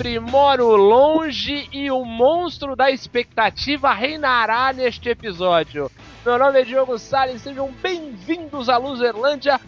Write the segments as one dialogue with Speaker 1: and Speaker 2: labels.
Speaker 1: pobre, moro longe e o monstro da expectativa reinará neste episódio. Meu nome é Diogo Salles, sejam bem-vindos à Luzerlândia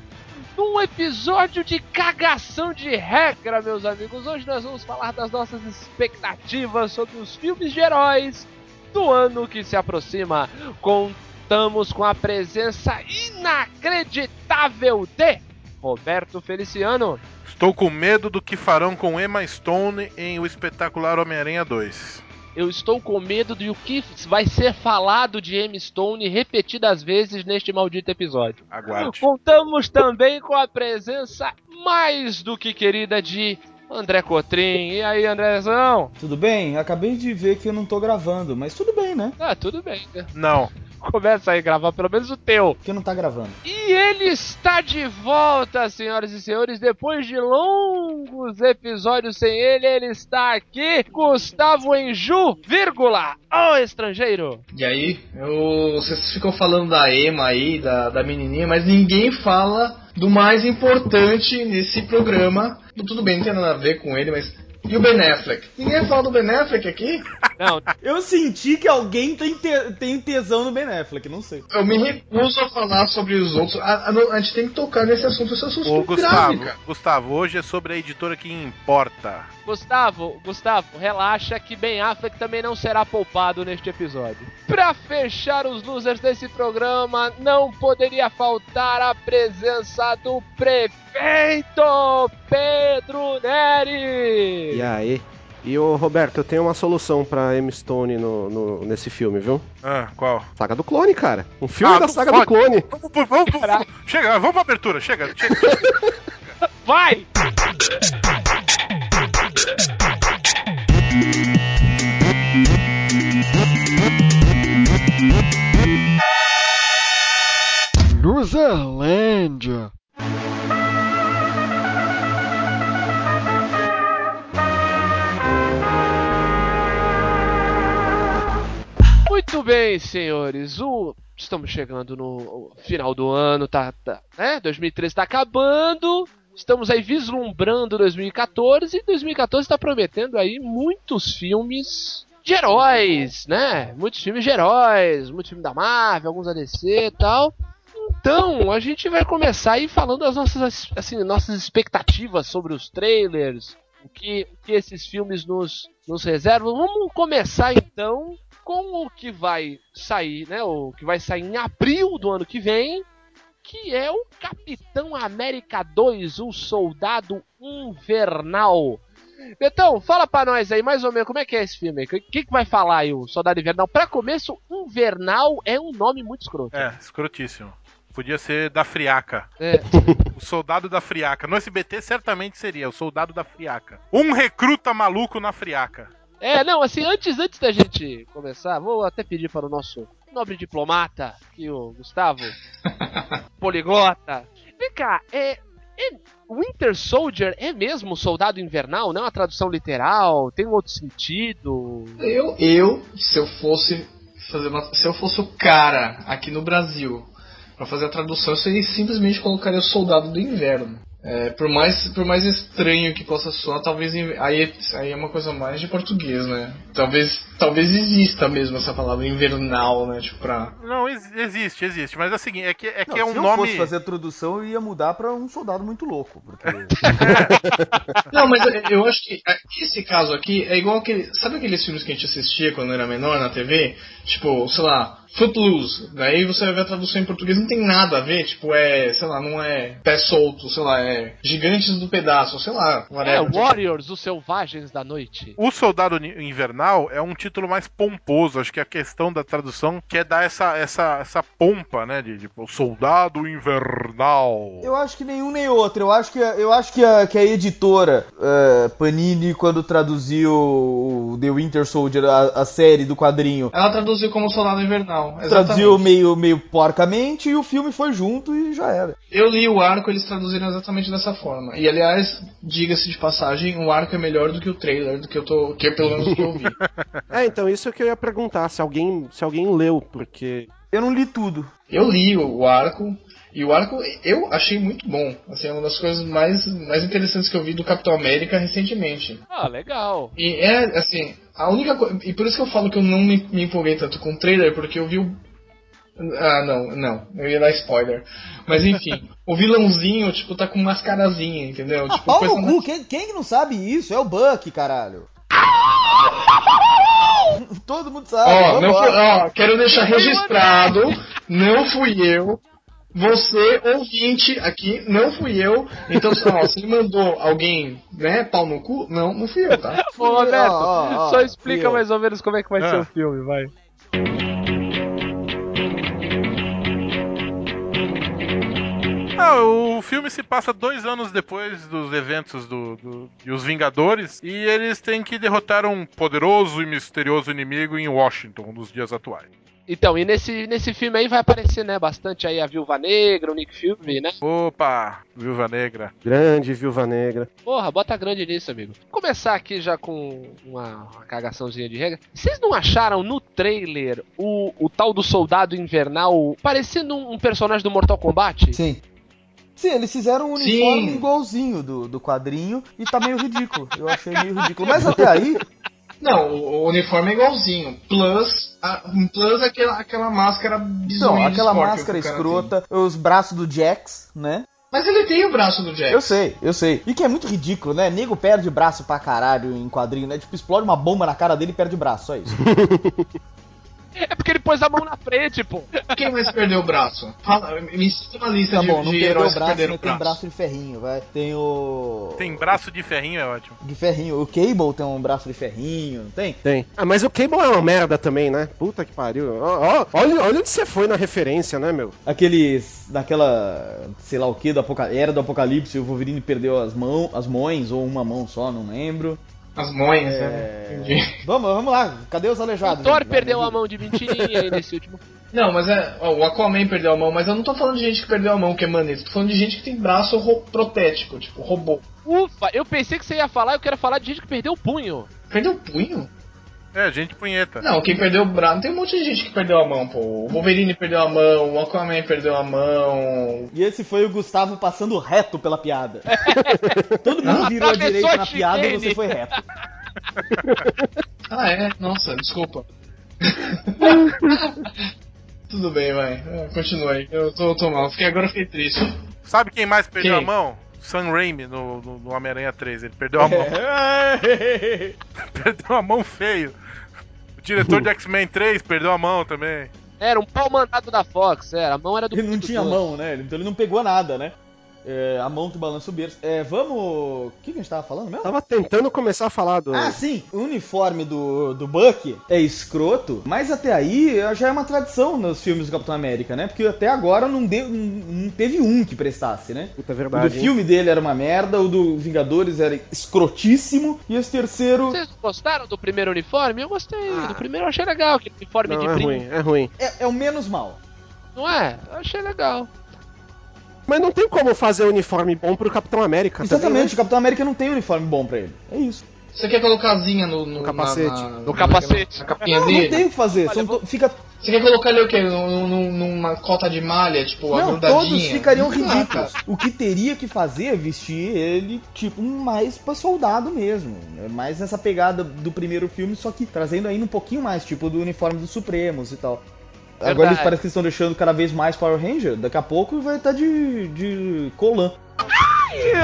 Speaker 1: num episódio de cagação de regra, meus amigos. Hoje nós vamos falar das nossas expectativas sobre os filmes de heróis do ano que se aproxima. Contamos com a presença inacreditável de Roberto Feliciano.
Speaker 2: Estou com medo do que farão com Emma Stone em O Espetacular Homem-Aranha 2.
Speaker 1: Eu estou com medo de o que vai ser falado de Emma Stone repetidas vezes neste maldito episódio.
Speaker 2: Aguarde.
Speaker 1: Contamos também com a presença mais do que querida de André Cotrim. E aí, Andrezão?
Speaker 3: Tudo bem? Acabei de ver que eu não tô gravando, mas tudo bem, né?
Speaker 1: Ah, tudo bem. né?
Speaker 2: Não.
Speaker 1: Começa aí a gravar pelo menos o teu.
Speaker 3: Que não tá gravando.
Speaker 1: E ele está de volta, senhoras e senhores, depois de longos episódios sem ele, ele está aqui, Gustavo Enju, vírgula, o estrangeiro.
Speaker 4: E aí, eu, vocês ficam falando da Ema aí, da, da menininha, mas ninguém fala do mais importante nesse programa. Tudo bem, não tem nada a ver com ele, mas. E o Ben Affleck? Ninguém fala do Ben Affleck aqui?
Speaker 1: Não,
Speaker 3: Eu senti que alguém tem, te- tem tesão no Ben Affleck, não sei.
Speaker 4: Eu me recuso a falar sobre os outros. A, a- a gente tem que tocar nesse assunto, esse assunto
Speaker 2: Ô,
Speaker 4: grave,
Speaker 2: Gustavo,
Speaker 4: cara.
Speaker 2: Gustavo, hoje é sobre a editora que importa.
Speaker 1: Gustavo, Gustavo, relaxa que Ben Affleck também não será poupado neste episódio. Pra fechar os losers desse programa, não poderia faltar a presença do prefeito Pedro Neri.
Speaker 5: E aí? E o Roberto, eu tenho uma solução pra M. Stone no, no- nesse filme, viu?
Speaker 2: Ah, qual?
Speaker 5: Saga do Clone, cara. Um filme
Speaker 2: Ah,
Speaker 5: da saga
Speaker 2: pode.
Speaker 5: do Clone.
Speaker 2: Vamos, vamos, vamos, vamos, chega, vamos pra abertura, chega, chega.
Speaker 1: Vai!
Speaker 6: Luzerlândia.
Speaker 1: Muito bem, senhores. O... Estamos chegando no final do ano, tá, tá, né? 2013 tá acabando. Estamos aí vislumbrando 2014 e 2014 tá prometendo aí muitos filmes de heróis, né? Muitos filmes de heróis, muitos filmes da Marvel, alguns da DC e tal. Então, a gente vai começar aí falando das nossas, assim, nossas expectativas sobre os trailers, o que, que esses filmes nos, nos reservam. Vamos começar então com o que vai sair, né? O que vai sair em abril do ano que vem, que é o Capitão América 2, o Soldado Invernal. Betão, fala pra nós aí mais ou menos como é que é esse filme. O que, que, vai falar aí o Soldado Invernal? Pra começo, Invernal é um nome muito escroto.
Speaker 2: É, escrotíssimo. Podia ser da Friaca.
Speaker 1: É.
Speaker 2: O soldado da Friaca. No SBT certamente seria o soldado da Friaca. Um recruta maluco na Friaca.
Speaker 1: É, não, assim, antes, antes da gente começar, vou até pedir para o nosso nobre diplomata, que o Gustavo, poliglota. Vem cá, é, é- Winter Soldier é mesmo soldado invernal? Não é uma tradução literal? Tem outro sentido?
Speaker 4: Eu, eu, se eu fosse fazer uma, se eu fosse o cara aqui no Brasil pra fazer a tradução, eu simplesmente colocaria o Soldado do Inverno. É, por mais por mais estranho que possa soar, talvez aí, é- aí é uma coisa mais de português, né? Talvez talvez exista mesmo essa palavra invernal, né? Tipo pra
Speaker 2: Não, ex- existe, existe. Mas é o seguinte, é que é, que
Speaker 3: Não,
Speaker 2: é
Speaker 3: se
Speaker 2: um
Speaker 3: eu
Speaker 2: nome.
Speaker 3: fosse fazer a tradução, eu ia mudar pra um soldado muito louco. Porque...
Speaker 4: Não, mas eu- eu acho que ah, esse caso aqui é igual aquele. Sabe aqueles filmes que a gente assistia quando era menor na TV? Tipo, sei lá, Footloose. Daí você vai ver a tradução em português, não tem nada a ver. Tipo, é, sei lá, não é pé solto, sei lá, é Gigantes do Pedaço, sei lá.
Speaker 1: É,
Speaker 4: whatever.
Speaker 1: Warriors, os selvagens da noite.
Speaker 2: O Soldado Invernal é um título mais pomposo, acho que a questão da tradução quer dar essa, essa, essa pompa, né? De tipo, Soldado Invernal.
Speaker 3: Eu acho que nenhum nem outro. Eu acho que, a- eu acho que, a, que a editora eh, Panini, quando traduziu o The Winter Soldier, a, a série do quadrinho,
Speaker 4: Ela traduziu como Soldado Invernal.
Speaker 3: Traduziu
Speaker 4: Exatamente.
Speaker 3: meio, meio porcamente e o filme foi junto e já era.
Speaker 4: Eu li o arco, eles traduziram exatamente dessa forma. E aliás, diga-se de passagem, o arco é melhor do que o trailer, do que eu tô. Que pelo menos que eu vi.
Speaker 5: É, então, isso que eu ia perguntar, se alguém, se alguém leu, porque.
Speaker 3: Eu não li tudo.
Speaker 4: Eu li o arco. E o arco eu achei muito bom. Assim, é uma das coisas mais, mais interessantes que eu vi do Capitão América recentemente.
Speaker 1: Ah, legal.
Speaker 4: E é, assim, a única coisa. E por isso que eu falo que eu não me, me empolguei tanto com o trailer, porque eu vi o. Ah, não, não, eu ia dar spoiler. Mas enfim, o vilãozinho, tipo, tá com mascarazinha, entendeu?
Speaker 3: Ah,
Speaker 4: tipo,
Speaker 3: pau
Speaker 4: coisa
Speaker 3: no cu, quem, quem que não sabe isso? É o Buck, caralho. Todo mundo sabe.
Speaker 4: Ó, fui- ó, quero deixar registrado, não fui eu. Você, ouvinte aqui, não fui eu. Então, ó, se ele mandou alguém, né, pau no cu, não, não fui eu, tá?
Speaker 1: Ô, Roberto,
Speaker 3: Ó, ó, ó,
Speaker 1: só explica
Speaker 3: fui eu.
Speaker 1: mais ou menos como é que vai
Speaker 2: Ah.
Speaker 1: ser o filme, vai.
Speaker 2: Ah, o filme se passa dois anos depois dos eventos do, do, de Os Vingadores e eles têm que derrotar um poderoso e misterioso inimigo em Washington nos dias atuais.
Speaker 1: Então, e nesse, nesse filme aí vai aparecer, né, bastante aí a Viúva Negra, o Nick Fury, né?
Speaker 2: Opa, Viúva Negra.
Speaker 5: Grande Viúva Negra.
Speaker 1: Porra, bota grande nisso, amigo. Vou começar aqui já com uma, uma cagaçãozinha de regra. Vocês não acharam no trailer o, o tal do soldado invernal parecendo um, um personagem do Mortal Kombat?
Speaker 3: Sim. Sim, eles fizeram um uniforme
Speaker 4: Sim.
Speaker 3: igualzinho do, do quadrinho e tá meio ridículo. Eu achei meio ridículo. Mas até aí,
Speaker 4: Não, o, o uniforme é igualzinho. Plus, a, um plus é aquela, aquela máscara bizonha
Speaker 3: não, aquela
Speaker 4: Scorpion
Speaker 3: máscara escrota, os braços do Jax, né?
Speaker 4: tem. Mas ele tem o braço do Jax.
Speaker 3: Eu sei, eu sei. E que é muito ridículo, né? Nego perde braço pra caralho em quadrinho, né? Tipo, explode uma bomba na cara dele e perde braço, só isso.
Speaker 1: É porque ele pôs a mão na frente, pô.
Speaker 4: Quem mais perdeu o braço? Fala, me cita uma lista
Speaker 3: Tá
Speaker 4: de,
Speaker 3: bom, não
Speaker 4: de
Speaker 3: perdeu
Speaker 4: heróis
Speaker 3: o
Speaker 4: que
Speaker 3: braço,
Speaker 4: perderam o
Speaker 3: tem
Speaker 4: braço.
Speaker 3: braço de ferrinho, vai. Tem o.
Speaker 2: Tem braço de ferrinho, é ótimo.
Speaker 3: De ferrinho. O Cable tem um braço de ferrinho, não tem?
Speaker 5: Tem. Ah, mas o Cable é uma merda também, né? Puta que pariu. Ó, ó, olha, olha onde você foi na referência, né, meu?
Speaker 3: Aqueles. daquela. sei lá o que, do apoca... era do apocalipse, o Wolverine perdeu as mãos, as mãos, ou uma mão só, não lembro.
Speaker 4: As mães,
Speaker 3: É...
Speaker 4: né? Entendi.
Speaker 3: Vamos, vamos lá, cadê os aleijados?
Speaker 1: O Thor
Speaker 3: gente?
Speaker 1: Perdeu a mão de mentirinha aí nesse último.
Speaker 4: Não, mas é. ó, o Aquaman perdeu a mão, mas eu não tô falando de gente que perdeu a mão, que é maneiro. Tô falando de gente que tem braço ro- protético, tipo, robô.
Speaker 1: Ufa, eu pensei que você ia falar, eu quero falar de gente que perdeu o punho.
Speaker 4: Perdeu o punho?
Speaker 2: É, gente punheta.
Speaker 4: Não, quem perdeu o braço. Tem um monte de gente que perdeu a mão, pô. O Wolverine perdeu a mão, o Aquaman perdeu a mão.
Speaker 3: E esse foi o Gustavo passando reto pela piada. Todo mundo virou à
Speaker 1: Atravessou
Speaker 3: direita
Speaker 1: a
Speaker 3: na piada e você foi reto.
Speaker 4: Ah, é? Nossa, desculpa. Tudo bem, vai. Continua aí. Eu tô, tô mal. Fiquei, agora eu fiquei triste.
Speaker 2: Sabe quem mais perdeu
Speaker 4: Quem?
Speaker 2: a mão? Sam Raimi no, no, no Homem-Aranha 3. Ele perdeu a mão. Perdeu a mão feio. O diretor de X-Men 3 perdeu a mão também.
Speaker 1: Era um pau mandado da Fox, era. A mão era do
Speaker 3: Ele não tinha mão, né? Então ele não pegou nada, né? É, a mão que balança o berço. É, vamos. O que, que a gente tava falando mesmo?
Speaker 5: Tava tentando começar a falar do.
Speaker 3: Ah, sim! O uniforme do, do Buck é escroto, mas até aí já é uma tradição nos filmes do Capitão América, né? Porque até agora não, deu, não, teve um que prestasse, né?
Speaker 5: Puta
Speaker 3: O do
Speaker 5: verdade. hein?
Speaker 3: filme dele era uma merda, o do Vingadores era escrotíssimo, e esse terceiro
Speaker 1: Vocês gostaram do primeiro uniforme? Eu gostei.
Speaker 5: Ah.
Speaker 1: Do primeiro eu achei legal, aquele uniforme
Speaker 5: Não,
Speaker 1: de
Speaker 5: é
Speaker 1: brinco.
Speaker 5: ruim, é ruim.
Speaker 3: é, é o menos mal.
Speaker 1: Não é? Eu achei legal.
Speaker 5: Mas não tem como fazer uniforme bom pro Capitão América
Speaker 3: Exatamente, o
Speaker 5: também,
Speaker 3: Capitão América não tem uniforme bom pra ele. É isso.
Speaker 4: Você quer colocar asinha no, no,
Speaker 5: No capacete.
Speaker 4: na- na-
Speaker 1: No capacete.
Speaker 4: Na capinha
Speaker 3: Não, não
Speaker 4: dele?
Speaker 3: tem o que fazer.
Speaker 1: Olha, vou-
Speaker 3: fica
Speaker 4: Você quer colocar ele o quê? Num- num- Numa cota de malha, tipo,
Speaker 3: Não,
Speaker 4: agrudadinha?
Speaker 3: todos ficariam
Speaker 4: Não
Speaker 3: ridículos. O que teria que fazer é vestir ele, tipo, mais pra soldado mesmo. É mais nessa pegada do primeiro filme, só que trazendo ainda um pouquinho mais, tipo, do uniforme dos Supremos e tal. Agora
Speaker 1: Verdade.
Speaker 3: eles parecem que estão deixando cada vez mais Power Ranger. Daqui a pouco vai estar de, de Colan.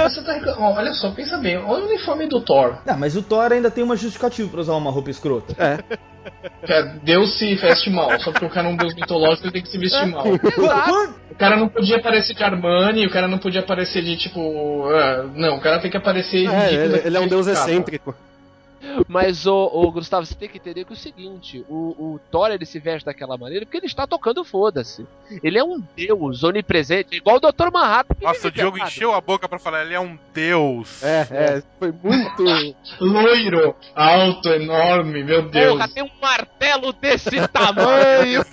Speaker 4: Você tá Olha só, pensa bem. Olha o uniforme do Thor.
Speaker 3: Ah, mas o Thor ainda tem uma justificativa pra usar uma roupa escrota.
Speaker 4: Que é, Deus se veste mal. Só porque o cara é um deus mitológico, ele tem que se vestir mal. O cara não podia aparecer de Armani, o cara não podia aparecer de tipo. ah, não, o cara tem que aparecer
Speaker 5: É, ele, ele é um deus excêntrico.
Speaker 1: Mas, ô, ô, Gustavo, você tem que entender que é o seguinte: o, o Thor ele se veste daquela maneira porque ele está tocando foda-se. Ele é um deus onipresente, igual o Dr. Manhattan. que
Speaker 2: Nossa, o Diogo
Speaker 1: errado.
Speaker 2: encheu a boca pra falar, ele é um deus.
Speaker 5: É, é, foi muito.
Speaker 4: Loiro, alto, enorme, meu Deus.
Speaker 1: Porra, tem um martelo desse tamanho.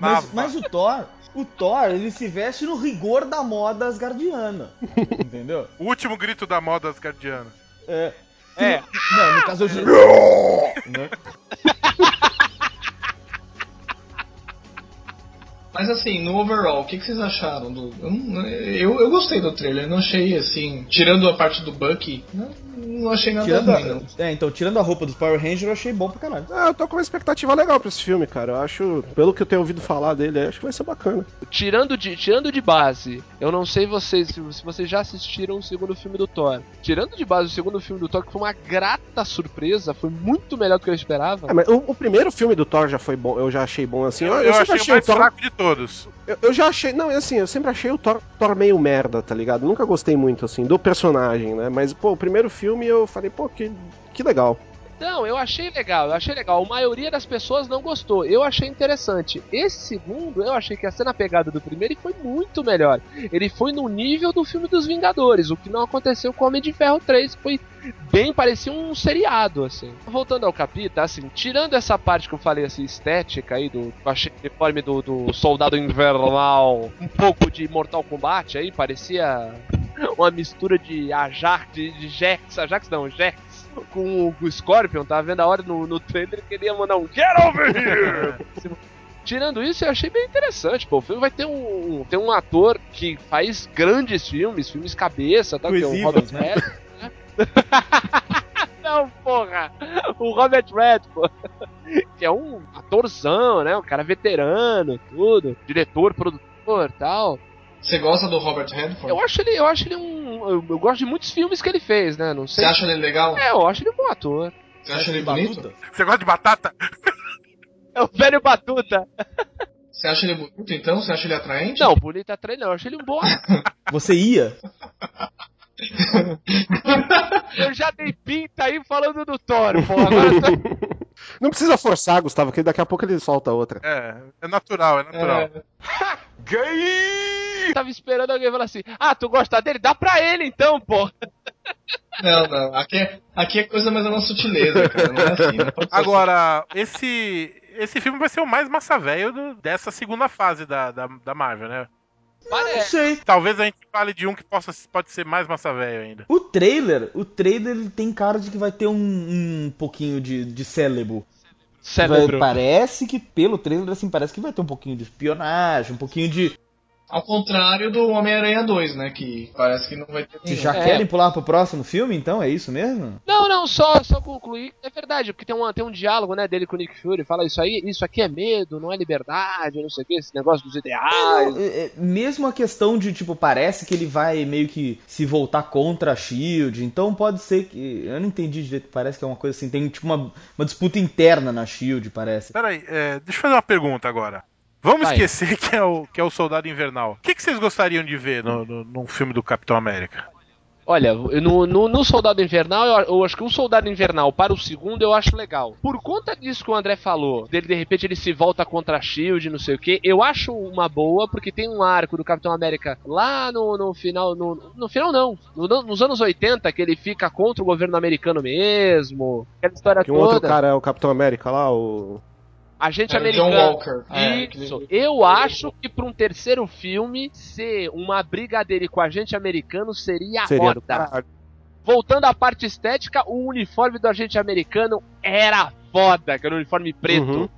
Speaker 3: Mas, mas o Thor, o Thor, ele se veste no rigor da moda asgardiana. Entendeu?
Speaker 2: O último grito da moda asgardiana.
Speaker 3: É.
Speaker 1: É.
Speaker 3: Não, no caso eu. né?
Speaker 4: Mas assim, no overall, o que, que vocês acharam do. Eu, não- eu, gostei do trailer, não achei assim. Tirando a parte do Bucky, não, não achei nada
Speaker 3: Tirando
Speaker 4: ruim, não.
Speaker 3: a, é, então, tirando a roupa dos Power Rangers, eu achei bom pra caralho.
Speaker 5: Ah, eu tô com uma expectativa legal pra esse filme, cara. Eu acho, pelo que eu tenho ouvido falar dele, acho que vai ser bacana.
Speaker 1: Tirando de, tirando de base, eu não sei vocês se, vocês já assistiram o segundo filme do Thor. Tirando de base o segundo filme do Thor, que foi uma grata surpresa, foi muito melhor do que eu esperava.
Speaker 5: É, mas o, o primeiro filme do Thor já foi bom, eu já achei bom assim.
Speaker 2: Eu,
Speaker 5: Eu,
Speaker 2: eu
Speaker 5: sempre
Speaker 2: achei o mais
Speaker 5: o Thor.
Speaker 2: fraco de todos.
Speaker 5: Eu, eu já achei. Não, é assim, eu sempre achei o Thor, Thor meio merda, tá ligado? Nunca gostei muito, assim, do personagem, né? Mas, pô, o primeiro filme eu falei, pô, que, que legal.
Speaker 1: Não, eu achei legal, eu achei legal. A maioria das pessoas não gostou. Eu achei interessante. Esse segundo, eu achei que a cena pegada do primeiro foi muito melhor. Ele foi no nível do filme dos Vingadores, o que não aconteceu com Homem de Ferro 3, que foi bem parecia um seriado, assim. Voltando ao capítulo, assim, tirando essa parte que eu falei, assim, estética aí, do achei uniforme do, do soldado invernal, um pouco de Mortal Kombat aí, parecia uma mistura de Ajax, de, de Jax, Ajax não, Jax, com o, o Scorpion, tava vendo a hora no, no trailer que ele ia mandar um Get over here! Tirando isso, eu achei bem interessante, pô. O filme vai ter um, um- tem um ator que faz grandes filmes, filmes cabeça, tá? Que é o Robert
Speaker 3: né?
Speaker 1: Redford, né? Não, porra! O Robert Redford, que é um atorzão, né? Um cara veterano, tudo, diretor, produtor, tal.
Speaker 4: Você gosta do Robert Redford?
Speaker 1: Eu acho ele, eu acho ele um, eu, eu gosto de muitos filmes que ele fez, né? Não
Speaker 4: Você
Speaker 1: sei.
Speaker 4: acha ele legal?
Speaker 1: É, eu acho ele um bom ator.
Speaker 4: Você acha ele bonito?
Speaker 2: Você gosta de batata?
Speaker 1: É o velho Batuta.
Speaker 4: Você acha ele bonito então? Você acha ele atraente?
Speaker 1: Não, bonito ator não, eu acho ele um bom ator.
Speaker 3: Você ia?
Speaker 1: Eu já dei pinta aí falando do Thor, pô. Agora eu tô...
Speaker 5: Não precisa forçar, Gustavo, que daqui a pouco ele solta outra.
Speaker 2: É, é natural, é natural.
Speaker 4: É,
Speaker 1: tava esperando alguém falar assim: Ah, tu gosta dele? Dá pra ele então, pô.
Speaker 4: não, não. Aqui é, aqui é coisa mais uma sutileza, cara. Não é assim. Não
Speaker 2: Agora, esse esse filme vai ser o mais massa velho dessa segunda fase da, da, da Marvel, né?
Speaker 3: Não
Speaker 1: Parece.
Speaker 3: sei.
Speaker 2: Talvez a gente fale de um que possa, pode ser mais massa velho ainda.
Speaker 3: O trailer, o trailer ele tem cara de que vai ter um, um pouquinho de, de cérebro. Vai-
Speaker 1: Cérebro.
Speaker 3: parece que pelo trailer assim parece que vai ter um pouquinho de espionagem, um pouquinho de
Speaker 4: Ao contrário do Homem-Aranha 2, né? Que parece que não vai ter
Speaker 3: que
Speaker 4: nenhum.
Speaker 3: já
Speaker 1: É.
Speaker 3: querem pular pro próximo filme, então é isso mesmo?
Speaker 1: Não, não, só, só concluir. É verdade, porque tem, uma, tem um diálogo, né, dele com o Nick Fury. Fala isso aí, isso aqui é medo, não é liberdade, não sei o que, esse negócio dos ideais.
Speaker 3: Não, é- é, mesmo a questão de, tipo, parece que ele vai meio que se voltar contra a Shield, então pode ser que. Eu não entendi direito, parece que é uma coisa assim, tem tipo uma, uma disputa interna na Shield, parece.
Speaker 2: Peraí, é, deixa eu fazer uma pergunta agora. Vamos
Speaker 1: Vai.
Speaker 2: esquecer que é, o, que é o Soldado Invernal. O que, que vocês gostariam de ver no, no, num filme do Capitão América?
Speaker 1: Olha, no, no, no Soldado Invernal, eu, eu acho que o Soldado Invernal para o segundo eu acho legal. Por conta disso que o André falou, dele de repente ele se volta contra a Shield, não sei o que, eu acho uma boa, porque tem um arco do Capitão América lá no, no final. No, no final não, no- nos anos 80, que ele fica contra o governo americano mesmo. Aquela história
Speaker 5: Que um outro
Speaker 1: toda.
Speaker 5: cara é o Capitão América lá, o.
Speaker 1: Agente
Speaker 4: É, o John
Speaker 1: americano.
Speaker 4: Walker. É,
Speaker 1: Isso.
Speaker 4: aquele-
Speaker 1: Eu acho que para um terceiro filme, ser uma briga dele com agente americano seria,
Speaker 5: Seria
Speaker 1: foda. Voltando à parte estética, o uniforme do agente americano era foda, que era um uniforme preto.
Speaker 5: Uhum.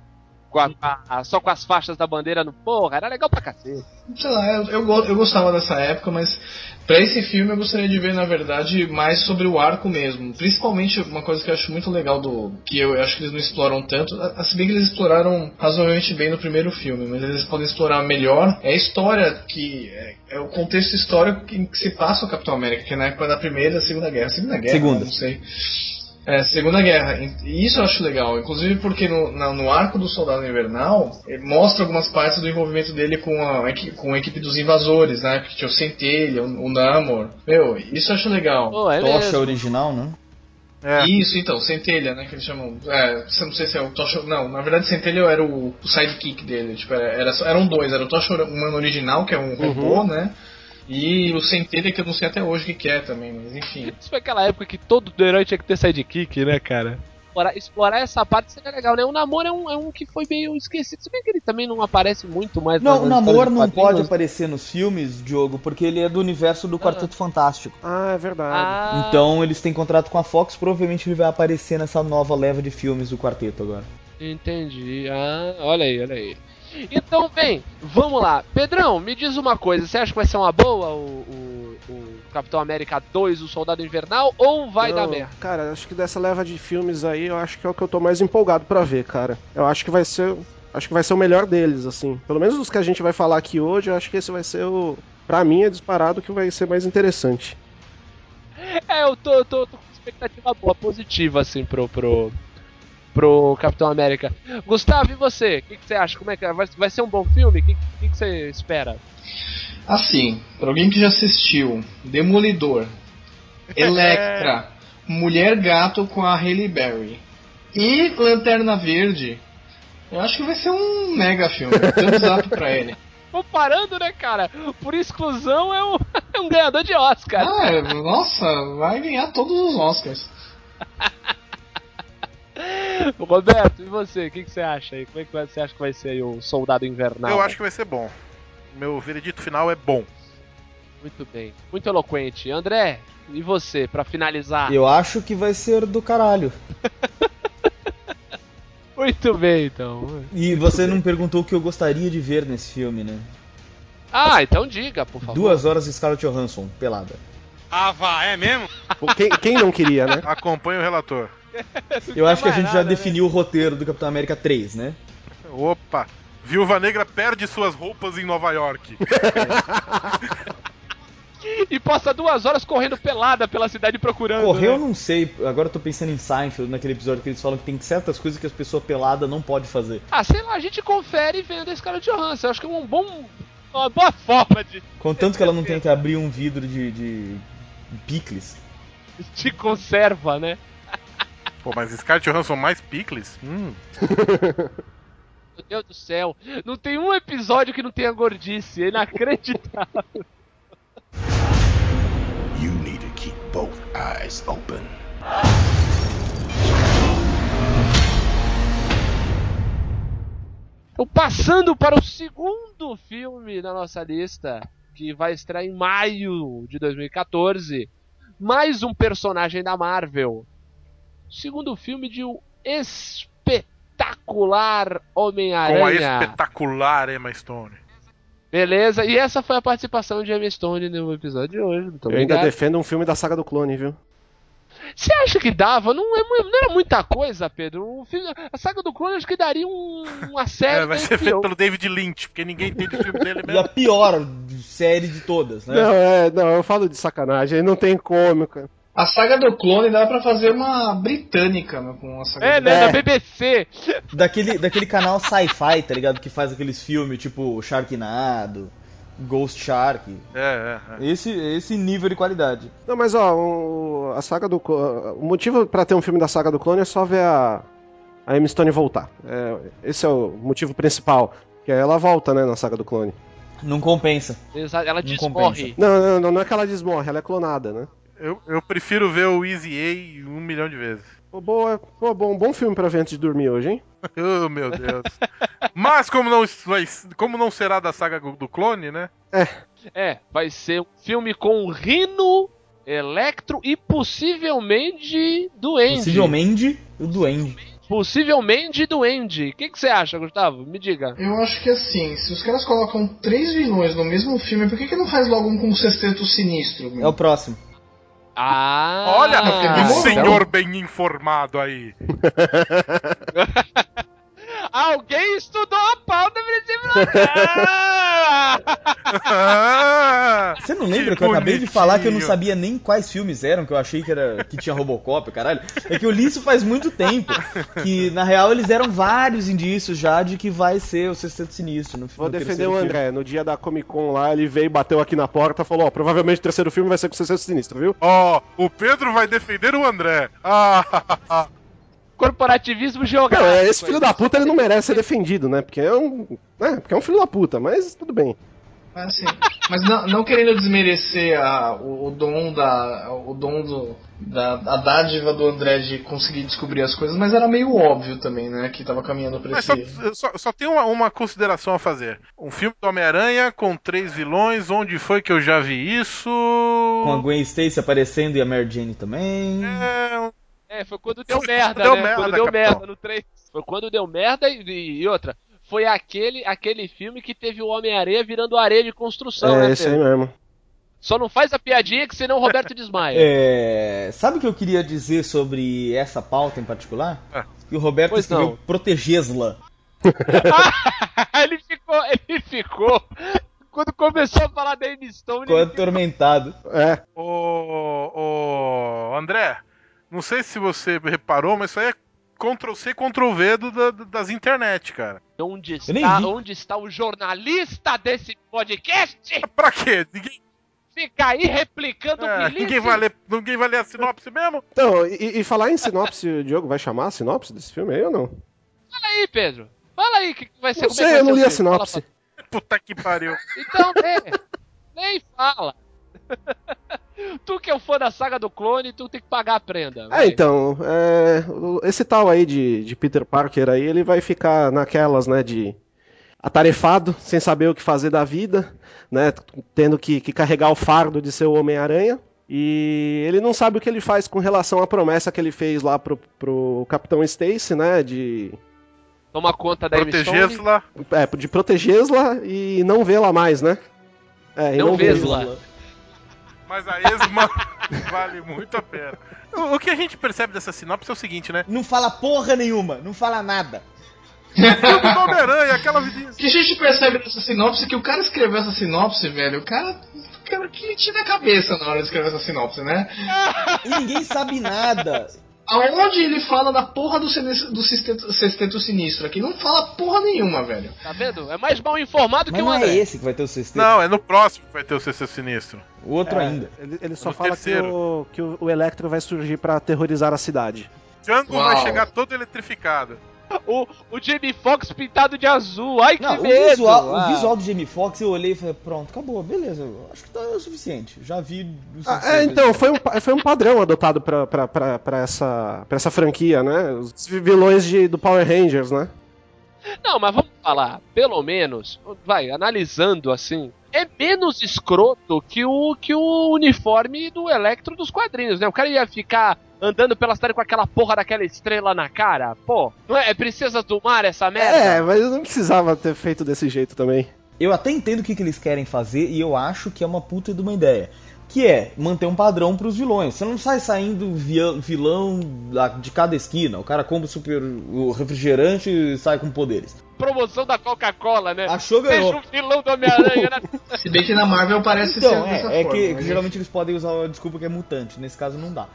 Speaker 1: Com a- a- só com as faixas da bandeira no. Porra, era legal pra cacete.
Speaker 4: Sei lá, eu, eu, eu gostava dessa época, mas pra esse filme eu gostaria de ver, na verdade, mais sobre o arco mesmo. Principalmente uma coisa que eu acho muito legal do. que eu acho que eles não exploram tanto. a- Se bem que eles exploraram razoavelmente bem no primeiro filme, mas eles podem explorar melhor. É a história que. É, é o contexto histórico que, que se passa o Capitão América, que é na época da Primeira e da Segunda Guerra. Segunda Guerra?
Speaker 3: Segunda.
Speaker 4: Não sei. É, Segunda Guerra. E isso eu acho legal. Inclusive porque no, na- no arco do Soldado Invernal mostra algumas partes do envolvimento dele com a, com a equipe dos invasores, né? Que tinha o Centelha, o, o Namor. Meu, isso eu acho legal.
Speaker 1: Pô, é
Speaker 3: Tocha
Speaker 1: mesmo.
Speaker 3: original, né?
Speaker 2: É,
Speaker 4: Isso, então, Centelha, né? Que eles chamam. É, não sei se é o Tocha. Não, na verdade, Centelha era o, o sidekick dele. Tipo, era, eram dois: era o Tocha Humano original, que é um robô, né? E o Centelha, que eu não sei até hoje o que, é também, mas enfim.
Speaker 1: Isso foi aquela época que todo herói tinha que ter sidekick, né, cara? Explorar, explorar essa parte seria legal, né? O namoro é um, é um que foi meio esquecido. Se bem que ele também não aparece muito mais
Speaker 3: Não, o
Speaker 1: histórias
Speaker 3: Namor
Speaker 1: de
Speaker 3: não pode aparecer nos filmes, Diogo, porque ele é do universo do Quarteto Fantástico.
Speaker 5: Ah, é verdade.
Speaker 1: Ah,
Speaker 3: Então eles têm contrato com a Fox, provavelmente ele vai aparecer nessa nova leva de filmes do Quarteto agora.
Speaker 1: Entendi. Ah, olha aí, olha aí. Então, bem, vamos lá. Pedrão, me diz uma coisa. Você acha que vai ser uma boa o, o, o Capitão América 2, o Soldado Invernal, ou vai
Speaker 5: Eu-
Speaker 1: dar merda?
Speaker 5: Cara, acho que dessa leva de filmes aí, eu acho que é o que eu tô mais empolgado pra ver, cara. Eu acho que vai ser. Acho que vai ser o melhor deles, assim. Pelo menos dos que a gente vai falar aqui hoje, eu acho que esse vai ser o. Pra mim é disparado que vai ser mais interessante.
Speaker 1: É, eu tô, tô, tô com expectativa boa, positiva, assim, pro, pro, pro Capitão América. Gustavo, e você? O que, que você acha? Como é que é? vai, vai ser um bom filme? O que, que, que você espera?
Speaker 4: Assim, pra alguém que já assistiu Demolidor, Electra, Mulher Gato com a Halle Berry e Lanterna Verde, eu acho que vai ser um mega filme. Thumbs up pra ele.
Speaker 1: Comparando, né, cara? Por exclusão é um, é um ganhador de Oscar.
Speaker 4: Ah, é, nossa, vai ganhar todos os Oscars.
Speaker 1: Roberto, e você? O que, que você acha aí? Como é que você acha que vai ser aí o Soldado Invernal?
Speaker 2: Eu acho que vai ser bom. Meu veredito final é bom.
Speaker 1: Muito bem. Muito eloquente. André, e você, pra finalizar?
Speaker 3: Eu acho que vai ser do caralho.
Speaker 1: Muito bem, então.
Speaker 3: E você não perguntou o que eu gostaria de ver nesse filme, né?
Speaker 1: Ah, então diga, por favor.
Speaker 3: Duas horas de Scarlett Johansson, pelada.
Speaker 6: Ah, vá, é mesmo?
Speaker 5: Quem, quem não queria, né?
Speaker 2: Acompanha o relator.
Speaker 3: Eu acho que a gente já
Speaker 1: né?
Speaker 3: definiu o roteiro do Capitão América 3, né?
Speaker 2: Opa! Viúva Negra perde suas roupas em Nova York.
Speaker 1: E passa duas horas correndo pelada pela cidade procurando.
Speaker 3: Correu, eu
Speaker 1: né?
Speaker 3: não sei. Agora eu tô pensando em Seinfeld, naquele episódio que eles falam que tem certas coisas que as pessoas peladas não pode fazer.
Speaker 1: Ah, sei lá, a gente confere vendo esse cara de Johansson. Eu acho que é um bom. Uma boa forma de,
Speaker 3: Contanto que ela não tenha que abrir um vidro de, de picles.
Speaker 1: de conserva, né?
Speaker 2: Pô, mas Scarlett Johansson mais picles? Hum.
Speaker 1: Meu Deus do céu. Não tem um episódio que não tenha gordice. É inacreditável.
Speaker 7: You need to keep both eyes open.
Speaker 1: Então, passando para o segundo filme da nossa lista, que vai estrear em maio de 2014. Mais um personagem da Marvel. Segundo filme de um espetacular
Speaker 2: Com a
Speaker 1: Homem-Aranha.
Speaker 2: espetacular Emma Stone.
Speaker 1: Beleza, e essa foi a participação de Emma Stone no episódio de hoje. Muito
Speaker 5: Eu ainda defendo um filme da saga do clone, viu?
Speaker 1: Você acha que dava? Não, é, não era muita coisa, Pedro. Filme, a saga do clone acho que daria um- uma série.
Speaker 2: É, vai ser feito pelo David Lynch, porque ninguém entende o filme dele
Speaker 3: E a
Speaker 2: mesmo.
Speaker 3: pior série de todas, né?
Speaker 5: Não, é, não, eu falo de sacanagem, não tem como, cara.
Speaker 4: A saga do clone dá pra fazer uma britânica né, com a saga
Speaker 1: É,
Speaker 4: do
Speaker 1: né?
Speaker 5: É.
Speaker 1: Da BBC.
Speaker 3: Daquele, daquele canal sci-fi, tá ligado? Que faz aqueles filmes tipo Sharknado, Ghost Shark.
Speaker 2: É, é, é.
Speaker 3: Esse, esse nível de qualidade.
Speaker 5: Não, mas ó, o, a saga do o motivo pra ter um filme da saga do clone é só ver a a Emma Stone voltar. É, esse é o motivo principal, que aí ela volta, né, na saga do clone.
Speaker 3: Não compensa.
Speaker 1: Exato, Ela
Speaker 3: Não
Speaker 1: desmorre.
Speaker 5: Não, não, não, não é que ela desmorre, ela é clonada, né?
Speaker 2: Eu, eu prefiro ver o Easy A um milhão de vezes.
Speaker 5: Pô, boa, pô, bom, bom filme pra ver antes de dormir hoje, hein?
Speaker 2: Oh, meu Deus. Mas como não, como não será da saga do clone, né?
Speaker 1: É, vai ser um filme com Rino, Electro e possivelmente Duende.
Speaker 3: Possivelmente o Duende.
Speaker 1: Possivelmente Duende. O que, que você acha, Gustavo? Me diga.
Speaker 4: Eu acho que assim, se os caras colocam três vilões no mesmo filme, por que, que não faz logo um com um sexteto sinistro? meu?
Speaker 3: É o próximo.
Speaker 1: Ah!
Speaker 2: Olha,
Speaker 4: Ah,
Speaker 2: o
Speaker 4: então-
Speaker 2: senhor bem informado aí.
Speaker 1: Alguém estudou a pauta
Speaker 2: Ah,
Speaker 3: Você não lembra que,
Speaker 2: que
Speaker 3: eu acabei de falar que eu não sabia nem quais filmes eram, que eu achei que era que tinha Robocop, caralho? É que eu li isso faz muito tempo. Que na real eles deram vários indícios já de que vai ser o Sexteto Sinistro no
Speaker 5: Vou
Speaker 3: no
Speaker 5: defender o
Speaker 3: filme.
Speaker 5: André. No dia da Comic Con lá, ele veio, bateu aqui na porta e falou: Ó, provavelmente o terceiro filme vai ser com o Sucesso Sinistro, viu?
Speaker 2: Ó, o Pedro vai defender o André. Ah,
Speaker 1: Corporativismo
Speaker 5: Não,
Speaker 1: geográfico.
Speaker 5: é, esse filho da puta ele não merece ser defendido, né? Porque é um. Né? Porque é um filho da puta, mas tudo bem.
Speaker 4: Mas, assim, mas não, não querendo desmerecer a, o, o dom da. o dom do, da a dádiva do André de conseguir descobrir as coisas, mas era meio óbvio também, né? Que tava caminhando pra
Speaker 2: mas
Speaker 4: esse.
Speaker 2: só, só, só tem uma, uma consideração a fazer. Um filme do Homem-Aranha com três vilões, onde foi que eu já vi isso?
Speaker 3: Com a Gwen Stacy aparecendo e a Mary Jane também.
Speaker 2: É,
Speaker 1: É, foi quando deu merda,
Speaker 2: Deu
Speaker 1: né?
Speaker 2: merda,
Speaker 1: quando deu
Speaker 2: capitão.
Speaker 1: merda no 3. Foi quando deu merda e, e outra. foi aquele, aquele filme que teve o Homem-Areia virando areia de construção,
Speaker 5: é
Speaker 1: né,
Speaker 5: esse aí
Speaker 1: Pedro?
Speaker 5: mesmo.
Speaker 1: Só não faz a piadinha que senão o Roberto desmaia.
Speaker 3: É, sabe o que eu queria dizer sobre essa pauta em particular?
Speaker 2: Ah.
Speaker 3: Que o Roberto
Speaker 1: Pois
Speaker 3: escreveu
Speaker 1: não.
Speaker 3: protegesla.
Speaker 1: ele ficou, ele ficou. Quando começou a falar da Amy Stone,
Speaker 3: Ficou
Speaker 1: ele
Speaker 3: atormentado.
Speaker 5: É,
Speaker 2: Ô, ô, André, não sei se você reparou, mas isso aí é Ctrl-C, Ctrl-V da- das internet, cara.
Speaker 1: onde
Speaker 3: nem
Speaker 1: está, onde está o jornalista desse podcast?
Speaker 2: Pra quê? Ninguém,
Speaker 1: Fica aí replicando
Speaker 2: é, ninguém, vai, ler, ninguém vai ler a sinopse mesmo?
Speaker 5: então, e, e falar em sinopse, o Diogo vai chamar a sinopse desse filme aí ou não?
Speaker 1: Fala aí, Pedro. Fala aí o que que vai ser.
Speaker 5: Não
Speaker 1: como é que
Speaker 5: sei,
Speaker 1: vai
Speaker 5: eu não li
Speaker 1: o
Speaker 5: a sinopse.
Speaker 2: Puta que pariu.
Speaker 1: pra- Então, lê. Nem fala. tu que é o fã da saga do clone, tu tem que pagar a prenda.
Speaker 5: É, então, é, esse tal aí de, de Peter Parker aí, ele vai ficar naquelas, né, de atarefado, sem saber o que fazer da vida, né, tendo que, que carregar o fardo de ser o Homem-Aranha. E ele não sabe o que ele faz com relação à promessa que ele fez lá pro, pro Capitão Stacy, né, de,
Speaker 1: Toma conta da.
Speaker 2: Protegê-la.
Speaker 5: é, de protegê-la e não vê-la mais, né? É, e
Speaker 1: Não
Speaker 5: vê-
Speaker 1: vê-la.
Speaker 2: Mas a esma vale muito a pena. O, o que a gente percebe dessa sinopse é o seguinte, né?
Speaker 3: Não fala porra nenhuma, não fala nada.
Speaker 2: Filme do Homem-Aranha, aquela vidinha.
Speaker 4: O que a gente percebe nessa sinopse é que o cara escreveu essa sinopse, velho, o cara. O cara que tinha na cabeça na hora de escrever essa sinopse, né?
Speaker 3: E ninguém sabe nada.
Speaker 4: Aonde ele fala da porra do, do sexteto, sexteto sinistro aqui? Não fala porra nenhuma, velho.
Speaker 1: Tá vendo? É mais mal informado
Speaker 3: Mas
Speaker 1: que o
Speaker 3: não é
Speaker 1: André.
Speaker 3: esse que vai ter o sexteto.
Speaker 2: Não, é no próximo que vai ter o CC Sinistro.
Speaker 3: O outro
Speaker 5: É,
Speaker 3: ainda.
Speaker 5: Ele, ele só
Speaker 2: No
Speaker 5: fala que,
Speaker 2: terceiro.
Speaker 5: o, que o, o Electro vai surgir pra aterrorizar a cidade.
Speaker 2: Django
Speaker 4: Uau.
Speaker 2: vai chegar todo eletrificado.
Speaker 1: O, o Jamie Foxx pintado de azul. Ai, que
Speaker 3: Não, o
Speaker 1: medo.
Speaker 3: visual,
Speaker 1: Ah.
Speaker 3: o visual do Jamie Foxx eu olhei e falei, pronto, acabou, beleza. Acho que tá o suficiente. Já vi o
Speaker 5: Ah,
Speaker 3: suficiente.
Speaker 5: é, então, foi um, foi um padrão adotado pra, pra, pra, pra essa, pra essa franquia, né? Os vilões de, do Power Rangers, né?
Speaker 1: Não, mas vamos falar, pelo menos, vai, analisando assim, é menos escroto que o, que o uniforme do Electro dos quadrinhos, né? O cara ia ficar andando pela cidade com aquela porra daquela estrela na cara, pô, não é, é Princesa do Mar essa merda?
Speaker 5: É, mas não precisava ter feito desse jeito também.
Speaker 3: Eu até entendo o que, que eles querem fazer e eu acho que é uma puta de uma ideia. Que é manter um padrão pros vilões. Você não sai saindo vilão de cada esquina. O cara compra o, super, o refrigerante e sai com poderes.
Speaker 1: Promoção da Coca-Cola, né?
Speaker 3: Achou,
Speaker 1: Seja
Speaker 3: ganhou.
Speaker 1: o vilão do Homem-Aranha, né?
Speaker 4: Se bem que na Marvel parece
Speaker 3: Então,
Speaker 4: ser dessa
Speaker 3: é, é
Speaker 4: forma.
Speaker 3: que,
Speaker 4: mas
Speaker 3: que geralmente eles podem usar a desculpa que é mutante. Nesse caso não dá.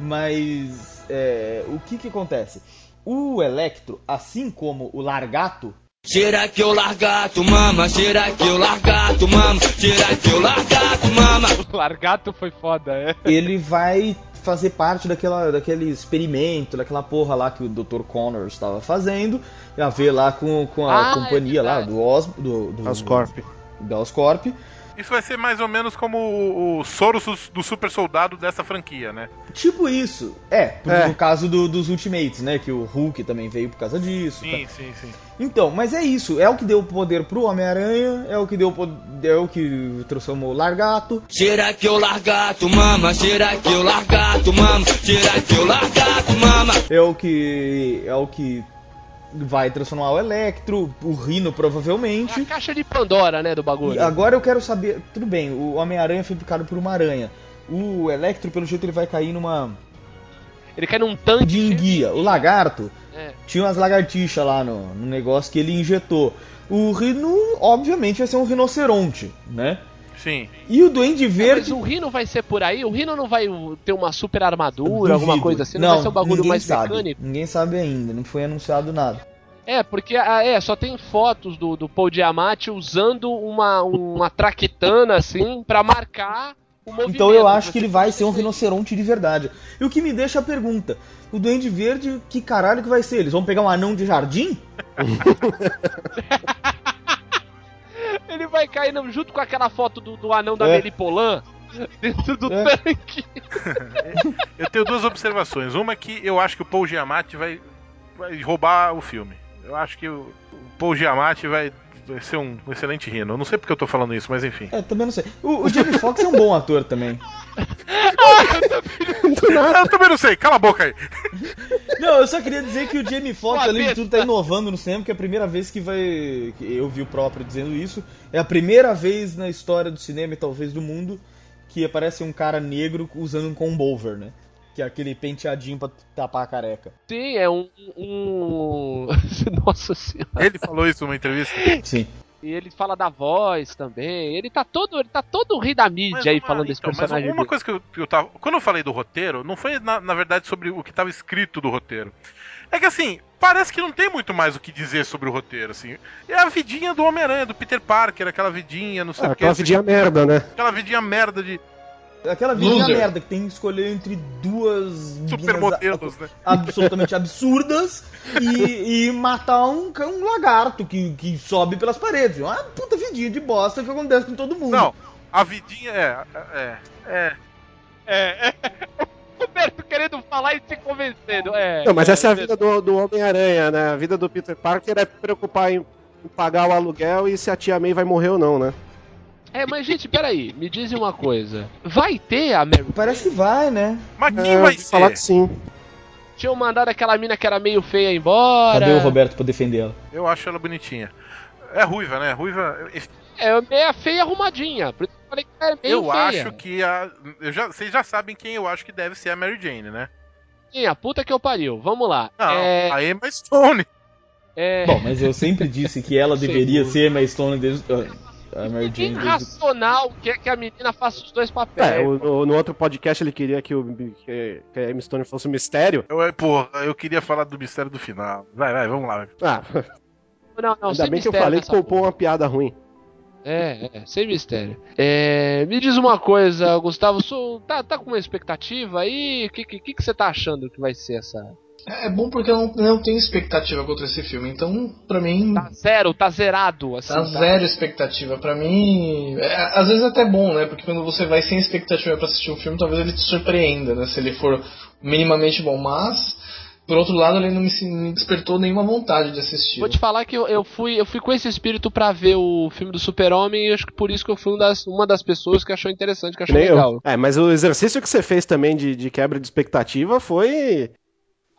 Speaker 3: Mas é, o que que acontece? O Electro, assim como o Largato,
Speaker 8: Tira que o largato mama, tira que o largato mama, tira que o largato mama.
Speaker 1: O Largato foi foda, é.
Speaker 3: ele vai fazer parte daquela, daquele experimento, daquela porra lá que o Dr. Connor estava fazendo, a ver lá com, com a
Speaker 1: Ah,
Speaker 3: companhia
Speaker 1: é
Speaker 3: lá do, Os, do, do
Speaker 5: Oscorp.
Speaker 3: da Oscorp.
Speaker 2: Isso vai ser mais ou menos como o, o Soros do super soldado dessa franquia, né?
Speaker 3: Tipo isso. É, por-
Speaker 5: É.
Speaker 3: no caso do- dos Ultimates, né? Que o Hulk também veio por causa disso.
Speaker 2: Sim,
Speaker 3: tá?
Speaker 2: sim, sim.
Speaker 3: Então, mas é isso. É o que deu poder pro Homem-Aranha, é o que deu poder, é o que transformou o Largato.
Speaker 8: Tira que o largato mama, tira que o largato mama, tira que o largato mama.
Speaker 3: É o que é o que vai transformar o Electro, o Rhino
Speaker 1: É
Speaker 3: provavelmente.
Speaker 1: a caixa de Pandora, né, do bagulho.
Speaker 3: E agora eu quero saber, tudo bem, o Homem-Aranha foi picado por uma aranha. O Electro, pelo jeito, ele vai cair numa
Speaker 1: Ele cai num tanque.
Speaker 3: de enguia. O Lagarto
Speaker 1: É.
Speaker 3: tinha umas lagartixas lá no, no negócio que ele injetou. O Rino, obviamente, vai ser um rinoceronte, né?
Speaker 2: Sim.
Speaker 3: E o Duende
Speaker 1: É, Mas
Speaker 3: Verde.
Speaker 1: o Rino vai ser por aí? O Rino não vai ter uma super armadura,
Speaker 3: duvido.
Speaker 1: alguma coisa assim? Não, vai ser um bagulho mais
Speaker 3: sabe.
Speaker 1: mecânico?
Speaker 3: Ninguém sabe ainda, não foi anunciado nada.
Speaker 1: É, porque ah, é, só tem fotos do, do Paul Diamante usando uma, uma traquitana assim pra marcar o movimento.
Speaker 3: Então eu acho que ele vai ser um rinoceronte de verdade. E o que me deixa a pergunta: o Duende Verde, que caralho que vai ser? Eles vão pegar um anão de jardim?
Speaker 1: Ele vai cair no- junto com aquela foto do, do anão da
Speaker 3: É.
Speaker 1: Melipolan dentro do
Speaker 3: É.
Speaker 1: tanque.
Speaker 2: Eu tenho duas observações. Uma é que eu acho que o Paul Giamatti vai, vai roubar o filme. Eu acho que o, o Paul Giamatti vai, vai ser um excelente rino. Eu não sei porque eu tô falando isso, mas enfim.
Speaker 3: É, também não sei. O, o Jamie Foxx é um bom ator também.
Speaker 2: Eu também não sei, cala a boca aí.
Speaker 3: Não, eu só queria dizer que o Jamie Foxx, além de tudo, tá inovando no cinema, que é a primeira vez que vai. que Eu vi o próprio dizendo isso. É a primeira vez na história do cinema e talvez do mundo que aparece um cara negro usando um combover, né? Que é aquele penteadinho pra tapar a careca.
Speaker 1: Sim, é um. um... Nossa senhora.
Speaker 2: Ele falou isso numa entrevista.
Speaker 3: Sim.
Speaker 1: E ele fala da voz também. Ele tá todo, ele tá todo rei da mídia
Speaker 2: Mas
Speaker 1: aí
Speaker 2: uma-
Speaker 1: falando desse
Speaker 2: então, mas
Speaker 1: personagem.
Speaker 2: uma
Speaker 1: dele.
Speaker 2: coisa que eu, que eu tava. Quando eu falei do roteiro, não foi na, na verdade sobre o que tava escrito do roteiro. É que assim, parece que não tem muito mais o que dizer sobre o roteiro, assim. É a vidinha do Homem-Aranha, do Peter Parker, aquela vidinha, não sei
Speaker 5: Ah,
Speaker 2: o que.
Speaker 5: aquela vidinha merda, né?
Speaker 2: Aquela vidinha merda de
Speaker 3: Aquela vidinha
Speaker 4: Loser.
Speaker 3: merda que tem que escolher entre duas
Speaker 2: supermodelos, né?
Speaker 3: absolutamente absurdas e, e matar um, um lagarto que, que sobe pelas paredes. Uma puta vidinha de bosta que acontece com todo mundo.
Speaker 2: Não, a vidinha é. É. É.
Speaker 1: É, é. O Roberto querendo falar e se convencendo. É,
Speaker 5: Não, mas essa é a vida do, do Homem-Aranha, né? A vida do Peter Parker é preocupar em pagar o aluguel e se a tia May vai morrer ou não, né?
Speaker 1: É, mas gente, peraí, me dizem uma coisa. Vai ter a Mary
Speaker 3: Parece que vai, né?
Speaker 2: Mas quem
Speaker 5: É,
Speaker 2: vai
Speaker 5: ouvi falar
Speaker 2: ser?
Speaker 5: que sim.
Speaker 1: Tinham mandado aquela mina que era meio feia embora.
Speaker 3: Cadê o Roberto pra defender ela?
Speaker 2: Eu acho ela bonitinha. É ruiva, né? Ruiva.
Speaker 1: É meia feia arrumadinha. Por isso que eu falei que era meio
Speaker 2: Eu
Speaker 1: feia.
Speaker 2: acho que a. Eu já, vocês já sabem quem eu acho que deve ser a Mary Jane, né?
Speaker 1: Sim, a puta que eu pariu. Vamos lá.
Speaker 2: Não,
Speaker 1: é,
Speaker 2: a Emma Stone.
Speaker 1: é,
Speaker 3: Bom, mas eu sempre disse que ela deveria ser a Stone desde. A Mary
Speaker 1: irracional quer que a menina faça os dois papéis.
Speaker 5: É, o- no, no outro podcast ele queria que, o, que, que a Emma Stone fosse um mistério.
Speaker 2: Eu, porra, eu queria falar do mistério do final. Vai, vai, vamos lá.
Speaker 5: Ah,
Speaker 1: não, não,
Speaker 5: ainda bem que eu falei que poupou uma piada ruim.
Speaker 1: É, é, sem mistério. É, me diz uma coisa, Gustavo, sou- tá, tá com uma expectativa aí? O que, que, que você tá achando que vai ser essa.
Speaker 4: É bom porque eu não, não tenho expectativa contra esse filme, então pra mim
Speaker 1: Tá zero, tá zerado, assim.
Speaker 4: tá zero expectativa. Pra mim, é, às vezes é até bom, né? Porque quando você vai sem expectativa pra assistir um filme, talvez ele te surpreenda, né? Se ele for minimamente bom, mas por outro lado, ele não me, me despertou nenhuma vontade de assistir.
Speaker 1: Vou te falar que eu, eu fui, eu fui com esse espírito pra ver o filme do Super-Homem e acho que por isso que eu fui um das- uma das pessoas que achou interessante, que achou
Speaker 5: Nem
Speaker 1: legal.
Speaker 5: eu. É, mas o exercício que você fez também de, de quebra de expectativa foi.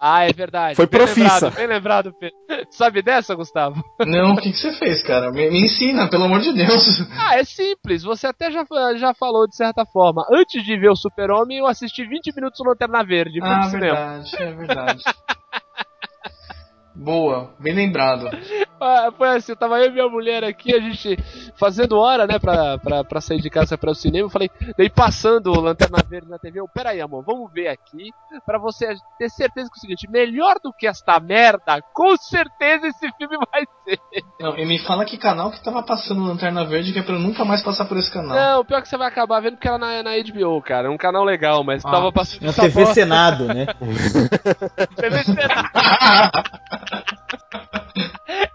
Speaker 1: Ah, é verdade.
Speaker 5: Foi
Speaker 1: bem
Speaker 5: profissa.
Speaker 1: Lembrado, bem lembrado, Pedro. Sabe dessa, Gustavo?
Speaker 4: Não, o que, que você fez, cara? Me, me ensina, pelo amor de Deus.
Speaker 1: Ah, é simples. Você até já, já falou de certa forma. Antes de ver o Super-Homem, eu assisti 20 minutos no Lanterna Verde.
Speaker 4: Ah, verdade, é verdade. Boa, bem lembrado.
Speaker 1: Ah, foi assim, tava eu e minha mulher aqui, a gente fazendo hora, né, pra, pra, pra sair de casa pra ir ao cinema. Eu falei, daí passando o Lanterna Verde na TV, eu, peraí, amor, vamos ver aqui, pra você ter certeza que é o seguinte, melhor do que esta merda, com certeza esse filme vai ser.
Speaker 4: Não, e me fala que canal que tava passando Lanterna Verde, que é pra eu nunca mais passar por esse canal.
Speaker 1: Não, pior que você vai acabar vendo porque ela na, na HBO, cara, é um canal legal, mas
Speaker 4: Ah.
Speaker 1: tava passando
Speaker 3: Na
Speaker 1: essa
Speaker 3: TV. Senado, né?
Speaker 1: TV Senado.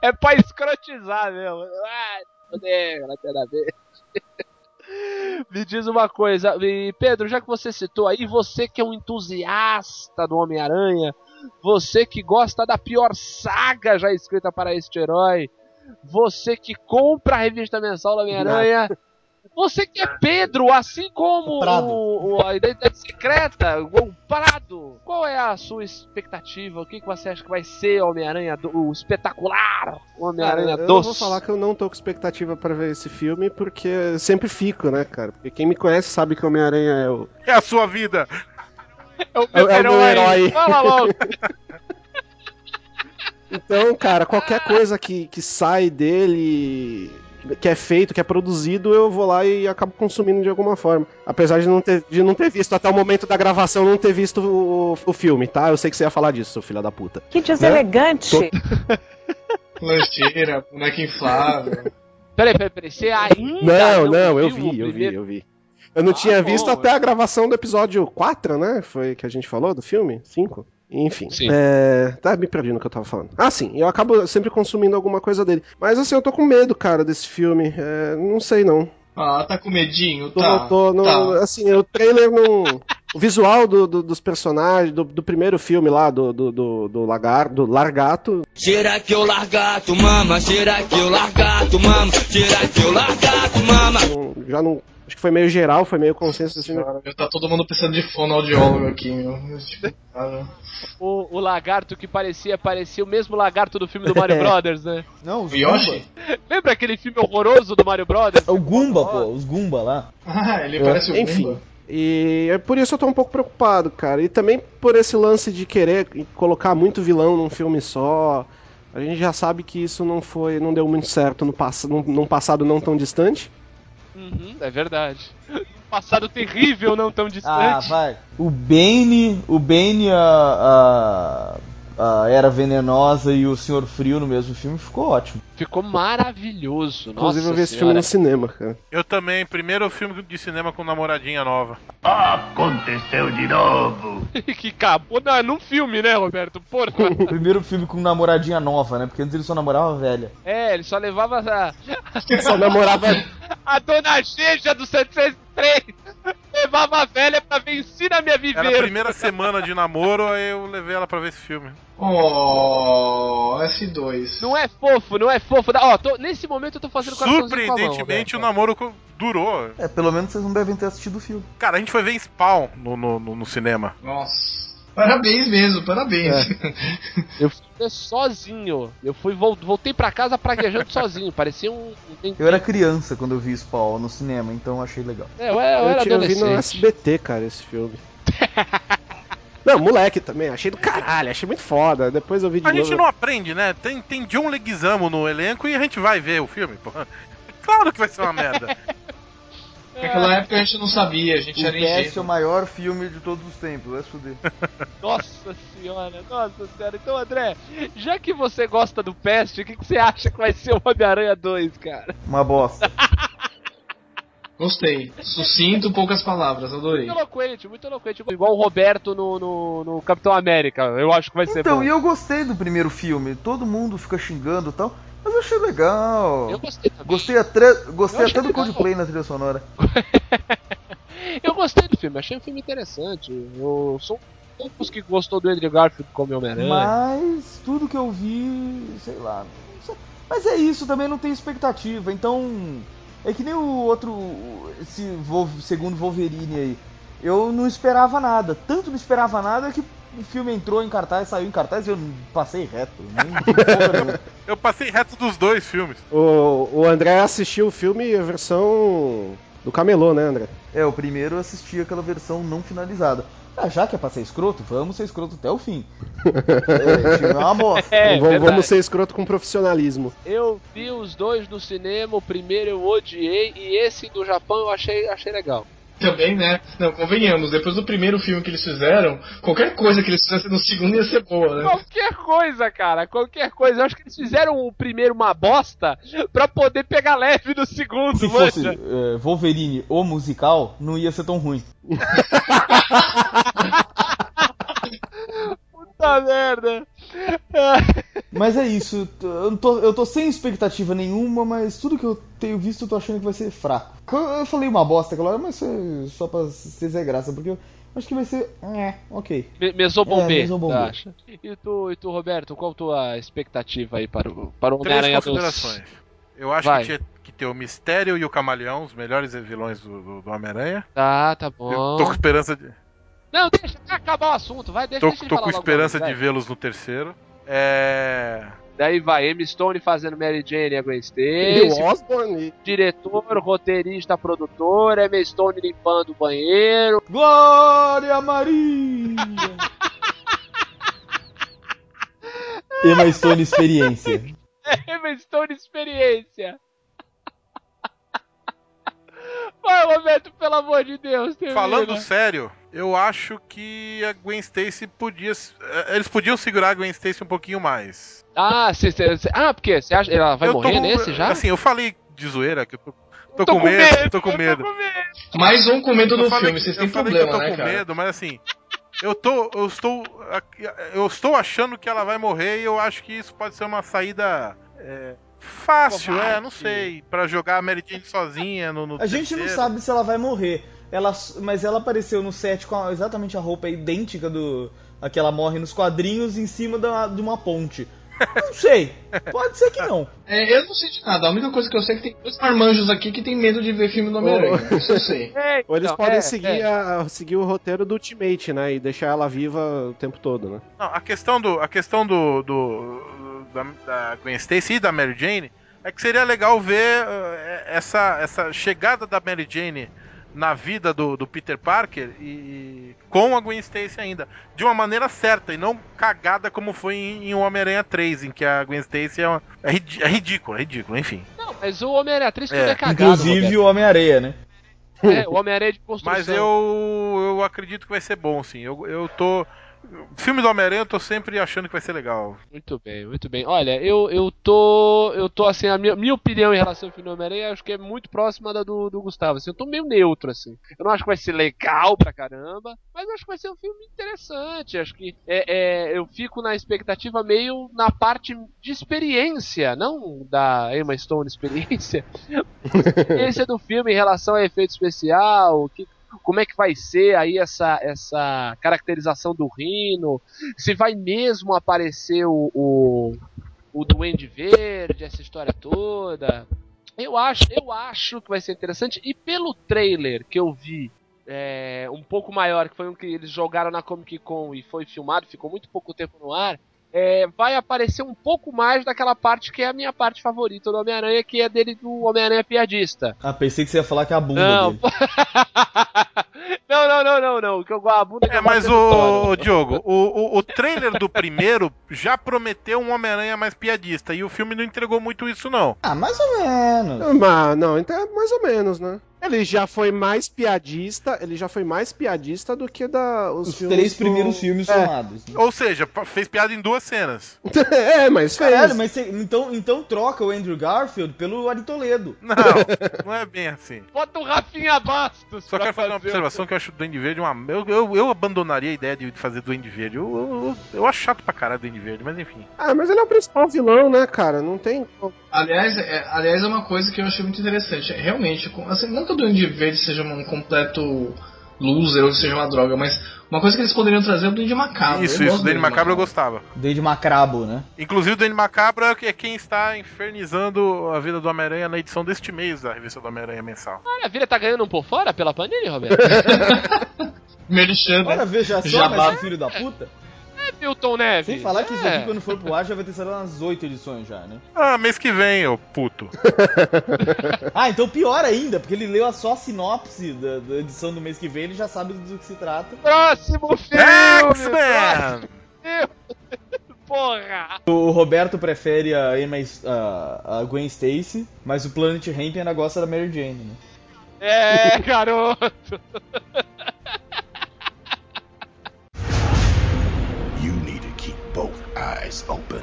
Speaker 1: É pra escrotizar mesmo. Ai, poder, Lanterna Verde. Me diz uma coisa, e Pedro, já que você citou aí, você que é um entusiasta do Homem-Aranha, você que gosta da pior saga já escrita para este herói, você que compra a revista mensal do Homem-Aranha, você que é Pedro, assim como o, o- a identidade secreta, o Prado, qual é a sua expectativa? O que, que você acha que vai ser o Homem-Aranha, do- o espetacular Homem-Aranha
Speaker 5: Cara, eu
Speaker 1: doce?
Speaker 5: vou falar que eu não tô com expectativa pra ver esse filme, porque eu sempre fico, né, cara? Porque quem me conhece sabe que o Homem-Aranha é o.
Speaker 2: É a sua vida.
Speaker 1: É o
Speaker 5: É o- é o meu herói.
Speaker 1: Fala logo.
Speaker 5: Então, cara, qualquer coisa que, que sai dele, que é feito, que é produzido, eu vou lá e acabo consumindo de alguma forma. Apesar de não ter, de não ter visto até o momento da gravação, não ter visto o, o filme, tá? Eu sei que você ia falar disso, seu filho da puta.
Speaker 9: Que deselegante.
Speaker 4: Lancheira, boneco inflável.
Speaker 1: Peraí, peraí, peraí. Você ainda
Speaker 5: Não,
Speaker 1: não,
Speaker 5: não, eu vi, eu vi, eu vi. Eu não
Speaker 1: Ah,
Speaker 5: tinha
Speaker 1: bom,
Speaker 5: visto até a gravação do episódio 4, né? Foi que a gente falou do filme? 5? Enfim.
Speaker 1: Sim.
Speaker 5: É... Tá, me perdi no que eu tava falando. Ah, sim, eu acabo sempre consumindo alguma coisa dele. Mas assim, eu tô com medo, cara, desse filme. É, Não sei não.
Speaker 4: Ah, tá com medinho?
Speaker 5: Tô,
Speaker 4: Tá.
Speaker 5: tô no-
Speaker 4: tá.
Speaker 5: Assim, o trailer não. O visual do- do- dos personagens, do, do primeiro filme lá, do, do, do, do lagar, do Largato,
Speaker 8: Tira que eu largato, mama, tira que eu largato, mama, tira que eu largato, mama.
Speaker 5: já não. Acho que foi meio geral, foi meio consenso assim.
Speaker 4: Cara, tá todo mundo precisando de fonoaudiólogo aqui, meu.
Speaker 1: O, o lagarto que parecia, parecia o mesmo lagarto do filme do Mario Brothers, né?
Speaker 3: Não,
Speaker 4: O Yoshi?
Speaker 1: Lembra aquele filme horroroso do Mario Brothers?
Speaker 3: É o Goomba, pô, os Goomba lá.
Speaker 4: Ah, ele parece o
Speaker 5: Enfim.
Speaker 4: Goomba.
Speaker 5: E é por isso eu tô um pouco preocupado, cara. E também por esse lance de querer colocar muito vilão num filme só. A gente já sabe que isso não foi, não deu muito certo no pass num, num passado não tão distante.
Speaker 1: Uhum, é verdade. Um passado terrível, não tão
Speaker 3: Ah,
Speaker 1: distante.
Speaker 3: vai. O Bane, o Bane, a, a, Era Venenosa e o Senhor Frio no mesmo filme ficou ótimo.
Speaker 1: Ficou maravilhoso.
Speaker 5: Inclusive
Speaker 1: Nossa
Speaker 5: eu vi esse filme no cinema, cara.
Speaker 2: Eu também, primeiro filme de cinema com namoradinha nova.
Speaker 7: Aconteceu de novo.
Speaker 1: que acabou na, num filme, né, Roberto? Porra.
Speaker 3: Primeiro filme com namoradinha nova, né? Porque antes ele só namorava velha.
Speaker 1: é, ele só levava a,
Speaker 5: Só namorava.
Speaker 1: a dona Geja do 703. Levava a velha pra ver Ensina minha
Speaker 2: Era a
Speaker 1: viver.
Speaker 2: primeira semana de namoro, aí eu levei ela pra ver esse filme.
Speaker 4: Oh, S2.
Speaker 1: Não é fofo, não é fofo. Ó, tô- nesse momento eu tô fazendo a mão,
Speaker 2: Surpreendentemente, o namoro durou.
Speaker 3: É, pelo menos vocês não devem ter assistido o filme.
Speaker 2: Cara, a gente foi ver Spawn no, no, no- no cinema.
Speaker 4: Nossa. Parabéns mesmo, parabéns.
Speaker 1: Eu fui sozinho. Eu fui vol- voltei pra casa praguejando sozinho. Parecia um.
Speaker 3: Eu era criança quando eu vi Spawn no cinema, então achei legal.
Speaker 1: É, eu, era- eu
Speaker 5: Eu,
Speaker 1: era
Speaker 5: vi no. SBT, cara, esse filme. Não, moleque também, achei do caralho, achei muito foda. Depois eu vi de
Speaker 2: A
Speaker 5: novo.
Speaker 2: gente não aprende, né? Tem, tem John Leguizamo no elenco e a gente vai ver o filme, porra. Claro que vai ser uma merda.
Speaker 4: Naquela época a gente não sabia, a gente
Speaker 3: O
Speaker 4: era
Speaker 3: Pest é
Speaker 4: ingênuo.
Speaker 3: o maior filme de todos os tempos, vai fuder.
Speaker 1: Nossa senhora, nossa senhora. Então, André, já que você gosta do Pest, o que, que você acha que vai ser o Homem-Aranha 2, cara?
Speaker 3: Uma bosta.
Speaker 4: Gostei. Sucinto, poucas palavras, adorei.
Speaker 1: Muito eloquente, muito eloquente. Igual o Roberto no, no, no Capitão América. Eu acho que vai ser
Speaker 3: Então,
Speaker 1: bom.
Speaker 3: e eu gostei do primeiro filme. Todo mundo fica xingando e tal, mas eu achei legal.
Speaker 1: Eu gostei também.
Speaker 3: Gostei até, gostei até do
Speaker 1: legal.
Speaker 3: Coldplay na trilha sonora.
Speaker 1: Eu gostei do filme, achei um filme interessante. Eu sou um poucos que gostou do Andrew Garfield como Homem-Aranha.
Speaker 3: Mas tudo que eu vi, sei lá. Mas é isso, também não tem expectativa. Então, é que nem o outro, esse segundo Wolverine aí. Eu não esperava nada. Tanto não esperava nada que o filme entrou em cartaz, saiu em cartaz e eu passei reto. Nem.
Speaker 2: Eu passei reto dos dois filmes.
Speaker 5: O, o André assistiu o filme a versão do Camelô, né, André?
Speaker 3: É, o primeiro eu assisti aquela versão não finalizada. Ah, já que é pra ser escroto, vamos ser escroto até o fim. É, é uma bosta.
Speaker 1: É,
Speaker 5: vamos, vamos ser escroto com profissionalismo.
Speaker 1: Eu vi os dois no cinema, o primeiro eu odiei e esse do Japão eu achei, achei legal.
Speaker 4: Também, né? Não, convenhamos, depois do primeiro filme que eles fizeram, qualquer coisa que eles fizessem no segundo ia ser boa, né?
Speaker 1: Qualquer coisa, cara, qualquer coisa. Eu acho que eles fizeram o primeiro uma bosta pra poder pegar leve no segundo,
Speaker 3: Se fosse é, Wolverine o musical, não ia ser tão ruim.
Speaker 1: Puta merda.
Speaker 3: Mas é isso, eu tô, eu tô sem expectativa nenhuma, mas tudo que eu tenho visto eu tô achando que vai ser fraco. Eu eu falei uma bosta aquela hora, mas é só pra ser Zé Graça, porque eu acho que vai ser. É, ok.
Speaker 1: Me- Mesobombê,
Speaker 3: É, Mesobombê.
Speaker 1: acha? E tu, e tu, Roberto, qual tua expectativa aí para o, para o
Speaker 2: Três
Speaker 1: Homem-Aranha 2?
Speaker 2: considerações. Eu acho
Speaker 1: Vai.
Speaker 2: que tinha que ter o Mistério e o Camaleão, os melhores vilões do, do, do Homem-Aranha.
Speaker 1: Tá, tá
Speaker 2: Eu
Speaker 1: bom.
Speaker 2: tô com esperança de,
Speaker 1: Não, deixa acabar o assunto, vai, deixa,
Speaker 2: tô,
Speaker 1: deixa
Speaker 2: tô com esperança
Speaker 1: logo,
Speaker 2: de vê-los no terceiro. É.
Speaker 1: Daí vai, Emma Stone fazendo Mary Jane e a Gwen
Speaker 5: E
Speaker 1: Stacy,
Speaker 5: o Osborne.
Speaker 1: diretor, roteirista, produtor, Emma Stone limpando o banheiro.
Speaker 3: Glória Maria! Emma Stone Experiência.
Speaker 1: Emma Stone experiência. Vai, Roberto, pelo amor de Deus, termina.
Speaker 2: Falando sério, eu acho que a Gwen Stacy podia. eh, Eles podiam segurar a Gwen Stacy um pouquinho mais.
Speaker 1: Ah, cê, cê, cê- ah, porque você acha ela vai
Speaker 2: Eu tô
Speaker 1: morrer
Speaker 2: com-
Speaker 1: nesse já?
Speaker 2: Assim, eu falei de zoeira, que eu tô, tô com, medo, tô com medo.
Speaker 1: Tô com medo.
Speaker 4: Mais um com medo
Speaker 2: falei
Speaker 4: filme, vocês
Speaker 2: eu
Speaker 4: têm
Speaker 2: falei
Speaker 4: problema,
Speaker 2: que eu tô
Speaker 4: né,
Speaker 2: com
Speaker 4: cara?
Speaker 2: medo, mas assim, eu tô, eu estou, eu estou achando que ela vai morrer e eu acho que isso pode ser uma saída é, fácil,
Speaker 1: Covarde.
Speaker 2: é, não sei, Pra jogar a Mary Jane sozinha no, no
Speaker 3: A gente não
Speaker 2: terceiro.
Speaker 3: sabe se ela vai morrer. Ela, mas ela apareceu no set com a- exatamente a roupa idêntica do a que ela morre nos quadrinhos em cima da- de uma ponte. Não sei. Pode ser que não.
Speaker 4: É, eu não sei de nada. A única coisa que eu sei é que tem dois marmanjos aqui que tem medo de ver filme do Homem-Aranha. Isso eu sei.
Speaker 1: É,
Speaker 5: Ou eles
Speaker 1: então,
Speaker 5: podem
Speaker 1: é,
Speaker 5: seguir,
Speaker 1: é.
Speaker 5: a- seguir o roteiro do Ultimate, né? E deixar ela viva o tempo todo, né?
Speaker 2: Não, a questão do. A questão do. do da, da Gwen Stacy e da Mary Jane é que seria legal ver eh, essa, essa chegada da Mary Jane na vida do, do Peter Parker e, e com a Gwen Stacy ainda. De uma maneira certa e não cagada como foi em, em Homem-Aranha 3, em que a Gwen Stacy é, uma, é, rid- é ridículo, é ridículo, enfim.
Speaker 1: Não, mas o Homem-Aranha 3 tudo
Speaker 2: É,
Speaker 1: é, cagado.
Speaker 3: Inclusive o Homem-Areia, né?
Speaker 1: Roberto. É, o Homem-Aranha de construção.
Speaker 2: Mas eu, eu acredito que vai ser bom, sim. Eu, eu tô. Filme do Homem-Aranha eu tô sempre achando que vai ser legal.
Speaker 1: Muito bem, muito bem. Olha, eu, eu tô. Eu tô assim, a minha, minha opinião em relação ao filme do Homem-Aranha acho que é muito próxima da do, do Gustavo. Assim, eu tô meio neutro, assim. Eu não acho que vai ser legal pra caramba, mas eu acho que vai ser um filme interessante. Acho que é, é, eu fico na expectativa meio na parte de experiência, não da Emma Stone experiência. experiência do filme em relação a efeito especial, o que como é que vai ser aí essa, essa caracterização do Rino, se vai mesmo aparecer o, o, o Duende Verde, essa história toda. Eu acho, eu acho que vai ser interessante, e pelo trailer que eu vi, é, um pouco maior, que foi um que eles jogaram na Comic Con e foi filmado, ficou muito pouco tempo no ar, é, vai aparecer um pouco mais daquela parte que é a minha parte favorita do Homem-Aranha, que é dele do Homem-Aranha piadista.
Speaker 3: Ah, pensei que você ia falar que é a bunda
Speaker 1: Não.
Speaker 3: dele.
Speaker 1: não, não, não, não, não. O que eu a bunda que
Speaker 2: É, mas
Speaker 1: no
Speaker 2: o, o Diogo, o, o, o trailer do primeiro já prometeu um Homem-Aranha mais piadista e o filme não entregou muito isso, não.
Speaker 3: Ah, mais ou menos.
Speaker 5: Mas, não, então é mais ou menos, né? Ele já foi mais piadista, ele já foi mais piadista do que da, os,
Speaker 3: Os três
Speaker 5: do-
Speaker 3: primeiros filmes
Speaker 5: É.
Speaker 3: somados. né?
Speaker 2: Ou seja, fez piada em duas cenas.
Speaker 5: é, mas fez.
Speaker 3: Caralho, mas você- então, então troca o Andrew Garfield pelo Ari Toledo.
Speaker 2: Não, não é bem assim.
Speaker 1: Bota o Rafinha Bastos.
Speaker 2: Só quero fazer uma
Speaker 1: fazer o-
Speaker 2: observação que eu acho o Duende Verde uma. Eu, eu, eu abandonaria a ideia de fazer Duende Verde. Eu, eu, eu, acho chato pra caralho Duende Verde, mas enfim.
Speaker 5: Ah, mas ele é o principal vilão, né, cara? Não tem.
Speaker 4: Aliás, é, aliás, é uma coisa que eu achei muito interessante. Realmente, com- assim, não que o Duende Verde seja um completo loser ou seja uma droga, mas uma coisa que eles poderiam trazer é o Duende Macabro.
Speaker 2: isso,
Speaker 4: Eu
Speaker 2: isso, o Duende Macabro eu gostava.
Speaker 3: Desde Macrabo, né?
Speaker 2: Inclusive o Duende Macabro é que- é quem está infernizando a vida do Homem-Aranha na edição deste mês da revista do Homem-Aranha mensal.
Speaker 1: Olha, a Vira tá ganhando um por fora pela Panini, Roberto?
Speaker 4: Merchan, né?
Speaker 3: Olha, veja só,
Speaker 4: Jabá.
Speaker 3: mas filho da puta.
Speaker 1: É Milton Neves.
Speaker 3: Sem falar que isso
Speaker 1: é.
Speaker 3: aqui, quando for pro ar, já vai ter saído umas oito edições já, né?
Speaker 2: Ah, mês que vem, ô puto.
Speaker 3: Ah, então pior ainda, porque ele leu a só a sinopse da, da edição do mês que vem, ele já sabe do que se trata.
Speaker 1: Próximo filme!
Speaker 2: X-Men!
Speaker 1: Porra!
Speaker 3: O Roberto prefere a, Emma, a, a Gwen Stacy, mas o Planet Ramp ainda gosta da Mary Jane, né?
Speaker 1: É, garoto!
Speaker 7: eyes open.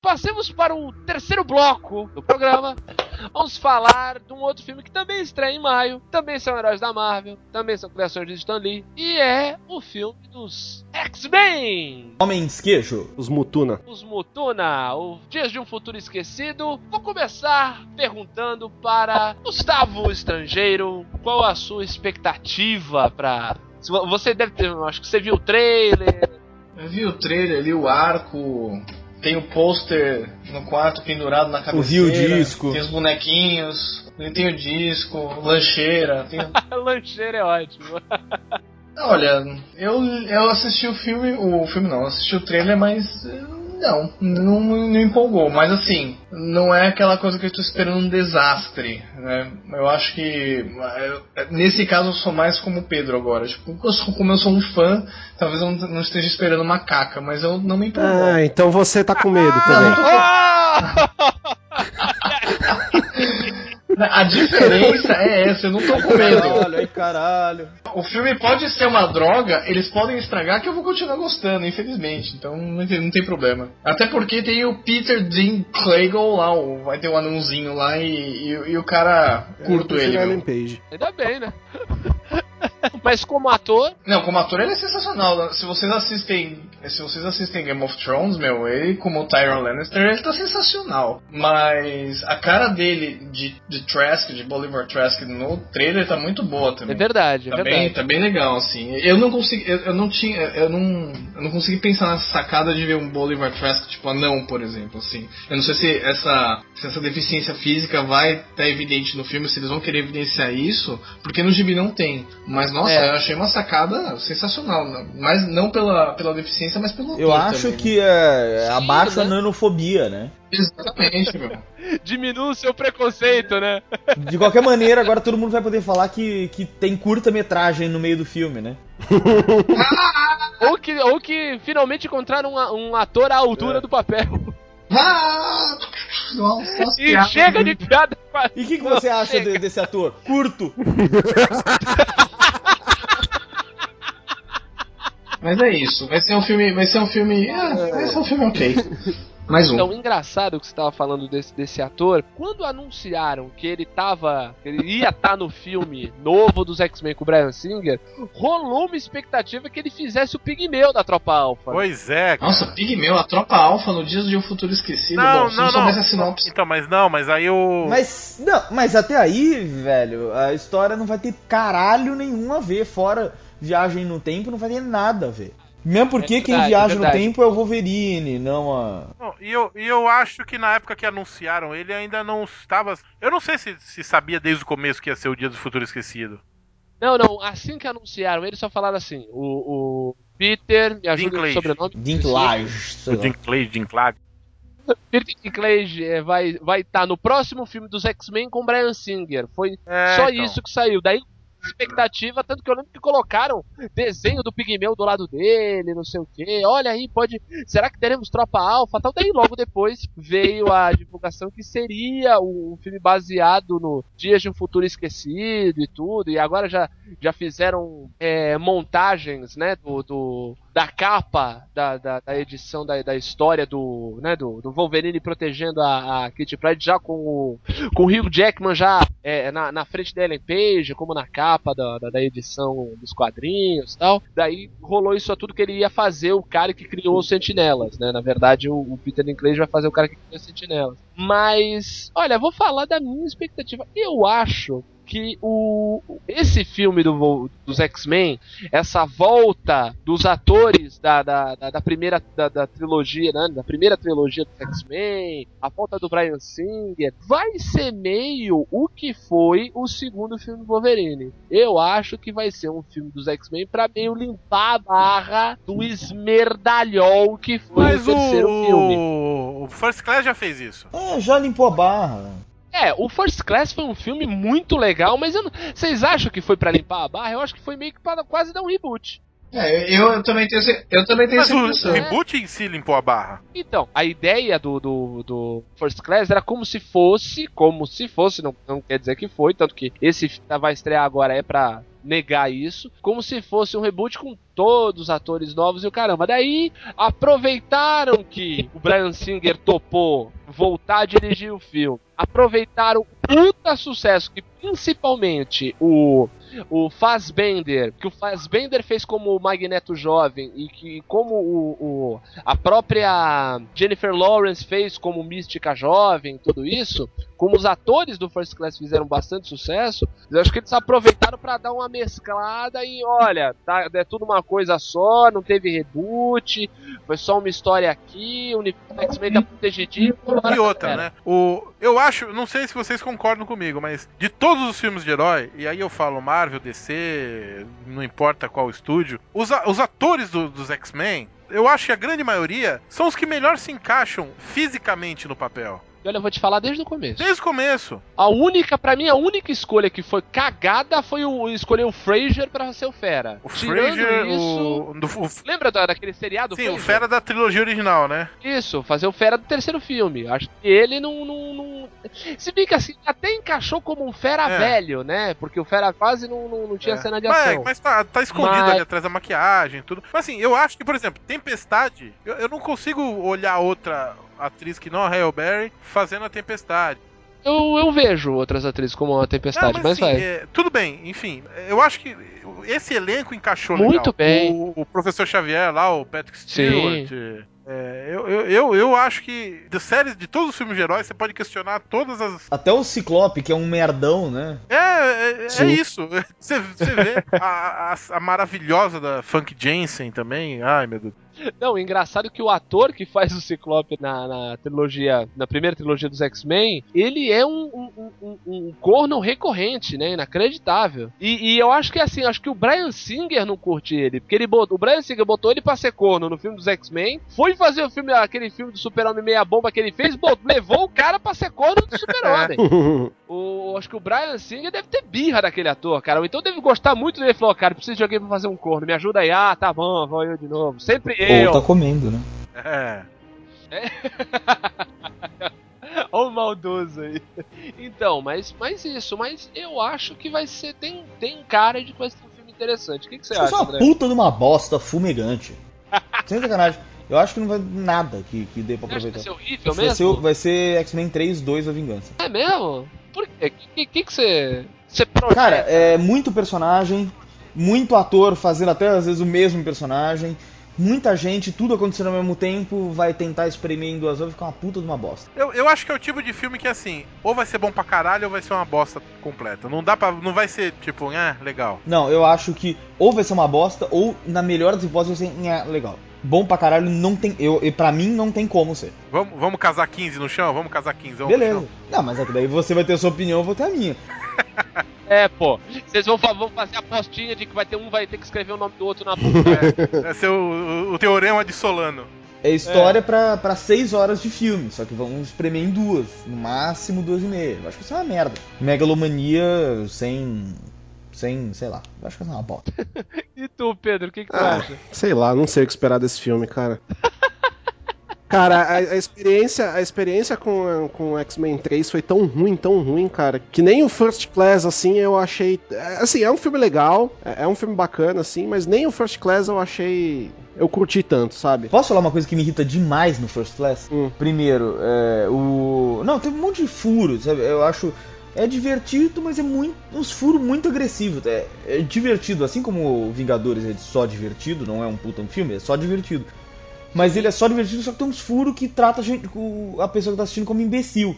Speaker 1: Passemos para o terceiro bloco do programa. Vamos falar de um outro filme que também estreia em maio. Também são heróis da Marvel. Também são criações de Stan Lee. E é o filme dos X-Men.
Speaker 3: Homens Queijo.
Speaker 5: Os Mutuna.
Speaker 1: Os Mutuna, o Dias de um Futuro Esquecido. Vou começar perguntando para Gustavo Estrangeiro qual a sua expectativa para. Você deve ter, acho que você viu o trailer.
Speaker 4: Eu vi o trailer ali, o arco. Tem o pôster no quarto pendurado na cabeceira.
Speaker 3: Rio Disco.
Speaker 4: Tem os bonequinhos. Ele tem o disco, lancheira. Tem...
Speaker 1: A lancheira é ótimo.
Speaker 4: Olha, eu, eu assisti o filme. O filme não, eu assisti o trailer, mas. eh, Não, não, não empolgou. Mas assim, não é aquela coisa que eu tô esperando um desastre. Né? Eu acho que. eu- nesse caso eu sou mais como o Pedro agora. Tipo, eu sou- como eu sou um fã, talvez eu não, esteja esperando uma caca, mas eu não me empolgou.
Speaker 5: Ah, então você tá com medo
Speaker 4: Não,
Speaker 5: também.
Speaker 4: tô- A diferença é essa, eu não tô com medo.
Speaker 3: Caralho, ai caralho.
Speaker 4: O filme pode ser uma droga, eles podem estragar que eu vou continuar gostando, infelizmente. Então não tem, não tem problema. Até porque tem o Peter Dean Claygle lá, o- vai ter um anãozinho lá e, e- e o cara curto
Speaker 5: Eu
Speaker 4: ele.
Speaker 5: Ellen Page.
Speaker 1: Ainda bem, né? Mas como ator,
Speaker 4: Não, como ator ele é sensacional. Se vocês assistem, se vocês assistem Game of Thrones, meu, ele como Tyrion Lannister, ele tá sensacional. Mas a cara dele de, de Trask, de Bolivar Trask no trailer tá muito boa também.
Speaker 1: é verdade, é
Speaker 4: Tá bem,
Speaker 1: verdade.
Speaker 4: tá bem legal, assim. Eu não consegui, eu, eu não tinha, eu não, eu não consegui pensar nessa sacada de ver um Bolivar Trask tipo anão, por exemplo, assim. Eu não sei se essa, se essa deficiência física vai estar evidente no filme, se eles vão querer evidenciar isso, porque no gibi não tem. Mas nossa,
Speaker 1: É.
Speaker 4: eu achei uma sacada sensacional, né? mas não pela, pela deficiência, mas pelo
Speaker 3: Eu acho
Speaker 4: também,
Speaker 3: que
Speaker 4: né?
Speaker 3: é,
Speaker 1: Sim,
Speaker 3: abaixa a
Speaker 1: né?
Speaker 3: nanofobia, né?
Speaker 4: Exatamente, meu.
Speaker 1: Diminui o seu preconceito, né?
Speaker 3: De qualquer maneira, agora todo mundo vai poder falar que, que tem curta-metragem no meio do filme, né?
Speaker 1: Ou que, ou que finalmente encontraram um, um ator à altura do papel.
Speaker 4: Ah! Nossa,
Speaker 1: E
Speaker 4: piadas
Speaker 1: chega de piada a-
Speaker 3: E o que, que você acha de- desse ator? Curto.
Speaker 4: Mas é isso. Vai ser um filme. Vai ser um filme. ah, vai ser um filme ok. Mais um.
Speaker 1: Então, engraçado que você tava falando desse, desse ator. Quando anunciaram que ele tava. que ele ia estar no filme novo dos X-Men com o Brian Singer, rolou uma expectativa que ele fizesse o pigmeu da tropa Alpha.
Speaker 2: Pois é, cara.
Speaker 4: Nossa, Pigmeu, a tropa alfa no Dias de um Futuro Esquecido.
Speaker 2: Não,
Speaker 4: Bom, se
Speaker 2: não,
Speaker 4: não
Speaker 2: não.
Speaker 4: a sinopse.
Speaker 2: Então, mas não, mas aí o.
Speaker 3: Mas, não, mas até aí, velho, a história não vai ter caralho nenhum a ver. Fora viagem no tempo, não vai ter nada a ver. Mesmo porque
Speaker 1: É
Speaker 3: quem
Speaker 1: verdade,
Speaker 3: viaja
Speaker 1: é
Speaker 3: no tempo é o Wolverine, não a.
Speaker 2: Não, e, eu, e eu acho que na época que anunciaram ele ainda não estava. Eu não sei se, se sabia desde o começo que ia ser o Dia do Futuro Esquecido.
Speaker 1: Não, não, assim que anunciaram, eles só falaram assim: o, o Peter, me ajuda no
Speaker 2: Dinklage.
Speaker 1: sobrenome.
Speaker 3: Dinklage.
Speaker 2: O. Dinklage, Dinklage.
Speaker 1: Peter Dinklage é, vai estar vai tá no próximo filme dos X-Men com Brian Singer. Foi
Speaker 2: É,
Speaker 1: só
Speaker 2: então.
Speaker 1: isso que saiu. Daí expectativa, tanto que eu lembro que colocaram desenho do Pigmeu do lado dele, não sei o que. Olha aí, pode. Será que teremos Tropa Alpha? Tal. Daí logo depois veio a divulgação que seria um filme baseado no Dias de um Futuro Esquecido e tudo. E agora já, já fizeram é, montagens, né, do, do- da capa da, da, da edição da, da história do, né, do, do Wolverine protegendo a, a Kitty Pryde já com o, com o Hugh Jackman já é, na, na frente da Ellen Page, como na capa da, da, da edição dos quadrinhos tal. Daí rolou isso tudo que ele ia fazer o cara que criou os Sentinelas, né? Na verdade, o, o Peter Dinklage vai fazer o cara que criou os Sentinelas. Mas, olha, vou falar da minha expectativa. Eu acho que o esse filme do, dos X-Men, essa volta dos atores da, da, da, da primeira da, da trilogia, né, da primeira trilogia dos X-Men, a volta do Brian Singer, vai ser meio o que foi o segundo filme do Wolverine. Eu acho que vai ser um filme dos X-Men pra meio limpar a barra do esmerdalhol que foi
Speaker 2: Mas
Speaker 1: o terceiro filme.
Speaker 2: o... o First Class já fez isso.
Speaker 3: É, já limpou a barra.
Speaker 1: É, o First Class foi um filme muito legal, mas vocês acham que foi pra limpar a barra? Eu acho que foi meio que pra quase dar um reboot.
Speaker 4: É, eu, eu também tenho, eu também tenho
Speaker 2: Mas
Speaker 4: essa
Speaker 2: o
Speaker 4: impressão.
Speaker 2: reboot em si limpou a barra.
Speaker 1: Então, a ideia do, do, do First Class era como se fosse, como se fosse, não, não quer dizer que foi, tanto que esse que vai estrear agora é pra negar isso, como se fosse um reboot com todos os atores novos e o caramba. Daí aproveitaram que o Brian Singer topou voltar a dirigir o filme, aproveitaram o puta sucesso que principalmente o o Fassbender, que o Fassbender fez como o Magneto jovem e que como o, o- a própria Jennifer Lawrence fez como Mística jovem, tudo isso, como os atores do First Class fizeram bastante sucesso, eu acho que eles aproveitaram pra dar uma mesclada e olha, tá, é tudo uma coisa só, não teve reboot, foi só uma história aqui, o X-Men tá protegidinho.
Speaker 2: E outra, né? O, eu acho, não sei se vocês concordam comigo, mas de todos os filmes de herói, e aí eu falo Marvel, DC, não importa qual estúdio, os, os atores do- dos X-Men, eu acho que a grande maioria são os que melhor se encaixam fisicamente no papel.
Speaker 1: E olha, eu vou te falar desde o começo.
Speaker 2: Desde o começo.
Speaker 1: A única, pra mim, a única escolha que foi cagada foi o escolher o Fraser pra ser o Fera.
Speaker 2: O
Speaker 1: Tirando
Speaker 2: Fraser,
Speaker 1: isso.
Speaker 2: o, do- o-
Speaker 1: Lembra da- daquele seriado?
Speaker 2: Sim, o
Speaker 1: Fraser?
Speaker 2: Fera da trilogia original, né?
Speaker 1: Isso, fazer o Fera do terceiro filme. Acho que ele não. não, não- Se bem que assim, até encaixou como um Fera
Speaker 2: É.
Speaker 1: velho, né? Porque o Fera quase não, não, não tinha
Speaker 2: É.
Speaker 1: cena de
Speaker 2: Mas,
Speaker 1: ação.
Speaker 2: mas tá, tá escondido
Speaker 1: Mas-
Speaker 2: ali atrás da maquiagem e tudo. Mas assim, eu acho que, por exemplo, Tempestade, eu, eu não consigo olhar outra atriz que não a Halle Berry fazendo a Tempestade.
Speaker 1: eu, eu vejo outras atrizes como a Tempestade,
Speaker 2: Não,
Speaker 1: mas,
Speaker 2: assim,
Speaker 1: vai.
Speaker 2: é, tudo bem, enfim. Eu acho que esse elenco encaixou
Speaker 1: Muito
Speaker 2: legal.
Speaker 1: bem.
Speaker 2: O, o professor Xavier lá, o Patrick
Speaker 1: Sim.
Speaker 2: Stewart. é, eu, eu, eu, eu acho que de séries, de todos os filmes de heróis, você pode questionar todas as.
Speaker 3: Até o Ciclope, que é um merdão, né?
Speaker 2: É, é, é
Speaker 3: Sim.
Speaker 2: isso. Você, você vê a, a, a maravilhosa da Funk Jensen também. Ai, meu Deus.
Speaker 1: Não, engraçado que o ator que faz o Ciclope na, na trilogia, na primeira trilogia dos X-Men, ele é um, um, um, um corno recorrente, né? Inacreditável. E, e eu acho que assim, acho que o Brian Singer não curte ele, porque ele botou, o Brian Singer botou ele pra ser corno no filme dos X-Men, foi fazer o filme, aquele filme do Super-Homem meia bomba que ele fez, botou, levou o cara pra ser corno do Super-Homem. O, acho que o Brian Singer deve ter birra daquele ator, cara. Ou então deve gostar muito dele. Ele falou, cara, preciso de alguém pra fazer um corno. Me ajuda aí. Ah, tá bom, vou eu de novo. Sempre eu.
Speaker 3: Ou tá comendo, né?
Speaker 2: É.
Speaker 1: Olha o maldoso aí. Então, mas, mas isso, mas eu acho que vai ser. Tem, tem cara de que vai ser um filme interessante. O que, que você
Speaker 3: Isso
Speaker 1: acha,
Speaker 3: é uma
Speaker 1: André?
Speaker 3: puta de uma bosta fumegante. Sem sacanagem. Eu acho que não vai nada que, que dê pra aproveitar.
Speaker 1: vai ser horrível
Speaker 3: Vai ser,
Speaker 1: mesmo?
Speaker 3: vai ser X-Men 3, 2, A Vingança.
Speaker 1: É mesmo? Por quê? O que, que, que você. Você projeta?
Speaker 3: Cara, é muito personagem, muito ator fazendo até às vezes o mesmo personagem, muita gente, tudo acontecendo ao mesmo tempo, vai tentar espremer em duas horas, fica uma puta de uma bosta.
Speaker 2: Eu, eu acho que é o tipo de filme que assim, ou vai ser bom pra caralho ou vai ser uma bosta completa. Não dá para Não vai ser tipo, ah, legal.
Speaker 3: Não, eu acho que ou vai ser uma bosta, ou na melhor das hipóteses vai ser "Nha, legal. Bom pra caralho não tem. Eu, e pra mim não tem como ser.
Speaker 2: Vamos, vamos casar 15 no chão? Vamos casar 15 no
Speaker 3: Beleza.
Speaker 2: chão?
Speaker 3: Não, mas é que daí você vai ter a sua opinião, eu vou ter a minha.
Speaker 1: É, pô. Vocês vão, vão fazer a apostinha de que vai ter um vai ter que escrever o nome do outro na bunda.
Speaker 2: Vai ser o, o, o teorema de Solano.
Speaker 3: É história pra, pra seis horas de filme, só que vamos espremer em duas, no máximo duas e meia. Eu acho que isso é uma merda. Megalomania sem. Sem. sei lá. Eu acho que é uma bosta.
Speaker 1: e tu, Pedro, o que, que tu
Speaker 5: Ah,
Speaker 1: acha?
Speaker 5: sei lá, não sei o que esperar desse filme, cara. Cara, a, a experiência, a experiência com, com o X-Men 3 foi tão ruim, tão ruim, cara, que nem o First Class, assim, eu achei. é, Assim, é um filme legal, é, é um filme bacana, assim, mas nem o First Class eu achei. Eu curti tanto, sabe?
Speaker 3: Posso falar uma coisa que me irrita demais no First Class?
Speaker 5: Hum.
Speaker 3: Primeiro, é, o. Não, tem um monte de furos, sabe? Eu acho. É divertido, mas é muito. uns furos muito agressivos. É, é divertido, assim como o Vingadores é só divertido, não é um puta um filme, é só divertido. Mas ele é só divertido, só que tem uns furos que trata a, gente, a pessoa que tá assistindo como imbecil.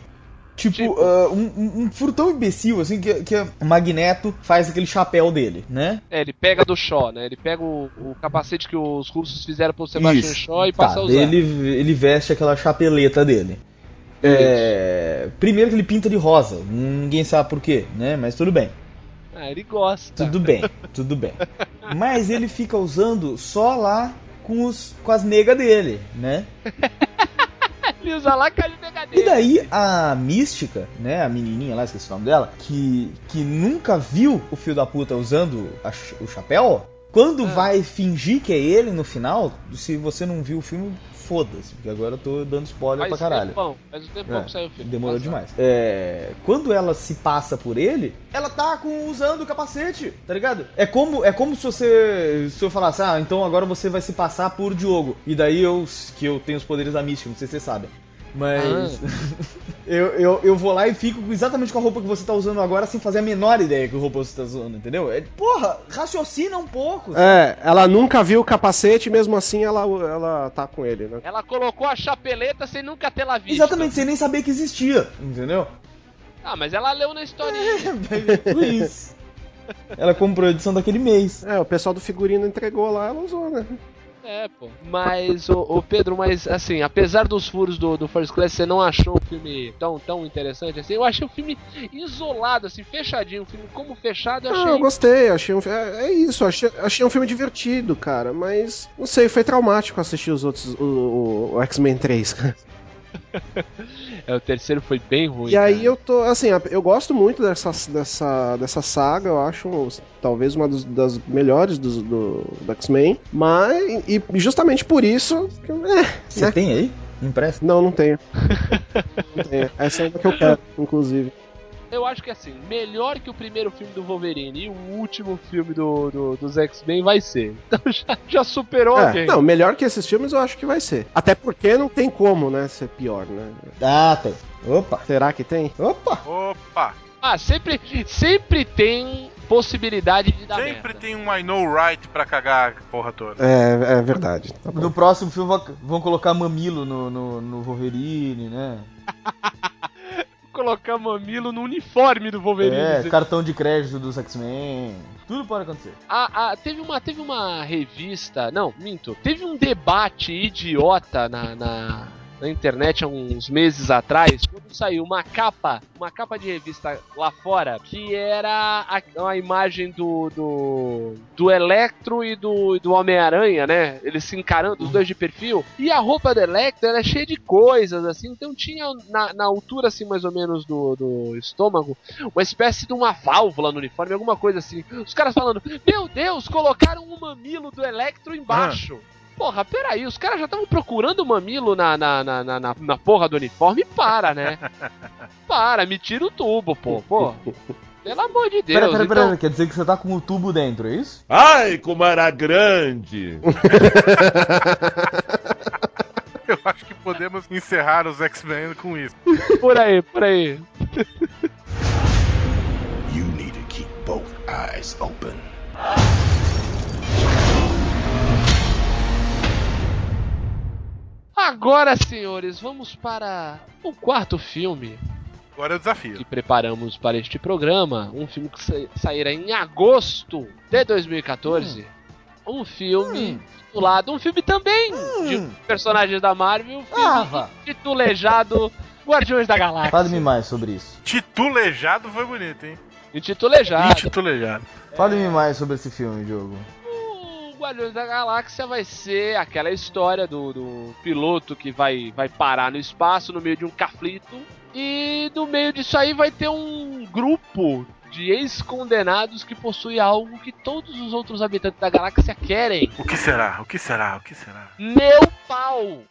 Speaker 3: Tipo,
Speaker 1: Tipo?
Speaker 3: ah, um, um- furo tão imbecil, assim, que, que o Magneto faz aquele chapéu dele, né?
Speaker 1: É, ele pega do Shaw, né? Ele pega o, o capacete que os russos fizeram pro Sebastian. Shaw e passa
Speaker 3: tá,
Speaker 1: a usar.
Speaker 3: Ele, ele veste aquela chapeleta dele. É, primeiro que ele pinta de rosa, ninguém sabe por quê, né? Mas tudo bem,
Speaker 1: Ah, ele gosta.
Speaker 3: tudo bem, tudo bem. Mas ele fica usando só lá com, os, com as negas dele, né?
Speaker 1: Ele usa lá com a nega dele.
Speaker 3: E daí a Mística, né, a menininha lá, esqueci o nome dela, que, que nunca viu o filho da puta usando a o chapéu, quando
Speaker 1: Ah.
Speaker 3: vai fingir que é ele no final, se você não viu o filme, foda-se, porque agora eu tô dando spoiler
Speaker 1: Faz
Speaker 3: pra caralho.
Speaker 1: tempão, faz um tempão
Speaker 3: É,
Speaker 1: que saiu o filme.
Speaker 3: Demorou demais. É, quando ela se passa por ele, ela tá com, usando o capacete, tá ligado? É como, é como se você. Se eu falasse, ah, então agora você vai se passar por Diogo. E daí eu. Que eu tenho os poderes da mística, não sei se vocês sabem. Mas. eu, eu, eu vou lá e fico exatamente com a roupa que você tá usando agora, sem fazer a menor ideia que roupa você tá usando, entendeu? É, porra, raciocina um pouco.
Speaker 5: É, ela nunca viu o capacete, mesmo assim ela, ela tá com ele, né?
Speaker 1: Ela colocou a chapeleta sem nunca ter la visto.
Speaker 3: Exatamente, sem nem saber que existia, entendeu?
Speaker 1: Ah, mas ela leu na historinha.
Speaker 3: Por isso. Ela comprou a edição daquele mês.
Speaker 5: É, o pessoal do figurino entregou lá, ela usou, né?
Speaker 1: É, pô. Mas, ô, ô, Pedro, mas assim, apesar dos furos do, do First Class, você não achou o filme tão, tão interessante assim? Eu achei o filme isolado, assim, fechadinho. O filme como fechado, eu
Speaker 5: Ah,
Speaker 1: achei.
Speaker 5: eu gostei, achei um é, é isso, achei, achei um filme divertido, cara, mas não sei, foi traumático assistir os outros, o, o- o X-Men 3, cara.
Speaker 1: É, o terceiro foi bem ruim.
Speaker 5: E aí
Speaker 1: cara.
Speaker 5: eu tô, assim, eu gosto muito dessa, dessa, dessa saga, eu acho talvez uma dos- das melhores do, do, do X-Men, mas, e justamente por isso, é,
Speaker 3: Você
Speaker 5: né?
Speaker 3: tem aí? Empresta?
Speaker 5: Não, não tenho. não tenho. Essa é uma que eu quero, inclusive.
Speaker 1: Eu acho que assim, melhor que o primeiro filme do Wolverine e o último filme do, do- dos X-Men vai ser. Então já, já superou
Speaker 5: É,
Speaker 1: alguém.
Speaker 5: não, melhor que esses filmes eu acho que vai ser. Até porque não tem como, né, ser pior, né?
Speaker 3: Ah, tem. Opa!
Speaker 5: Será que tem?
Speaker 3: Opa!
Speaker 2: Opa!
Speaker 1: Ah, sempre, sempre tem possibilidade de dar
Speaker 2: Sempre
Speaker 1: merda.
Speaker 2: tem um I know right pra cagar a porra toda.
Speaker 5: É, é verdade. Tá.
Speaker 3: No próximo filme vão- vão colocar mamilo no, no, no Wolverine, né?
Speaker 1: Colocar mamilo no uniforme do Wolverine.
Speaker 3: É,
Speaker 1: Você-
Speaker 3: cartão de crédito dos X-Men. Tudo pode acontecer.
Speaker 1: Ah, ah, teve, uma, teve uma revista. Não, minto. Teve um debate idiota na, na, na internet há uns meses atrás, quando saiu uma capa, uma capa de revista lá fora, que era a, a imagem do, do, do Electro e do, do Homem-Aranha, né? Eles se encarando, os dois de perfil. E a roupa do Electro ela é cheia de coisas, assim. Então tinha na, na altura, assim, mais ou menos do, do estômago, uma espécie de uma válvula no uniforme, alguma coisa assim. Os caras falando, meu Deus, colocaram o mamilo do Electro embaixo. Porra, peraí, os caras já estavam procurando o mamilo na, na, na, na, na- na porra do uniforme? Para, né? Para, me tira o tubo, pô. Pô, pelo amor de Deus.
Speaker 3: Pera, pera, pera,
Speaker 1: então-
Speaker 3: quer dizer que você tá com o tubo dentro, é isso?
Speaker 9: Ai, como era grande!
Speaker 2: Eu acho que podemos encerrar os X-Men com isso.
Speaker 1: Por aí, por aí.
Speaker 7: You need to keep both eyes open.
Speaker 1: Agora, senhores, vamos para o quarto filme
Speaker 2: Agora é o desafio.
Speaker 1: que preparamos para este programa. Um filme que sa- sairá em agosto de 2014. Um filme titulado, um filme também de
Speaker 3: Hum.
Speaker 1: personagens da Marvel, um filme
Speaker 3: Ah, vá.
Speaker 1: intitulejado Guardiões da Galáxia.
Speaker 3: Fale-me mais sobre isso.
Speaker 2: Titulejado foi bonito, hein?
Speaker 1: Intitulejado.
Speaker 2: Intitulejado.
Speaker 3: Fale-me mais sobre esse filme, Diogo.
Speaker 1: O Guardiões da Galáxia vai ser aquela história do, do piloto que vai, vai parar no espaço no meio de um conflito. E no meio disso aí vai ter um grupo de ex-condenados que possui algo que todos os outros habitantes da galáxia querem.
Speaker 2: O que será? O que será? O que será?
Speaker 1: Meu pau!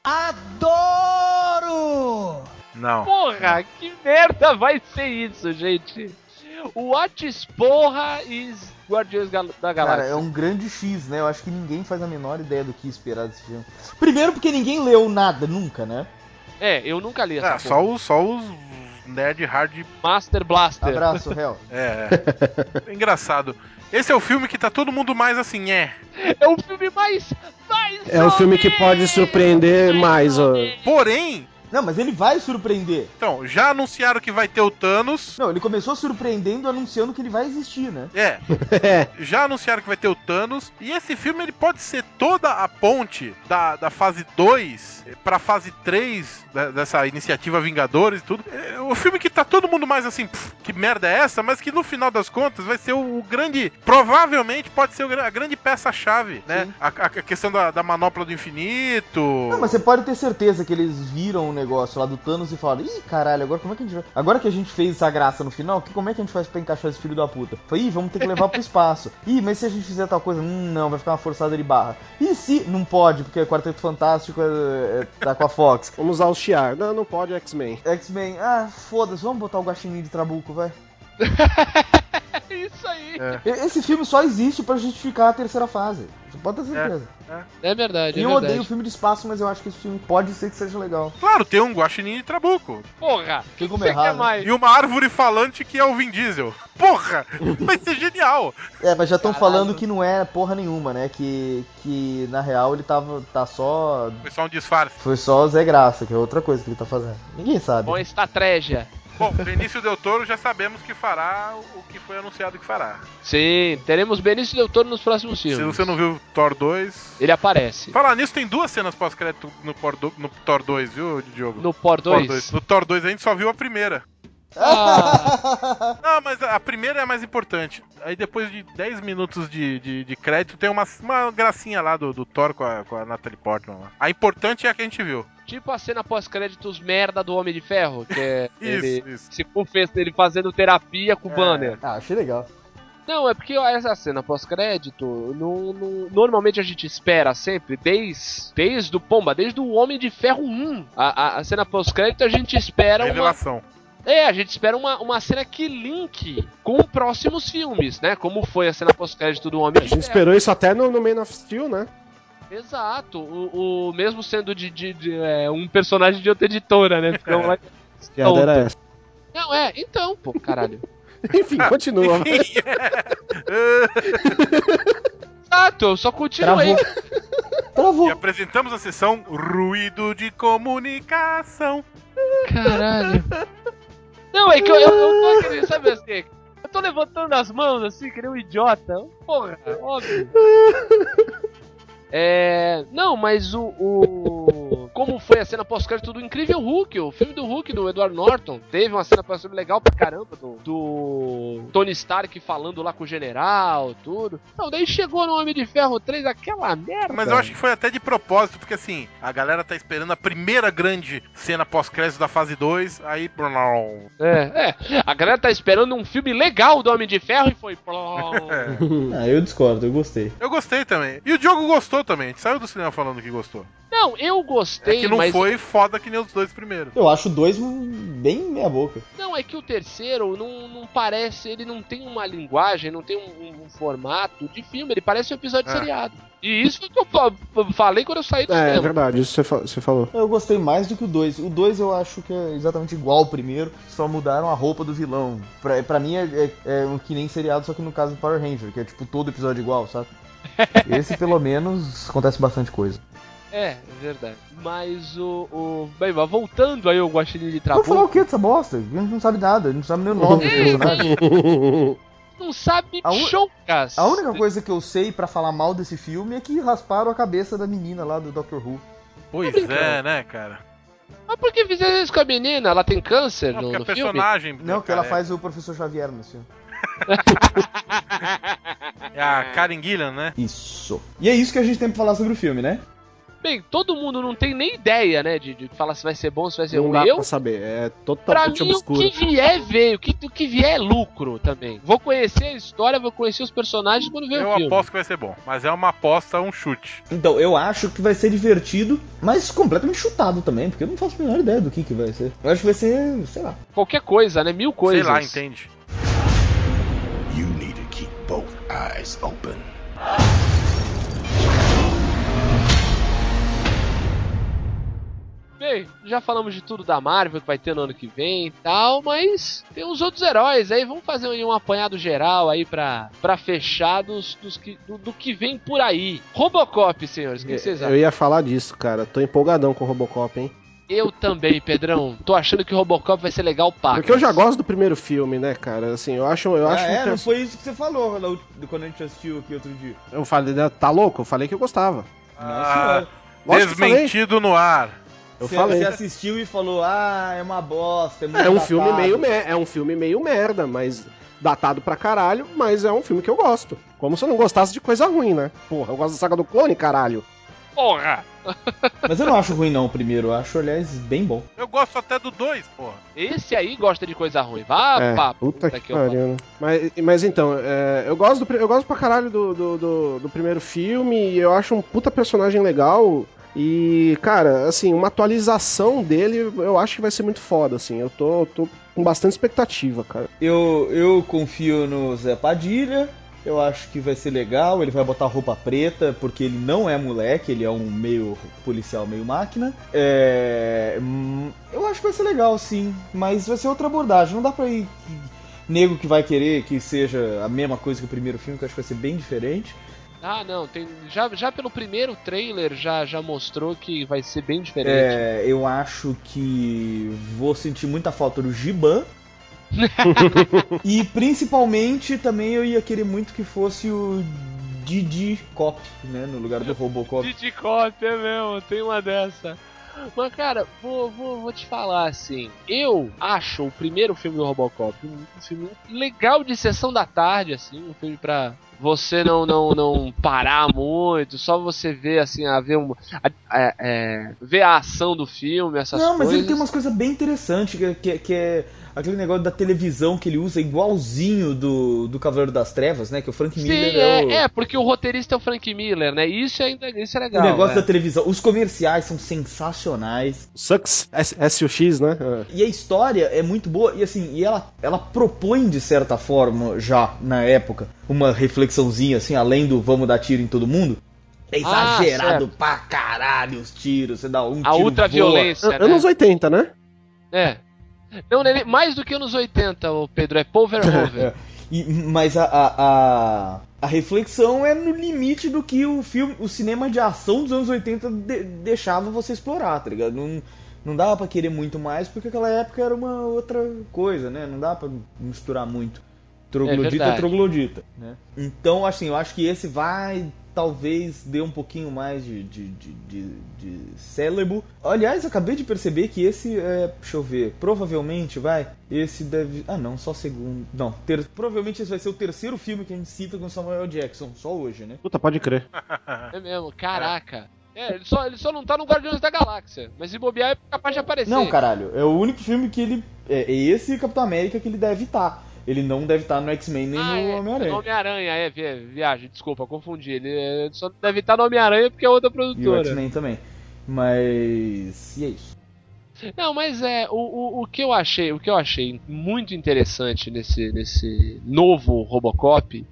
Speaker 2: Não.
Speaker 1: Porra, que merda vai ser isso, gente? What porra is Guardiões da
Speaker 3: Cara,
Speaker 1: Galáxia?
Speaker 3: é um grande X, né? Eu acho que ninguém faz a menor ideia do que esperar desse filme. Primeiro porque ninguém leu nada, nunca, né?
Speaker 1: É, eu nunca li essa
Speaker 2: É,
Speaker 1: porra.
Speaker 2: só os, só os nerd hard.
Speaker 1: Master Blaster.
Speaker 3: Abraço, réu.
Speaker 2: É. é. Engraçado. Esse é o filme que tá todo mundo mais assim, é.
Speaker 1: É o filme mais. mais
Speaker 5: É o filme que pode surpreender mais, ó.
Speaker 2: Porém,
Speaker 3: Não, mas ele vai surpreender.
Speaker 2: então, já anunciaram que vai ter o Thanos.
Speaker 3: Não, ele começou surpreendendo anunciando que ele vai existir, né?
Speaker 2: É,
Speaker 5: É,
Speaker 2: já anunciaram que vai ter o Thanos. E esse filme ele pode ser toda a ponte da, da fase 2 pra fase 3 da- dessa iniciativa Vingadores e tudo. É o filme que tá todo mundo mais assim, "Pff, que merda é essa? Mas que no final das contas vai ser o, o grande. Provavelmente pode ser a grande peça-chave, né? A, a- questão da, da manopla do infinito.
Speaker 3: Não, mas você pode ter certeza que eles viram o negócio lá do Thanos e falaram: Ih, caralho, agora como é que a gente vai. Agora que a gente fez essa graça no final, que, como é que a gente faz pra encaixar esse filho da puta? Foi, ih, vamos ter que levar pro espaço. Ih, mas se a gente fizer tal coisa, hum, não, vai ficar uma forçada de barra. E se. Não pode, porque Quarteto Fantástico é, é- tá com a Fox.
Speaker 5: vamos usar o Chiar. Não, não pode X-Men.
Speaker 3: X-Men, ah, foda-se, vamos botar o Guaxinim de Trabuco, vai.
Speaker 1: É isso aí.
Speaker 3: E- Esse filme só existe pra justificar a terceira fase. Você pode ter certeza.
Speaker 1: É verdade,
Speaker 3: E
Speaker 1: é
Speaker 3: eu
Speaker 1: verdade.
Speaker 3: odeio filme de espaço, mas eu acho que esse filme pode ser que seja legal.
Speaker 2: Claro, tem um guaxinim de trabuco.
Speaker 1: Porra,
Speaker 3: Tem como né?
Speaker 1: mais?
Speaker 2: E uma árvore falante que é o Vin Diesel. Porra! Vai ser genial!
Speaker 3: É, mas já estão falando que não é porra nenhuma, né? Que, que na real ele tava tá só.
Speaker 2: Foi só um disfarce.
Speaker 3: Foi só Zé Graça, que é outra coisa que ele tá fazendo. Ninguém sabe.
Speaker 1: Com estratégia.
Speaker 2: Bom, Benício Del Toro já sabemos que fará o que foi anunciado que fará.
Speaker 1: Sim, teremos Benício Del Toro nos próximos
Speaker 2: Se
Speaker 1: filmes.
Speaker 2: você não viu Thor 2.
Speaker 1: Ele aparece.
Speaker 2: Falar nisso, tem duas cenas pós-crédito no, no Thor 2, viu, Diogo?
Speaker 1: No Por
Speaker 2: Thor
Speaker 1: 2.
Speaker 2: No Thor 2 a gente só viu a primeira.
Speaker 1: Ah,
Speaker 2: Não, mas a primeira é a mais importante. Aí depois de 10 minutos de, de, de crédito, tem uma, uma gracinha lá do, do Thor com a, com a Natalie Portman lá. A importante é a que a gente viu.
Speaker 1: tipo a cena pós-créditos merda do Homem de Ferro, que é
Speaker 2: Isso,
Speaker 1: ele
Speaker 2: isso.
Speaker 1: se confessa ele fazendo terapia com o
Speaker 2: É.
Speaker 1: banner.
Speaker 3: Ah, achei legal.
Speaker 1: Não, é porque essa cena pós-crédito, não- não- normalmente a gente espera sempre, desde, desde o Pomba, desde o Homem de Ferro 1, a, a- a cena pós-crédito a gente espera uma,
Speaker 2: Revelação.
Speaker 1: É, a gente espera uma, uma cena que link com próximos filmes, né? Como foi a cena pós-crédito do Homem
Speaker 5: A gente esperou isso até no, no Man of Steel, né?
Speaker 1: Exato. O, o- mesmo sendo de, de- de, é, um personagem de outra editora, né? Ficamos lá
Speaker 5: piada era essa.
Speaker 1: Não, é, então, pô, caralho.
Speaker 5: Enfim, continua. vai.
Speaker 1: Exato, eu só continuei.
Speaker 3: Travou. Travou.
Speaker 2: E apresentamos a sessão Ruído de Comunicação.
Speaker 1: Caralho. Não, é que eu, eu, eu tô querendo, sabe assim? Eu tô levantando as mãos assim, que nem um idiota. Porra, óbvio. É. Não, mas o. o- Como foi a cena pós-crédito do Incrível Hulk, o filme do Hulk do Edward Norton. Teve uma cena pós-crédito legal pra caramba do, do Tony Stark falando lá com o general, tudo. Não, daí chegou no Homem de Ferro 3 aquela merda.
Speaker 2: Mas eu acho que foi até de propósito, porque assim, a galera tá esperando a primeira grande cena pós-crédito da fase 2, aí.
Speaker 1: É, é. A galera tá esperando um filme legal do Homem de Ferro e foi.
Speaker 2: É.
Speaker 3: Ah, eu discordo, eu gostei.
Speaker 2: Eu gostei também. E o Diogo gostou também. A gente saiu do cinema falando que gostou.
Speaker 1: Não, eu
Speaker 2: É
Speaker 1: gostei,
Speaker 2: que não
Speaker 1: mas.
Speaker 2: foi foda que nem os dois primeiros.
Speaker 3: Eu acho dois bem meia boca.
Speaker 1: Não, é que o terceiro não, não parece. Ele não tem uma linguagem, não tem um, um formato de filme, ele parece um episódio
Speaker 2: É.
Speaker 1: seriado. E isso foi o que eu fa- falei quando eu saí do
Speaker 5: É, é
Speaker 1: cinema.
Speaker 5: verdade, isso você fa- você falou.
Speaker 3: Eu gostei mais do que o 2. O 2 eu acho que é exatamente igual ao primeiro, só mudaram a roupa do vilão. Pra, pra mim é, é, é um que nem seriado, só que no caso do Power Ranger, que é tipo todo episódio igual, sabe? Esse pelo menos acontece bastante coisa.
Speaker 1: É, é verdade. Mas o. o... Bem, mas voltando aí ao Guaxinim de
Speaker 3: Vai falar o
Speaker 1: Trabuco.
Speaker 3: que dessa bosta? A gente não sabe nada, a gente não sabe nem o nome do personagem.
Speaker 1: Não sabe
Speaker 3: A un-
Speaker 1: chocas.
Speaker 3: A única coisa que eu sei pra falar mal desse filme é que rasparam a cabeça da menina lá do Doctor Who.
Speaker 2: Pois é, né, cara?
Speaker 1: Mas por que fizeram isso com a menina? Ela tem câncer
Speaker 2: Não,
Speaker 1: no,
Speaker 2: porque
Speaker 1: no filme?
Speaker 2: personagem.
Speaker 3: Não, que ela
Speaker 2: cara,
Speaker 3: faz o Professor Xavier nesse filme.
Speaker 2: É a Karen Gillan, né?
Speaker 3: Isso. E é isso que a gente tem pra falar sobre o filme, né?
Speaker 1: Bem, todo mundo não tem nem ideia, né? De, de falar se vai ser bom, se vai ser
Speaker 5: Não
Speaker 1: ruim.
Speaker 5: dá
Speaker 1: Eu,
Speaker 5: pra saber, é
Speaker 1: pra
Speaker 5: totalmente
Speaker 1: mim, o
Speaker 5: obscuro.
Speaker 1: que vier veio. O que, o que vier é lucro também. Vou conhecer a história, vou conhecer os personagens quando ver
Speaker 2: Eu
Speaker 1: o filme.
Speaker 2: aposto que vai ser bom. Mas é uma aposta, um chute.
Speaker 3: Então, eu acho que vai ser divertido, mas completamente chutado também, porque eu não faço a menor ideia do que, que vai ser. Eu acho que vai ser, sei lá.
Speaker 1: Qualquer coisa, né? Mil coisas.
Speaker 2: Sei lá, entende?
Speaker 7: Eyes open.
Speaker 1: Bem, já falamos de tudo da Marvel que vai ter no ano que vem e tal, mas tem uns outros heróis aí. Vamos fazer aí um apanhado geral aí pra, pra fechar dos, dos que, do, do que vem por aí. Robocop, senhores, o que vocês
Speaker 5: Eu
Speaker 1: acham?
Speaker 5: ia falar disso, cara. Tô empolgadão com o Robocop, hein?
Speaker 1: Eu também, Pedrão. Tô achando que o Robocop vai ser legal pá.
Speaker 5: Porque eu já gosto do primeiro filme, né, cara? Assim, eu acho. Eu, acho
Speaker 3: ah, é?
Speaker 5: que-
Speaker 3: Não foi isso que você falou na quando a gente assistiu aqui outro dia.
Speaker 5: eu falei, né, tá louco? Eu falei que eu gostava.
Speaker 2: Ah,
Speaker 5: falei.
Speaker 2: desmentido no ar.
Speaker 5: Eu
Speaker 3: você,
Speaker 5: falei.
Speaker 3: você assistiu e falou, ah, é uma bosta, é muito
Speaker 5: É um
Speaker 3: datado.
Speaker 5: filme meio mer- é um filme meio merda, mas datado pra caralho, mas é um filme que eu gosto. Como se eu não gostasse de coisa ruim, né? Porra, eu gosto da saga do clone, caralho.
Speaker 1: Porra!
Speaker 3: Mas eu não acho ruim não o primeiro, eu acho, aliás, bem bom.
Speaker 2: Eu gosto até do 2, porra.
Speaker 1: Esse aí gosta de coisa ruim. Vá,
Speaker 5: é,
Speaker 1: pá,
Speaker 5: puta que,
Speaker 1: eu pariu.
Speaker 5: né? Mas, mas então, é, eu gosto do, eu gosto pra caralho do, do, do- do primeiro filme e eu acho um puta personagem legal. E, cara, assim, uma atualização dele eu acho que vai ser muito foda, assim. Eu tô, tô com bastante expectativa, cara.
Speaker 3: Eu, eu confio no Zé Padilha, eu acho que vai ser legal, ele vai botar roupa preta, porque ele não é moleque, ele é um meio policial, meio máquina. É, hum, eu acho que vai ser legal, sim, mas vai ser outra abordagem, não dá pra ir nego que vai querer que seja a mesma coisa que o primeiro filme, que eu acho que vai ser bem diferente.
Speaker 1: Ah, não, tem, já, já pelo primeiro trailer já, já mostrou que vai ser bem diferente.
Speaker 3: É, eu acho que vou sentir muita falta do Giban. e principalmente também eu ia querer muito que fosse o Didi Cop, né? No lugar do Robocop.
Speaker 1: Didi Cop, é mesmo, tem uma dessa. Mas, cara, vou, vou, vou te falar assim. Eu acho o primeiro filme do Robocop um, um filme legal de sessão da tarde, assim, um filme pra você não não, não parar muito, só você ver assim, a ver um, a, a- é, ver a ação do filme, essas
Speaker 3: Não, mas
Speaker 1: coisas.
Speaker 3: ele tem umas coisas bem interessantes, que, que, que é aquele negócio da televisão que ele usa igualzinho do, do Cavaleiro das Trevas, né? Que o Frank
Speaker 1: Sim,
Speaker 3: Miller
Speaker 1: é,
Speaker 3: é o...
Speaker 1: é, porque o roteirista é o Frank Miller, né? Isso é, ainda- isso é
Speaker 3: O
Speaker 1: legal.
Speaker 3: negócio
Speaker 1: é.
Speaker 3: da televisão, os comerciais são sensacionais.
Speaker 5: Sucks S, S o X, né? É.
Speaker 3: E a história é muito boa, e assim, e ela, ela propõe de certa forma, já na época, uma reflexãozinha assim, além do vamos dar tiro em todo mundo. É
Speaker 1: Ah,
Speaker 3: exagerado
Speaker 1: certo.
Speaker 3: pra caralho os tiros, você dá um
Speaker 1: A
Speaker 3: tiro
Speaker 1: ultraviolência,
Speaker 5: An-
Speaker 1: né?
Speaker 5: Anos 80, né?
Speaker 1: É. Não, é mais do que anos 80, ô Pedro, é Verhoeven.
Speaker 3: É. E- mas a, a, a, a reflexão é no limite do que o filme, o cinema de ação dos anos 80 de- deixava você explorar, tá ligado? Não, não dava pra querer muito mais, porque aquela época era uma outra coisa, né? Não dá pra misturar muito. Troglodita é, troglodita, né? Então, assim, eu acho que esse vai talvez dê um pouquinho mais de, de, de, de, de cérebro. Aliás, acabei de perceber que esse é. Deixa eu ver. Provavelmente vai. Esse deve. Ah, não, só segundo. Não, ter- provavelmente esse vai ser o terceiro filme que a gente cita com Samuel Jackson, só hoje, né?
Speaker 5: Puta, pode crer.
Speaker 1: É mesmo, caraca. É, ele só, ele só não tá no Guardiões da Galáxia. Mas se bobear é capaz de aparecer.
Speaker 3: Não, caralho, é o único filme que ele. É é esse Capitão América que ele deve estar. Ele não deve estar no X-Men nem
Speaker 1: Ah,
Speaker 3: no
Speaker 1: é,
Speaker 3: Homem-Aranha.
Speaker 1: no Homem-Aranha, é, vi- viagem, desculpa, confundi. Ele é, só deve estar no Homem-Aranha porque é outra
Speaker 3: E o
Speaker 1: produtora.
Speaker 3: X-Men também. Mas. E é isso.
Speaker 1: Não, mas é, o, o, o que eu achei, o que eu achei muito interessante nesse, nesse novo Robocop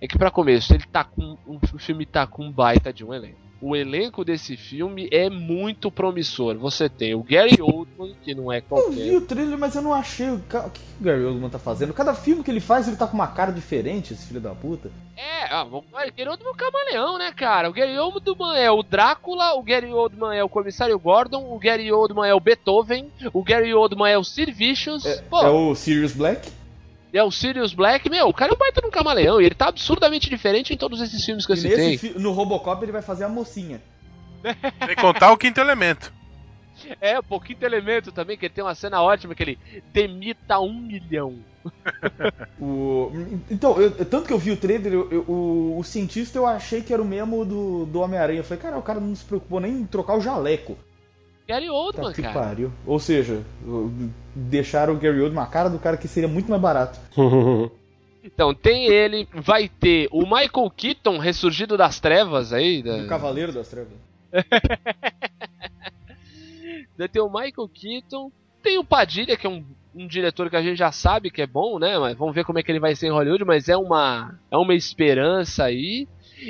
Speaker 1: é que pra começo ele tá com o filme tá com um baita de um elenco. O elenco desse filme é muito promissor. Você tem o Gary Oldman, que não é
Speaker 3: Eu vi
Speaker 1: qualquer.
Speaker 3: o trailer, mas eu não achei. O que, o Gary Oldman tá fazendo? Cada filme que ele faz, ele tá com uma cara diferente, esse filho da puta.
Speaker 1: É, ah, o Gary Oldman é o camaleão, né, cara? O Gary Oldman é o Drácula, o Gary Oldman é o Comissário Gordon, o Gary Oldman é o Beethoven, o Gary Oldman é o Sid Vicious.
Speaker 3: É, é o Sirius Black?
Speaker 1: É o Sirius Black, meu, o cara é um baita de um camaleão e ele tá absurdamente diferente em todos esses filmes que eu
Speaker 3: E
Speaker 1: citei.
Speaker 3: fi- no Robocop ele vai fazer a mocinha.
Speaker 2: Sem contar o quinto elemento.
Speaker 1: É, pouquinho de elemento também, que ele tem uma cena ótima que ele demita um milhão.
Speaker 3: O... Então, eu- tanto que eu vi o trailer, eu- eu- o, o cientista eu achei que era o mesmo do, do Homem-Aranha. Eu falei, cara, o cara não se preocupou nem em trocar o jaleco.
Speaker 1: Gary Oldman,
Speaker 3: Tá que
Speaker 1: cara.
Speaker 3: pariu. Ou seja, deixaram o Gary Oldman a cara do cara que seria muito mais barato.
Speaker 1: Então, tem ele, vai ter o Michael Keaton ressurgido das trevas aí. Da...
Speaker 3: Do Cavaleiro das Trevas.
Speaker 1: Vai ter o Michael Keaton. Tem o Padilha, que é um, um diretor que a gente já sabe que é bom, né? Mas vamos ver como é que ele vai ser em Hollywood, mas é uma, é uma esperança aí.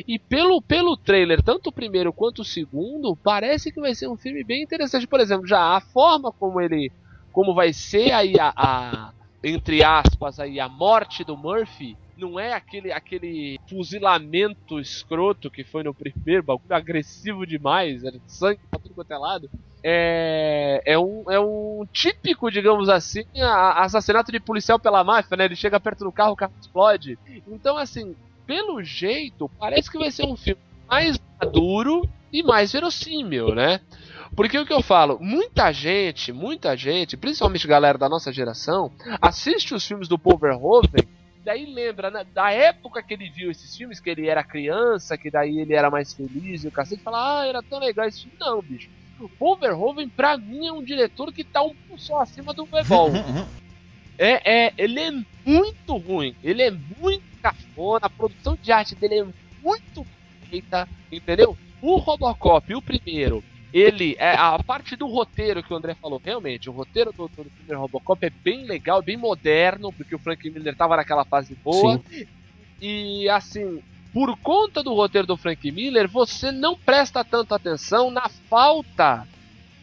Speaker 1: E pelo, pelo trailer, tanto o primeiro quanto o segundo, parece que vai ser um filme bem interessante. Por exemplo, já a forma como ele. como vai ser aí a. a- entre aspas, aí, a morte do Murphy. Não é aquele, aquele fuzilamento escroto que foi no primeiro, bagulho agressivo demais, era sangue pra tudo quanto é lado. É, é, um, é um típico, digamos assim, a- assassinato de policial pela máfia, né? Ele chega perto do carro, o carro explode. Então, assim, pelo jeito, parece que vai ser um filme mais maduro e mais verossímil, né? Porque o que eu falo, muita gente, muita gente, principalmente galera da nossa geração, assiste os filmes do Paul Verhoeven, daí lembra né, da época que ele viu esses filmes, que ele era criança, que daí ele era mais feliz e o cacete, fala, ah, era tão legal esse filme. Não, bicho. O Paul Verhoeven, pra mim, é um diretor que tá um só acima do Bebol. É, é, ele é muito ruim, ele é muito cafona, a produção de arte dele é muito feita, entendeu? O Robocop, o primeiro, ele, é a parte do roteiro que o André falou, realmente, o roteiro do, do primeiro Robocop é bem legal, bem moderno, porque o Frank Miller tava naquela fase boa. E assim, por conta do roteiro do Frank Miller, você não presta tanta atenção na falta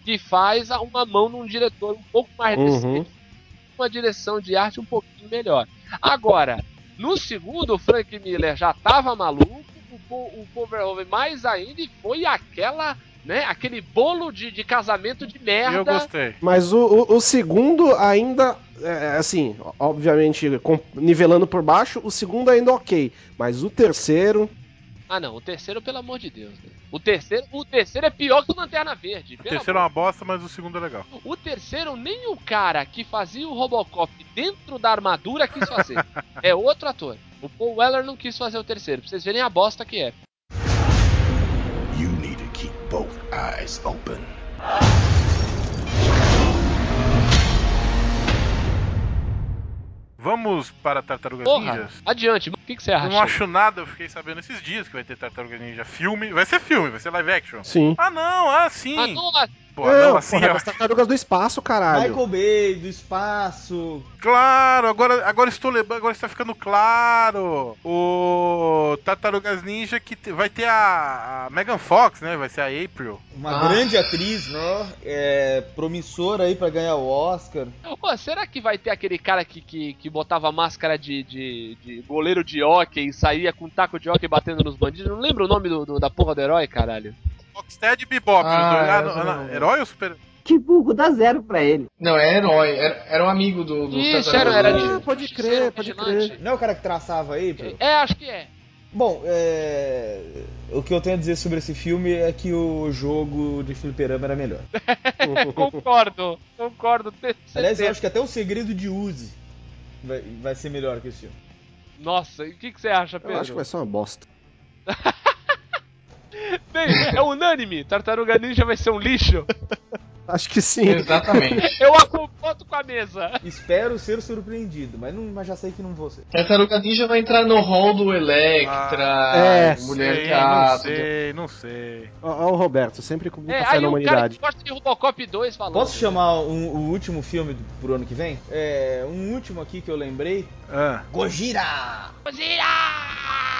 Speaker 1: que faz a- uma mão num diretor um pouco mais
Speaker 5: Uhum.
Speaker 1: decente, uma direção de arte um pouquinho melhor. Agora, no segundo, o Frank Miller já tava maluco, o, o Paul Verhoeven mais ainda, e foi aquela, né, aquele bolo de, de casamento de merda.
Speaker 2: eu gostei.
Speaker 5: Mas o, o, o segundo ainda, é, assim, obviamente, com- nivelando por baixo, o segundo ainda ok. Mas o terceiro.
Speaker 1: Ah não, o terceiro, pelo amor de Deus. né? O terceiro, o terceiro é pior que o Lanterna Verde.
Speaker 2: O terceiro é
Speaker 1: amor
Speaker 2: uma bosta, mas o segundo é legal.
Speaker 1: O terceiro, nem o cara que fazia o Robocop dentro da armadura quis fazer. é outro ator. O Paul Weller não quis fazer o terceiro, pra vocês verem a bosta que é.
Speaker 7: You need to keep both eyes open.
Speaker 2: Vamos para Tartarugas
Speaker 1: Porra,
Speaker 2: Ninjas?
Speaker 1: adiante, o que, que você acha?
Speaker 2: Eu não acho nada, eu fiquei sabendo esses dias que vai ter Tartaruga Ninja filme. Vai ser filme, vai ser live action.
Speaker 5: Sim.
Speaker 2: Ah não, ah sim.
Speaker 1: Ah, nossa,
Speaker 2: pô. Não, assim,
Speaker 5: porra,
Speaker 2: ó.
Speaker 5: das tartarugas do espaço, caralho.
Speaker 3: Michael Bay, do espaço.
Speaker 2: Claro, agora, agora estou lembrando, agora está ficando claro. O Tartarugas Ninja que vai ter a, a Megan Fox, né? Vai ser a April.
Speaker 3: Uma
Speaker 4: Ah.
Speaker 3: grande atriz, né? É, promissora aí pra ganhar o Oscar.
Speaker 1: Pô, será que vai ter aquele cara que, que, que botava máscara de, de, de goleiro de hockey e saía com um taco de hockey batendo nos bandidos? Não lembro o nome do, do- da porra do herói, caralho.
Speaker 2: Rocksteady e Bebop.
Speaker 4: Ah,
Speaker 2: dois. Ah,
Speaker 4: essa
Speaker 2: não,
Speaker 4: eu
Speaker 2: herói ou super?
Speaker 10: Que burro, dá zero pra ele.
Speaker 4: Não, é herói. Era, era um amigo do, do
Speaker 1: Isso, era, era de.
Speaker 5: pode crer, pode crer.
Speaker 3: Não é o cara que traçava aí, pô?
Speaker 1: É, acho que é.
Speaker 3: Bom, é... o que eu tenho a dizer sobre esse filme é que o jogo de fliperama era melhor.
Speaker 1: concordo, concordo.
Speaker 3: Aliás, eu acho que até o segredo de Uzi vai, vai ser melhor que esse filme.
Speaker 1: Nossa, e o que, que você acha,
Speaker 5: Eu
Speaker 1: Pedro?
Speaker 5: acho que vai ser uma bosta.
Speaker 1: Bem, é unânime. Tartaruga Ninja vai ser um lixo.
Speaker 5: Acho que sim.
Speaker 4: Exatamente.
Speaker 1: Eu acompanho com a mesa.
Speaker 3: Espero ser surpreendido, mas, não, mas já sei que não vou ser.
Speaker 4: Tartaruga Ninja vai entrar no hall do Electra,
Speaker 5: é,
Speaker 4: Mulher
Speaker 2: sei,
Speaker 4: Gato.
Speaker 2: não sei, não sei.
Speaker 5: Ó, ó o Roberto, sempre com
Speaker 1: É,
Speaker 5: café
Speaker 1: aí
Speaker 5: na
Speaker 1: o cara
Speaker 5: humanidade.
Speaker 1: que gosta de Robocop 2 falando.
Speaker 3: Posso chamar um- o último filme do- pro ano que vem? É, um último aqui que eu lembrei.
Speaker 2: Ah,
Speaker 3: Gojira!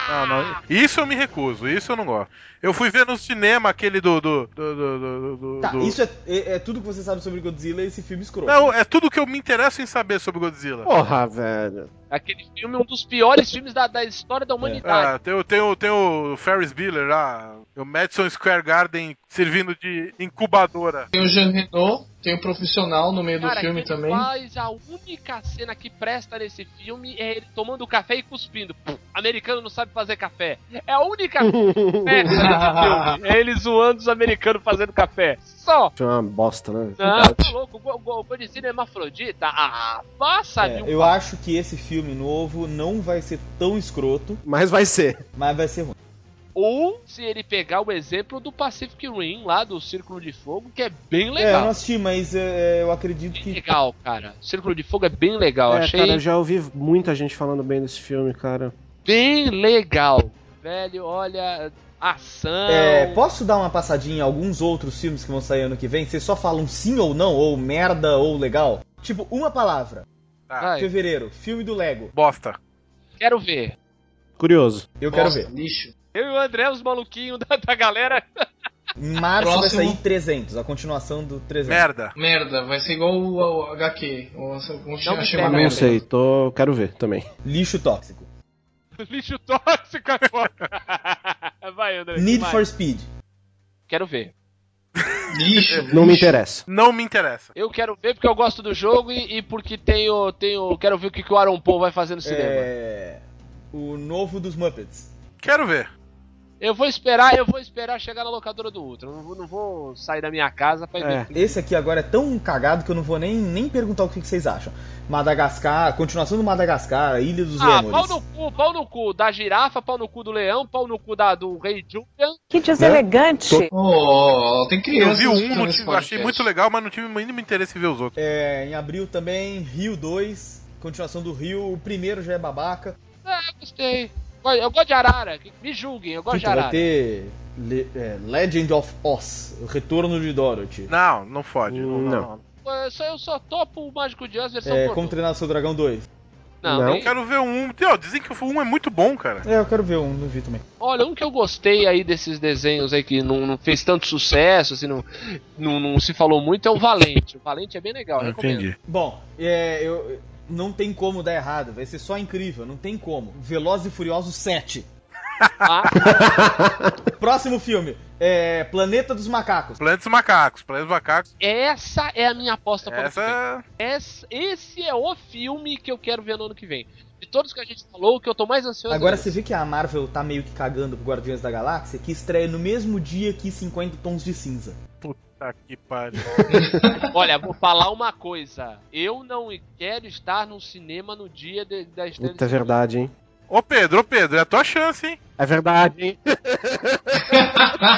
Speaker 2: Não, não. Isso eu me recuso, isso eu não gosto. Eu fui ver no cinema aquele do. do, do, do, do- do-
Speaker 3: Tá, isso é, é- é tudo que você sabe sobre Godzilla e esse filme escroto.
Speaker 2: Não, é tudo que eu me interesso em saber sobre Godzilla.
Speaker 5: Porra, velho.
Speaker 1: Aquele filme é um dos piores filmes da, da história da humanidade.
Speaker 2: Ah, tem, o- tem, o- tem o Ferris Bueller lá, o Madison Square Garden servindo de incubadora.
Speaker 4: Tem o Jean Renault, tem o profissional no meio do
Speaker 1: Cara,
Speaker 4: filme
Speaker 1: quem
Speaker 4: também.
Speaker 1: faz a única cena que presta nesse filme é ele tomando café e cuspindo. Pum, americano não sabe fazer café. É a única coisa que presta nesse filme. É ele zoando os americanos fazendo café. Só.
Speaker 5: Isso é uma bosta, né?
Speaker 1: Não, tá louco. O Go- Go- Godzilla é hermafrodita. Ah, faça
Speaker 3: É,
Speaker 1: um
Speaker 3: eu acho que esse filme novo não vai ser tão escroto,
Speaker 5: Mas vai ser.
Speaker 3: mas vai ser ruim.
Speaker 1: Ou se ele pegar o exemplo do Pacific Rim, lá do Círculo de Fogo, que é bem
Speaker 3: É, eu
Speaker 1: legal.
Speaker 3: não assisti, mas é, eu acredito
Speaker 1: Bem
Speaker 3: que.
Speaker 1: legal, cara. Círculo de Fogo é bem legal.
Speaker 5: é,
Speaker 1: Achei
Speaker 5: cara, eu já ouvi muita gente falando bem desse filme, cara.
Speaker 1: bem legal. Velho, olha, ação.
Speaker 3: É, posso dar uma passadinha em alguns outros filmes que vão sair ano que vem? Vocês só falam sim ou não, ou merda ou legal? Tipo, uma palavra.
Speaker 2: Tá,
Speaker 1: Vai,
Speaker 3: Fevereiro, filme do Lego.
Speaker 2: bosta.
Speaker 1: quero ver.
Speaker 5: Curioso.
Speaker 3: Eu quero ver.
Speaker 4: lixo.
Speaker 1: Eu e o André, os maluquinhos da, da galera.
Speaker 3: Março vai
Speaker 4: Próximo.
Speaker 3: sair 300, a continuação do 300.
Speaker 2: Merda.
Speaker 4: Merda, vai ser igual o, o HQ. Nossa, como
Speaker 1: Não
Speaker 4: achei
Speaker 5: Não
Speaker 4: merda.
Speaker 5: sei, tô. Quero ver também.
Speaker 3: Lixo tóxico.
Speaker 1: Lixo tóxico agora. Vai, André.
Speaker 3: Need
Speaker 1: mais?
Speaker 3: for Speed.
Speaker 1: Quero ver.
Speaker 4: Lixo.
Speaker 5: Não me interessa.
Speaker 2: Não me interessa.
Speaker 1: Eu quero ver porque eu gosto do jogo e, e porque tenho, tenho. Quero ver o que, que o Aaron Paul vai fazer no cinema.
Speaker 3: É. O novo dos Muppets.
Speaker 2: Quero ver.
Speaker 1: Eu vou esperar, eu vou esperar chegar na locadora do Ultra. Não vou, não vou sair da minha casa pra ir
Speaker 5: É.
Speaker 1: ver.
Speaker 3: Esse aqui agora é tão cagado que eu não vou nem, nem perguntar o que que vocês acham. Madagascar, continuação do Madagascar, Ilha dos
Speaker 1: Ah,
Speaker 3: Lêmures.
Speaker 1: pau no cu, pau no cu da girafa, pau no cu do leão, pau no cu da, do rei Julian.
Speaker 10: Que deselegante.
Speaker 4: Oh, tem
Speaker 2: Eu
Speaker 4: criança.
Speaker 2: vi um, não tive, achei muito legal, mas não tive o mínimo interesse em ver os outros.
Speaker 3: É, em abril também, Rio 2, continuação do Rio. O primeiro já é babaca.
Speaker 1: Ah, eu gostei. Eu gosto de Arara, me julguem, eu gosto de
Speaker 3: Quinto, vai
Speaker 1: Arara.
Speaker 3: ter Le- é, Legend of Oz, o retorno de Dorothy.
Speaker 2: Não, não fode. Não.
Speaker 5: Não.
Speaker 2: não.
Speaker 1: Eu só, eu só topo o Mágico de Oz versão
Speaker 3: É,
Speaker 1: pornô.
Speaker 3: Como Treinar Seu Dragão 2.
Speaker 1: Não,
Speaker 5: Não.
Speaker 1: nem-
Speaker 2: Eu quero ver um. Ó, dizem que o um é muito bom, cara.
Speaker 3: É, eu quero ver um, não vi também.
Speaker 1: Olha, um que eu gostei aí desses desenhos aí que não, não fez tanto sucesso, assim, não, não, não se falou muito, é o Valente. O Valente é bem legal, recomendo.
Speaker 2: Entendi.
Speaker 3: Bom, é, eu, não tem como dar errado, vai ser só incrível, não tem como. Velozes e Furiosos 7.
Speaker 1: Ah,
Speaker 3: Próximo filme, é Planeta dos Macacos.
Speaker 2: Planeta dos Macacos. Planeta dos Macacos.
Speaker 1: essa é a minha aposta para.
Speaker 2: Essa.
Speaker 1: Essa- Esse é o filme que eu quero ver no ano que vem. De todos que a gente falou, o que eu tô mais ansioso
Speaker 3: Agora
Speaker 1: é
Speaker 3: você vê que a Marvel tá meio que cagando pro Guardiões da Galáxia, que estreia no mesmo dia que 50 Tons de Cinza.
Speaker 2: Puta que pariu.
Speaker 1: Olha, vou falar uma coisa. Eu não quero estar no cinema no dia de- da estreia
Speaker 5: Puta, é
Speaker 1: filme.
Speaker 5: verdade, hein?
Speaker 2: Ô Pedro, ô Pedro, é a tua chance, hein?
Speaker 5: É verdade, hein?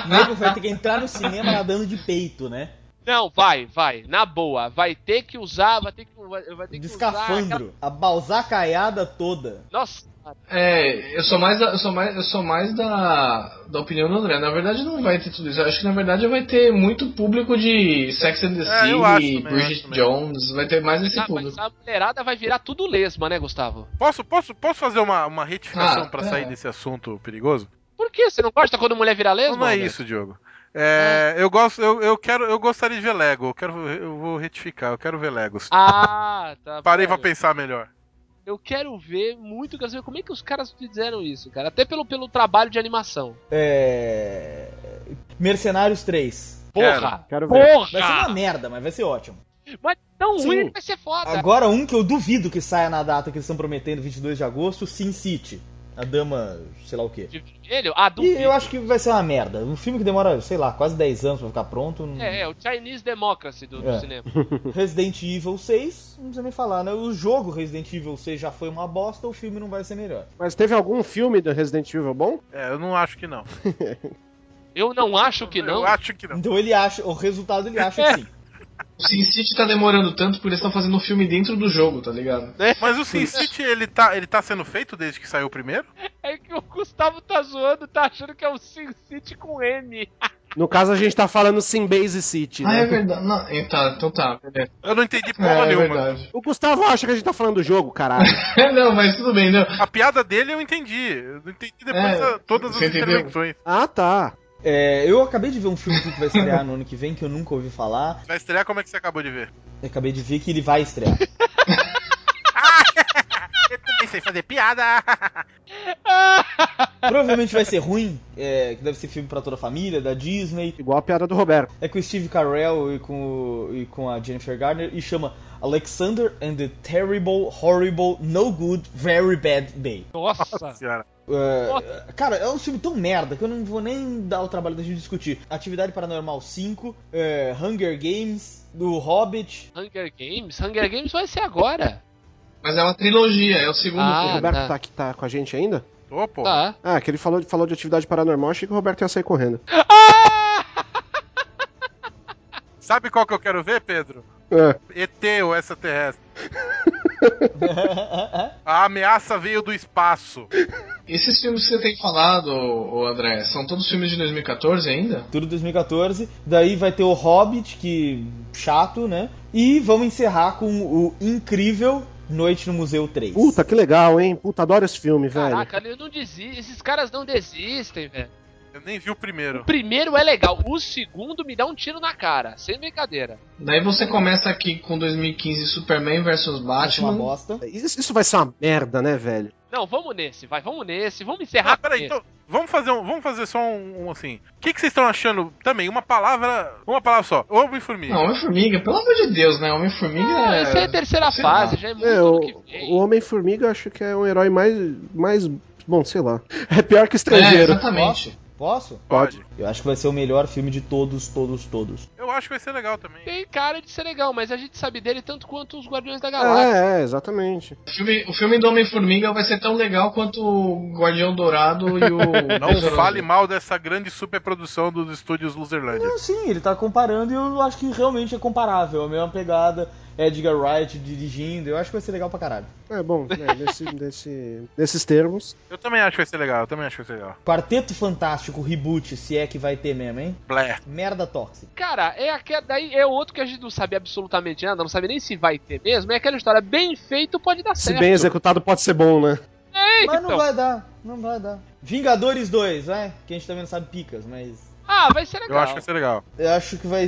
Speaker 3: O nego vai ter que entrar no cinema nadando de peito, né?
Speaker 1: Não, vai, vai. Na boa. Vai ter que usar, vai ter que, vai, ter que usar. aquela-.
Speaker 3: A balzacaiada toda.
Speaker 1: Nossa,
Speaker 4: É, eu sou mais da, eu sou mais, eu sou mais da, da opinião do André. Na verdade não vai ter tudo isso. Eu acho que na verdade vai ter muito público de Sex and the
Speaker 2: É,
Speaker 4: City,
Speaker 2: também, eu
Speaker 4: Bridget. Jones, vai ter mais esse
Speaker 1: Ah,
Speaker 4: público.
Speaker 1: mas a mulherada vai virar tudo lesma, né, Gustavo?
Speaker 2: Posso, posso, posso fazer uma, uma retificação
Speaker 4: Ah,
Speaker 2: pra
Speaker 4: é.
Speaker 2: sair desse assunto perigoso?
Speaker 1: Por que? Você não gosta quando mulher vira lesma?
Speaker 2: Não, não é
Speaker 1: André?
Speaker 2: isso, Diogo. É, Eu gosto, eu, eu quero, eu gostaria de ver Lego. Eu quero, eu vou retificar. Eu quero ver Legos.
Speaker 1: Ah, tá.
Speaker 2: Parei pra
Speaker 1: velho.
Speaker 2: pensar melhor.
Speaker 1: Eu quero ver muito, quero saber como é que os caras fizeram isso, cara. Até pelo, pelo trabalho de animação.
Speaker 3: É... Mercenários 3.
Speaker 1: Porra!
Speaker 5: Quero ver.
Speaker 3: Vai ser
Speaker 1: Porra!
Speaker 3: uma merda, mas vai ser ótimo.
Speaker 1: Mas tão
Speaker 5: Sim.
Speaker 1: ruim que vai ser foda.
Speaker 3: Agora um que eu duvido que saia na data que eles estão prometendo, 22 de agosto, Sin City. A dama, sei lá o quê.
Speaker 1: De vermelho? Ah,
Speaker 3: E
Speaker 1: duvido.
Speaker 3: eu acho que vai ser uma merda. Um filme que demora, sei lá, quase 10 anos pra ficar pronto. não-
Speaker 1: É, é o Chinese Democracy do, do
Speaker 3: É.
Speaker 1: cinema.
Speaker 3: Resident Evil 6, não precisa nem falar, né? O jogo Resident Evil 6 já foi uma bosta, o filme não vai ser melhor.
Speaker 5: Mas teve algum filme do Resident Evil bom?
Speaker 2: É, eu não acho que não.
Speaker 1: Eu não acho que não.
Speaker 2: Eu acho que não.
Speaker 3: Então ele acha, o resultado ele acha que sim.
Speaker 4: O Sin City tá demorando tanto porque eles estão fazendo um filme dentro do jogo, tá ligado?
Speaker 2: Mas o Sin City, ele tá, ele tá sendo feito desde que saiu o primeiro?
Speaker 1: É que o Gustavo tá zoando, tá achando que é o Sin City com M.
Speaker 5: No caso, a gente tá falando Symbase City,
Speaker 4: Ah,
Speaker 5: né?
Speaker 4: é verdade. Não, é, tá, então tá. É,
Speaker 2: Eu não entendi porra
Speaker 4: é, é
Speaker 2: nenhuma.
Speaker 4: verdade.
Speaker 5: O Gustavo acha que a gente tá falando do jogo, caralho.
Speaker 4: não, mas tudo bem, não.
Speaker 2: A piada dele eu entendi. Eu entendi depois
Speaker 4: É,
Speaker 2: da- todas as
Speaker 4: você entendeu?
Speaker 2: intervenções.
Speaker 5: ah, tá.
Speaker 3: É, eu acabei de ver um filme aqui que vai estrear no ano que vem, que eu nunca ouvi falar.
Speaker 2: Vai estrear como é que você acabou de ver?
Speaker 3: Eu acabei de ver que ele vai estrear.
Speaker 2: Eu também sei fazer piada.
Speaker 3: Provavelmente vai ser ruim, é, que deve ser filme pra toda a família, da Disney.
Speaker 5: Igual a piada do Roberto.
Speaker 3: É com o Steve Carell e com, o- e com a Jennifer Garner e chama Alexander and the Terrible, Horrible, No Good, Very Bad Day.
Speaker 1: Nossa.
Speaker 2: Senhora.
Speaker 3: É, cara, é um filme tão merda que eu não vou nem dar o trabalho da gente discutir. Atividade Paranormal 5, é, Hunger Games, do Hobbit.
Speaker 1: Hunger Games? Hunger Games vai ser agora.
Speaker 4: Mas é uma trilogia, é o segundo
Speaker 1: Ah,
Speaker 5: o. Roberto
Speaker 1: tá.
Speaker 5: tá. aqui tá com a gente ainda?
Speaker 2: Ô, pô.
Speaker 1: Tá.
Speaker 5: Ah, que ele falou, falou de atividade paranormal, achei que o Roberto ia sair correndo.
Speaker 1: Ah!
Speaker 2: Sabe qual que eu quero ver, Pedro?
Speaker 5: É.
Speaker 2: ET ou extraterrestre. A ameaça veio do espaço.
Speaker 4: Esses filmes que você tem falado, ô, ô André, são todos filmes de 2014 ainda?
Speaker 3: Tudo 2014. Daí vai ter o Hobbit, que chato, né? E vamos encerrar com o incrível Noite no Museu 3.
Speaker 5: Puta, que legal, hein? Puta, adoro esse filme, velho.
Speaker 1: Caraca, eu não desisto. Esses caras não desistem, velho.
Speaker 2: Eu nem vi o primeiro.
Speaker 1: O primeiro é legal, o segundo me dá um tiro na cara, sem brincadeira.
Speaker 4: Daí você começa aqui com 2015 Superman vs
Speaker 3: Vai ser uma
Speaker 4: Batman.
Speaker 3: bosta.
Speaker 5: Isso, isso vai ser uma merda, né, velho?
Speaker 1: Não, vamos nesse, vai, vamos nesse, vamos encerrar
Speaker 2: Ah, peraí, então, vamos fazer um, vamos fazer só um, um assim. O que, que vocês estão achando também? Uma palavra, uma palavra só. Homem-formiga.
Speaker 4: Não, Homem-Formiga, pelo amor de Deus, né? Homem-Formiga
Speaker 1: Ah,
Speaker 4: é.
Speaker 1: essa é a terceira
Speaker 4: sei
Speaker 1: fase,
Speaker 4: lá.
Speaker 1: já é muito
Speaker 5: É, o,
Speaker 1: que vem.
Speaker 5: o Homem-Formiga eu acho que é um herói mais. mais. Bom, sei lá. É pior que o
Speaker 4: É,
Speaker 5: estrangeiro.
Speaker 4: exatamente.
Speaker 3: Posso?
Speaker 2: Pode.
Speaker 3: Eu acho que vai ser o melhor filme de todos, todos, todos.
Speaker 2: Eu acho que vai ser legal também.
Speaker 1: Tem cara de ser legal, mas a gente sabe dele tanto quanto os Guardiões da Galáxia.
Speaker 5: É, é, exatamente.
Speaker 4: O filme, o filme do Homem-Formiga vai ser tão legal quanto o Guardião Dourado e o.
Speaker 2: Não fale mal dessa grande superprodução dos estúdios Luzerlândia.
Speaker 3: Não, sim, ele tá comparando e eu acho que realmente é comparável. A mesma pegada, Edgar Wright dirigindo, eu acho que vai ser legal pra caralho.
Speaker 5: É bom, né, nesse, nesse, nesses termos.
Speaker 2: Eu também acho que vai ser legal, eu também acho que vai ser legal.
Speaker 3: Quarteto Fantástico Reboot, se é que vai ter mesmo, hein?
Speaker 2: Blé.
Speaker 3: Merda tóxica.
Speaker 1: Cara, é aquela, daí é outro que a gente não sabe absolutamente nada, não sabe nem se vai ter mesmo. É aquela história bem feito pode dar
Speaker 5: Se
Speaker 1: certo.
Speaker 5: bem executado, pode ser bom, né?
Speaker 1: É,
Speaker 3: Mas
Speaker 1: então.
Speaker 3: não vai dar, não vai dar. Vingadores 2, vai? Que a gente também não sabe picas, mas.
Speaker 1: Ah, vai ser
Speaker 2: Eu
Speaker 1: legal.
Speaker 2: acho que vai ser legal.
Speaker 3: Eu acho que vai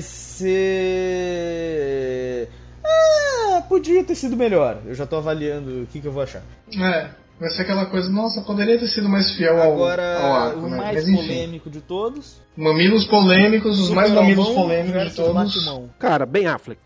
Speaker 3: ser. Ah, podia ter sido melhor. Eu já tô avaliando o que, que eu vou achar.
Speaker 4: É, vai ser aquela coisa, nossa, poderia ter sido mais fiel ao, ao
Speaker 3: Agora,
Speaker 4: arco,
Speaker 3: o
Speaker 4: né?
Speaker 3: mais
Speaker 4: Mas enfim.
Speaker 3: polêmico de todos.
Speaker 4: Mamilos polêmicos, os mais
Speaker 3: Super-Homão
Speaker 4: mamilos polêmicos de todos.
Speaker 3: Batimão.
Speaker 5: Cara, bem Affleck.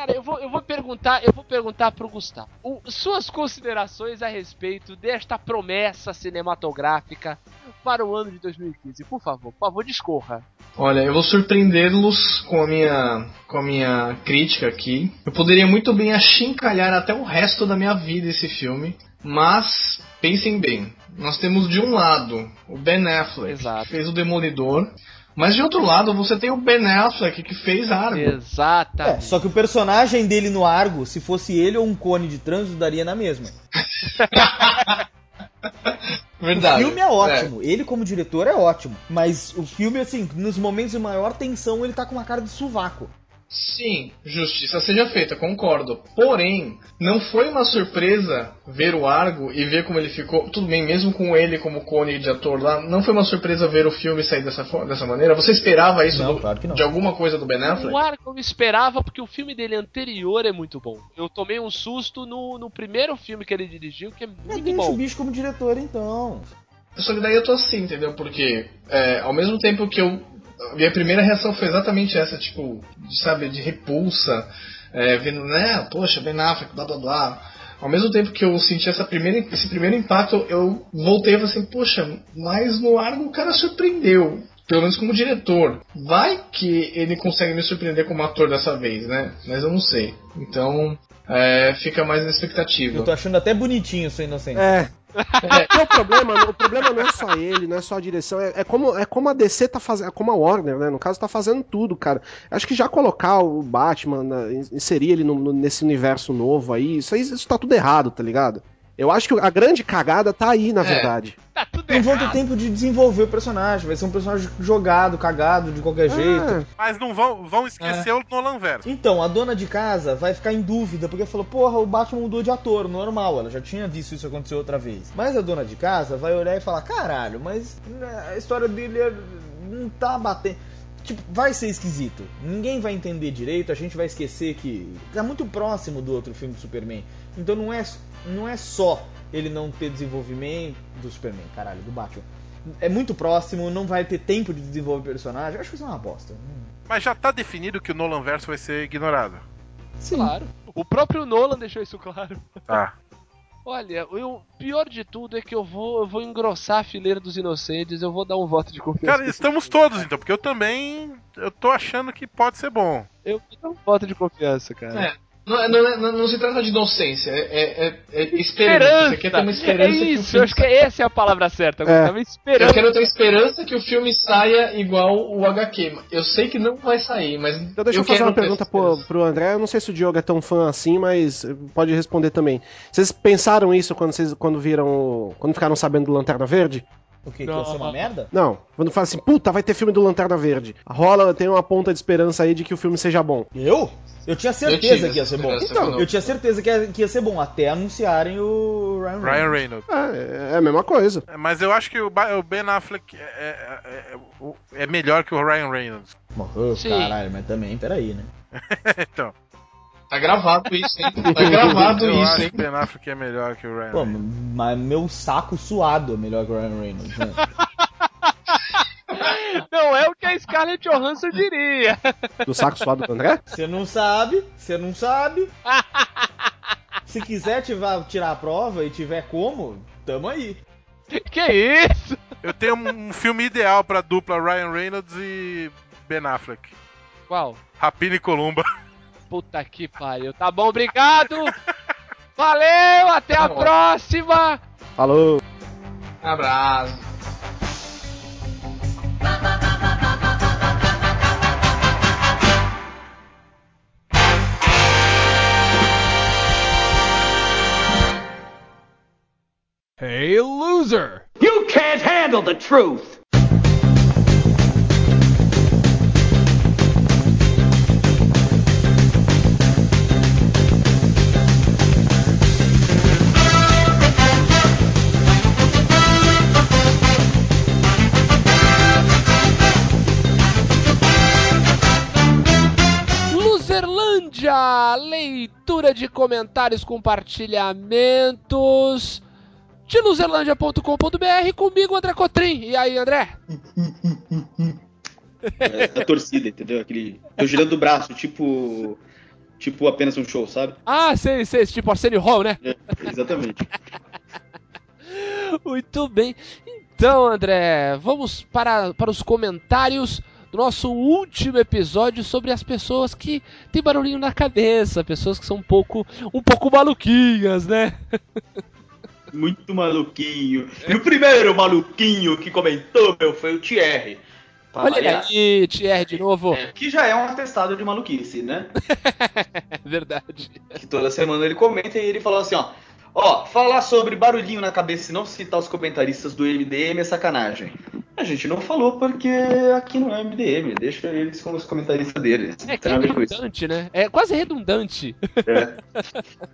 Speaker 1: Cara, eu vou, eu vou perguntar, eu vou perguntar pro Gustavo. O- suas considerações a respeito desta promessa cinematográfica para o ano de 2015. Por favor, por favor, discorra.
Speaker 4: Olha, eu vou surpreendê-los com a minha com a minha crítica aqui. Eu poderia muito bem achincalhar até o resto da minha vida esse filme, mas pensem bem. Nós temos de um lado o Ben Affleck,
Speaker 1: Exato.
Speaker 4: que fez o Demolidor, mas de outro lado você tem o Ben Affleck que fez Argo.
Speaker 1: Exatamente.
Speaker 3: É, só que o personagem dele no Argo, se fosse ele ou um cone de trânsito, daria na mesma.
Speaker 4: Verdade.
Speaker 3: O filme é ótimo, ele como diretor é ótimo, mas o filme, assim, nos momentos de maior tensão, ele tá com uma cara de sovaco.
Speaker 4: Sim, justiça seja feita, concordo. Porém, não foi uma surpresa ver o Argo e ver como ele ficou. Tudo bem, mesmo com ele como cone de ator lá, não foi uma surpresa ver o filme sair dessa, dessa maneira? Você esperava isso
Speaker 3: Não,
Speaker 4: do-
Speaker 3: claro que não.
Speaker 4: de alguma coisa do Ben Affleck?
Speaker 1: O Argo eu esperava porque o filme dele anterior é muito bom. Eu tomei um susto no, no primeiro filme que ele dirigiu, que é
Speaker 3: Mas
Speaker 1: muito
Speaker 3: deixa o
Speaker 1: bom.
Speaker 3: bicho como diretor, então.
Speaker 4: Só que daí eu tô assim, entendeu? Porque é, ao mesmo tempo que eu. A Minha primeira reação foi exatamente essa, tipo, de, sabe, de repulsa, é, vendo, né, poxa, Ben Affleck, blá blá blá. Ao mesmo tempo que eu senti essa primeira, esse primeiro impacto, eu voltei e falei assim, poxa, mas no Argo o cara surpreendeu. Pelo menos como diretor. Vai que ele consegue me surpreender como ator dessa vez, né? Mas eu não sei. Então, é, fica mais na expectativa.
Speaker 3: Eu tô achando até bonitinho sua inocência.
Speaker 5: É. Porque o problema, o problema não é só ele, não é só a direção, é, é como, é como a DC tá fazendo, é como a Warner, né? No caso, tá fazendo tudo, cara. Acho que já colocar o Batman, inserir ele no- no- nesse universo novo aí, isso aí isso tá tudo errado, tá ligado? Eu acho que a grande cagada tá aí, na
Speaker 4: É.
Speaker 5: verdade.
Speaker 1: Tá tudo
Speaker 3: Não vão ter tempo de desenvolver o personagem, vai ser um personagem jogado, cagado, de qualquer jeito.
Speaker 5: É.
Speaker 2: Mas não vão, vão esquecer o Nolan Verso.
Speaker 3: Então, a dona de casa vai ficar em dúvida, porque falou, porra, o Batman mudou de ator, normal, ela já tinha visto isso acontecer outra vez. Mas a dona de casa vai olhar e falar, caralho, mas né, a história dele é- não tá batendo. Tipo, vai ser esquisito. Ninguém vai entender direito, a gente vai esquecer que tá muito próximo do outro filme do Superman. Então não é, não é só ele não ter desenvolvimento do Superman, caralho, do Batman. É muito próximo, não vai ter tempo de desenvolver o personagem. Acho que isso é uma bosta.
Speaker 2: Mas já tá definido que o Nolan Verso vai ser ignorado.
Speaker 3: Sim.
Speaker 1: Claro. O próprio Nolan deixou isso claro.
Speaker 2: Tá.
Speaker 1: Olha, o pior de tudo é que eu vou, eu vou engrossar a fileira dos inocentes, eu vou dar um voto de confiança.
Speaker 2: Cara, estamos todos então, porque eu também. Eu tô achando que pode ser bom.
Speaker 1: Eu vou dar um voto de confiança, cara.
Speaker 4: É. Não, é- não, é- não, não se trata de inocência, é, é, é- é esperança. Você quer ter uma esperança
Speaker 1: é
Speaker 4: que o
Speaker 1: isso, eu
Speaker 4: filme
Speaker 1: acho que essa é a palavra certa. Eu
Speaker 5: É.
Speaker 1: tava
Speaker 4: Eu quero ter esperança que o filme saia igual o HQ. Eu sei que não vai sair, mas.
Speaker 5: Então deixa eu, fazer
Speaker 4: quero
Speaker 5: uma pergunta pro,
Speaker 4: esperança.
Speaker 5: pro André. Eu não sei se o Diogo é tão fã assim, mas pode responder também. Vocês pensaram isso quando vocês quando viram. Quando ficaram sabendo do Lanterna Verde?
Speaker 3: O que? Que ia ser uma
Speaker 1: Não.
Speaker 3: merda?
Speaker 5: Não. Quando fala assim, puta, vai ter filme do Lanterna Verde. Rola, tem uma ponta de esperança aí de que o filme seja bom.
Speaker 3: Eu? Eu tinha
Speaker 4: Eu
Speaker 3: certeza
Speaker 4: tive
Speaker 3: que ia ser bom.
Speaker 5: Então,
Speaker 3: Eu tinha certeza que ia, que ia ser bom, até anunciarem o Ryan Reynolds.
Speaker 2: Ryan Reynolds.
Speaker 5: É, é a mesma coisa.
Speaker 2: É, Mas eu acho que o, Ben Affleck é, é- é- é melhor que o Ryan Reynolds.
Speaker 3: Oh,
Speaker 1: Sim.
Speaker 3: caralho, mas também, peraí, né?
Speaker 2: então.
Speaker 4: Tá gravado isso, hein? Tá gravado
Speaker 2: eu
Speaker 4: isso,
Speaker 2: acho
Speaker 4: hein?
Speaker 2: que Ben Affleck é melhor que o Ryan
Speaker 3: Pô,
Speaker 2: Reynolds.
Speaker 3: mas meu saco suado é melhor que o Ryan Reynolds, né?
Speaker 1: Não é o que a Scarlett Johansson diria.
Speaker 5: Do saco suado do André?
Speaker 3: Você não sabe, você não sabe. Se quiser tiver, tirar a prova e tiver como, tamo aí.
Speaker 1: Que isso?
Speaker 2: Eu tenho um, um filme ideal pra dupla Ryan Reynolds e Ben Affleck.
Speaker 1: Qual?
Speaker 2: Rapina e Columba.
Speaker 1: Puta que pariu. Tá bom, obrigado. Valeu, até a
Speaker 4: bom.
Speaker 1: próxima.
Speaker 5: Falou.
Speaker 4: Abraço.
Speaker 1: Hey, loser.
Speaker 10: You can't handle the truth.
Speaker 1: Leitura de comentários, compartilhamentos de luzerlândia.com.br comigo, André Cotrim. E aí, André?
Speaker 11: É, da torcida, entendeu? Aquele. Tô girando o braço, tipo. Tipo apenas um show, sabe?
Speaker 1: Ah, sei, sei, tipo Arsenio Hall, né?
Speaker 11: É, exatamente.
Speaker 1: Muito bem. Então, André, vamos para, para os comentários do nosso último episódio sobre as pessoas que têm barulhinho na cabeça, pessoas que são um pouco, um pouco maluquinhas, né?
Speaker 11: Muito maluquinho. E o primeiro maluquinho que comentou, meu, foi o Thierry.
Speaker 1: Olha
Speaker 11: variar.
Speaker 1: aí, Thierry, de novo.
Speaker 11: É, que já é um atestado de maluquice, né?
Speaker 1: Verdade.
Speaker 11: Que toda semana ele comenta e ele falou assim, ó.
Speaker 3: Ó, falar sobre barulhinho na cabeça e não citar os comentaristas do MDM é sacanagem. A gente não falou porque aqui não é MDM, deixa eles como os comentaristas deles.
Speaker 1: É que é
Speaker 3: com
Speaker 1: redundante, né? É quase redundante.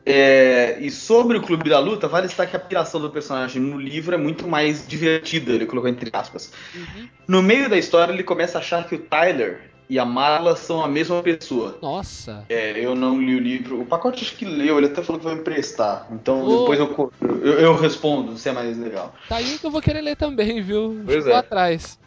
Speaker 3: É, e sobre o Clube da Luta, vale destacar que a piração do personagem no livro é muito mais divertida, ele colocou entre aspas. No meio da história, ele começa a achar que o Tyler e a Marla são a mesma pessoa.
Speaker 1: Nossa.
Speaker 3: É, eu não li o livro. O pacote acho que leu, ele até falou que vai me emprestar. Então
Speaker 1: Ô.
Speaker 3: depois eu, eu, eu respondo se é mais legal.
Speaker 1: Tá aí que eu vou querer ler também, viu?
Speaker 3: Pois
Speaker 1: Ficou
Speaker 3: é.
Speaker 1: atrás.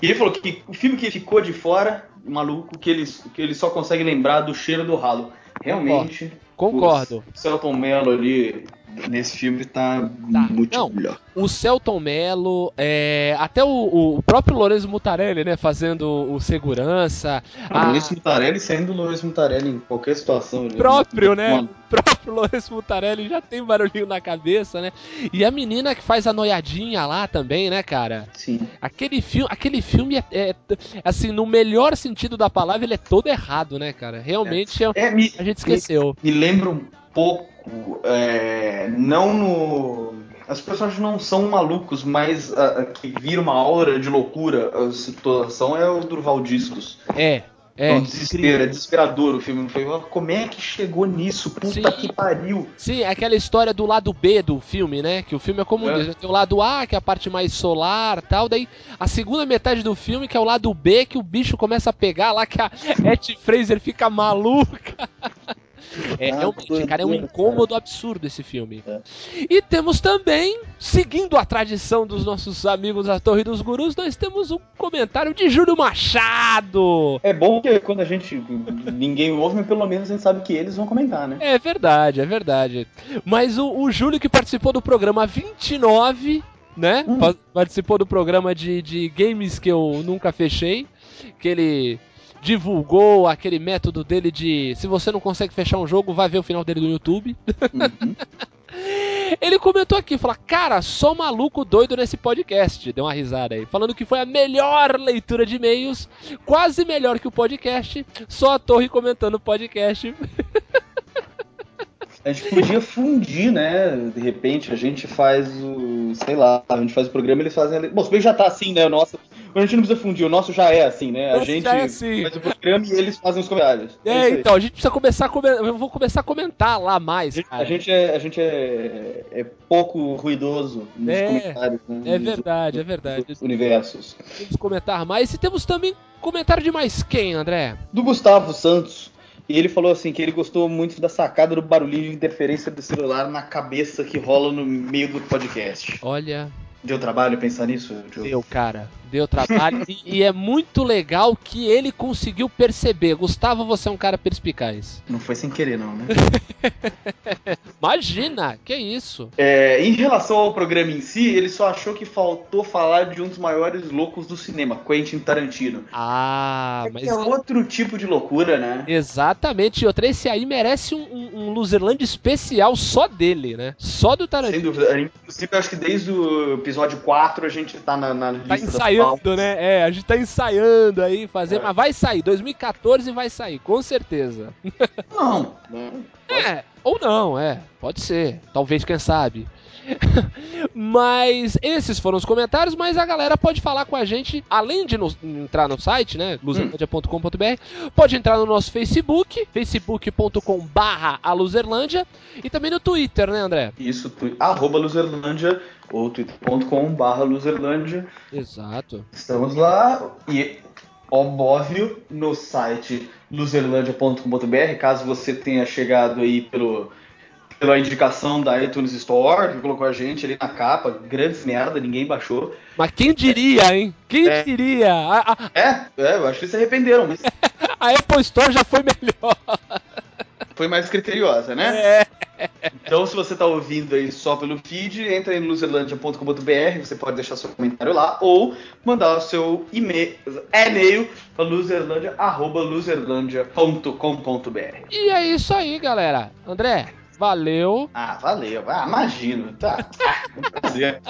Speaker 3: E ele falou que o filme que ficou de fora, maluco, que ele, que ele só consegue lembrar do cheiro do ralo. Realmente.
Speaker 1: Concordo.
Speaker 3: O Celton Mello ali nesse filme tá, muito
Speaker 1: não.
Speaker 3: melhor.
Speaker 1: O Celton Mello, é, até o, o próprio Lorenzo Mutarelli, né, fazendo o segurança. A-
Speaker 3: Lourenço Mutarelli sendo o Lourenço Mutarelli em qualquer situação. é
Speaker 1: próprio, né? O próprio Lourenço Mutarelli já tem barulhinho na cabeça, né? E a menina que faz a noiadinha lá também, né, cara?
Speaker 3: Sim.
Speaker 1: Aquele filme, aquele filme é, é, assim, no melhor sentido da palavra, ele é todo errado, né, cara? Realmente é,
Speaker 3: É, me,
Speaker 1: a gente esqueceu.
Speaker 3: me lembra um pouco, é, não no. As personagens não são malucos, mas a, a que vira uma aura de loucura a situação é o Durval Discos.
Speaker 1: É, é.
Speaker 3: Um desespero, é desesperador o filme. Foi, "Ah, como é que chegou nisso? Puta
Speaker 1: Sim.
Speaker 3: que pariu.
Speaker 1: Sim, é aquela história do lado B do filme, né? Que o filme é como
Speaker 3: É.
Speaker 1: diz, tem o lado A, que é a parte mais solar tal, daí a segunda metade do filme, que é o lado B, que o bicho começa a pegar lá, que a Etty Fraser fica maluca. É,
Speaker 3: Ah,
Speaker 1: realmente, cara, é um incômodo absurdo esse filme.
Speaker 3: É.
Speaker 1: E temos também, seguindo a tradição dos nossos amigos da Torre dos Gurus, nós temos um comentário de Júlio Machado.
Speaker 3: É bom que quando a gente. ninguém ouve, mas pelo menos a gente sabe que eles vão comentar, né?
Speaker 1: É verdade, é verdade. Mas o, o Júlio que participou do programa 29, né?
Speaker 3: Hum.
Speaker 1: Pa- Participou do programa de, de games que eu nunca fechei. Que ele divulgou aquele método dele de se você não consegue fechar um jogo, vai ver o final dele no YouTube.
Speaker 3: Uhum.
Speaker 1: Ele comentou aqui, falou, cara, só maluco doido nesse podcast. Deu uma risada aí. Falando que foi a melhor leitura de e-mails, quase melhor que o podcast. Só a torre comentando o podcast.
Speaker 3: A gente podia fundir, né? De repente a gente faz o. sei lá, a gente faz o programa e eles fazem. a- Bom, se bem já tá assim, né? O nosso. A gente não precisa fundir, o nosso já é assim, né? A gente
Speaker 1: é assim.
Speaker 3: faz o programa e eles fazem os comentários.
Speaker 1: É,
Speaker 3: aí.
Speaker 1: então, a gente precisa começar a comentar. Eu vou começar a comentar lá mais,
Speaker 3: A
Speaker 1: cara.
Speaker 3: gente é, a gente é, é pouco ruidoso nos
Speaker 1: É,
Speaker 3: comentários. Né,
Speaker 1: É
Speaker 3: nos-
Speaker 1: verdade, é verdade.
Speaker 3: nos universos.
Speaker 1: Vamos comentar mais. E temos também comentário de mais quem, André?
Speaker 3: Do Gustavo Santos. E ele falou assim que ele gostou muito da sacada do barulhinho de interferência do celular na cabeça que rola no meio do podcast.
Speaker 1: Olha,
Speaker 3: Deu trabalho pensar nisso,
Speaker 1: deu, cara. Deu trabalho. e, e é muito legal que ele conseguiu perceber. Gustavo, você é um cara perspicaz.
Speaker 3: Não foi sem querer, não, né?
Speaker 1: Imagina, que isso?
Speaker 3: É, em relação ao programa em si, ele só achou que faltou falar de um dos maiores loucos do cinema, Quentin Tarantino.
Speaker 1: Ah, mas.
Speaker 3: Que é outro tipo de loucura, né?
Speaker 1: Exatamente, e outra, esse aí merece um, um, um Loserland especial só dele, né? Só do
Speaker 3: Sem
Speaker 1: Tarantino.
Speaker 3: dúvida. Inclusive, acho que desde o episódio 4 a gente tá na, na
Speaker 1: Tá
Speaker 3: lista
Speaker 1: ensaiando, né? É, a gente tá ensaiando aí, fazer,
Speaker 3: É.
Speaker 1: mas vai sair, 2014 vai sair, com certeza.
Speaker 3: Não, não.
Speaker 1: É, ou não, é, pode ser, talvez, quem sabe. mas esses foram os comentários, mas a galera pode falar com a gente, além de nos- entrar no site, né, luzerlandia.com.br, pode entrar no nosso Facebook, facebook.com barra a Luzerlândia, e também no Twitter, né, André?
Speaker 3: Isso, tu, arroba Luzerlândia ou twitter.com barra Luzerlândia.
Speaker 1: Exato.
Speaker 3: Estamos lá e, óbvio, no site luzerlandia.com.br, caso você tenha chegado aí pelo, pela indicação da iTunes Store, que colocou a gente ali na capa, grande merda, ninguém baixou.
Speaker 1: Mas quem diria, hein? Quem
Speaker 3: É.
Speaker 1: diria? A, a-
Speaker 3: É, é, eu acho que se arrependeram, mas
Speaker 1: a Apple Store já foi melhor.
Speaker 3: foi mais criteriosa, né?
Speaker 1: É.
Speaker 3: Então, se você está ouvindo aí só pelo feed, entra em luzerlandia.com.br, você pode deixar seu comentário lá, ou mandar o seu e-mail, e-mail para luzerlandia.com.br.
Speaker 1: E é isso aí, galera. André, valeu.
Speaker 3: Ah, valeu. Ah, imagino. Tá. Ah, um prazer.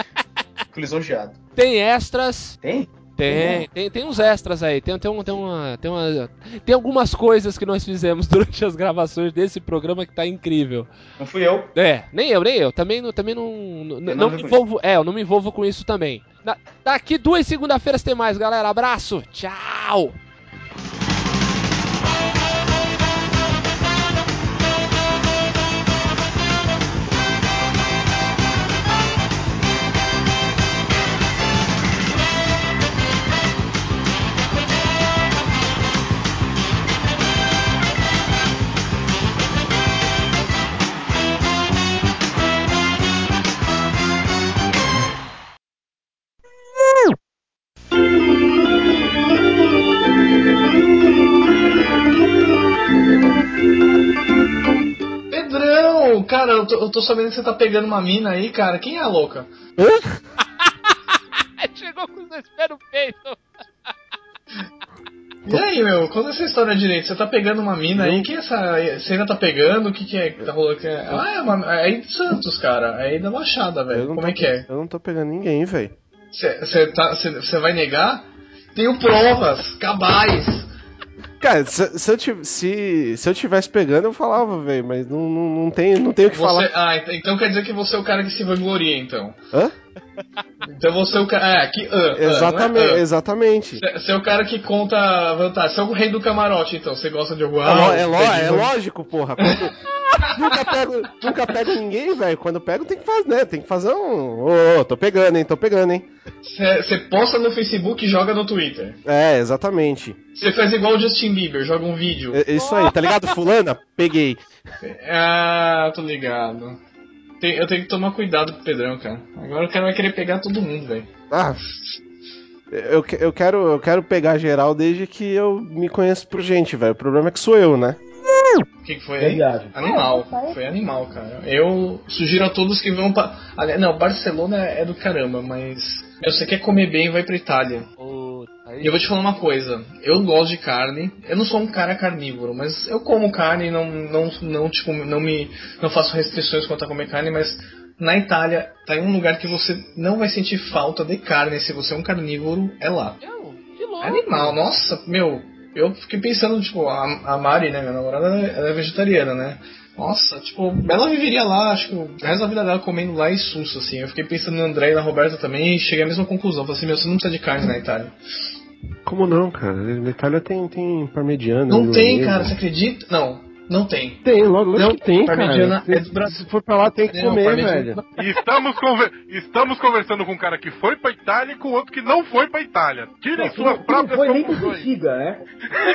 Speaker 3: Fico lisonjeado.
Speaker 1: Tem extras.
Speaker 3: Tem?
Speaker 1: Tem, tem, tem uns extras aí, tem, tem, um, tem, uma, tem, uma, tem algumas coisas que nós fizemos durante as gravações desse programa que tá incrível.
Speaker 11: Não fui eu.
Speaker 1: É, nem eu, nem eu. Também, não- também não, não, não
Speaker 11: nada
Speaker 1: me envolvo. É, eu não me envolvo com isso também. Daqui duas segunda-feiras tem mais, galera. Abraço, tchau!
Speaker 4: Cara, eu tô, eu tô sabendo que você tá pegando uma mina aí, cara. Quem é a louca?
Speaker 1: Chegou com os dois pés no peito.
Speaker 4: E aí, meu, conta essa história direito. Você tá pegando uma mina aí, quem é essa. Você ainda tá pegando? O que, que é que tá rolando? aqui? Ah, é, uma, é aí de Santos, cara. É aí da Baixada, velho.
Speaker 5: não
Speaker 4: Como
Speaker 5: tô-
Speaker 4: é que é?
Speaker 5: Eu não tô pegando ninguém, velho.
Speaker 4: Você tá, cê- cê vai negar? Tenho provas, cabais.
Speaker 5: Cara, se, se eu tiv- se, se eu tivesse pegando, eu falava, velho, mas não, não, não, tem, não tenho o que
Speaker 4: Você,
Speaker 5: falar.
Speaker 4: ah, ent- então quer dizer que você é o cara que se vangloria, então.
Speaker 5: Hã?
Speaker 4: Então você é o cara. É, que. ah,
Speaker 5: Exatamente,
Speaker 4: não é, ah.
Speaker 5: exatamente.
Speaker 4: Você é o cara que conta vantagem. Você é o rei do camarote, então. Você gosta de algum.
Speaker 5: É, é, é lógico, porra. Quando- nunca, pego, nunca pego ninguém, velho. Quando pego, tem que fazer, né? Tem que fazer um. Ô, ô, tô pegando, hein? Tô pegando, hein?
Speaker 4: Você posta no Facebook e joga no Twitter.
Speaker 5: É, exatamente.
Speaker 4: Você faz igual o Justin Bieber, joga um vídeo.
Speaker 5: É, isso aí, tá ligado? Fulana? Peguei.
Speaker 4: Ah, tô ligado. Tem- eu tenho que tomar cuidado com o Pedrão, cara. Agora o cara vai querer pegar todo mundo, velho.
Speaker 5: Ah. Eu, eu, quero, eu quero pegar geral desde que eu me conheço por gente, velho. O problema é que sou eu, né?
Speaker 4: O que, que foi
Speaker 3: É.
Speaker 4: Animal. Foi animal, cara. Eu sugiro a todos que vão pra. Ali- Não, Barcelona é do caramba, mas. Meu, você quer comer bem, vai pra Itália. E eu vou te falar uma coisa, eu gosto de carne, eu não sou um cara carnívoro, mas eu como carne, não, não, não, tipo, não me. não faço restrições quanto a comer carne, mas na Itália tá em um lugar que você não vai sentir falta de carne se você é um carnívoro, é lá.
Speaker 1: Meu, que louco.
Speaker 4: É animal, nossa, meu, eu fiquei pensando, tipo, a, a Mari, né, minha namorada, ela é- ela é vegetariana, né? Nossa, tipo, ela viveria lá, acho que o resto da vida dela comendo lá e susto, assim. Eu fiquei pensando no André e na Roberta também e cheguei à mesma conclusão. Falei assim, meu, você não precisa de carne na Itália.
Speaker 5: Como não, cara? Na Itália tem, tem parmegiana.
Speaker 4: Não tem, cara, você acredita? Não, não tem.
Speaker 5: Tem, logo, logo
Speaker 4: Não,
Speaker 5: que tem,
Speaker 4: parmegiana
Speaker 5: cara.
Speaker 4: é do Brasil.
Speaker 5: Se for pra lá, tem que
Speaker 4: Não,
Speaker 5: comer, velho.
Speaker 2: Estamos, conver- estamos conversando com um cara que foi pra Itália e com outro que não foi pra Itália. Tirem suas próprias conclusões.
Speaker 3: né?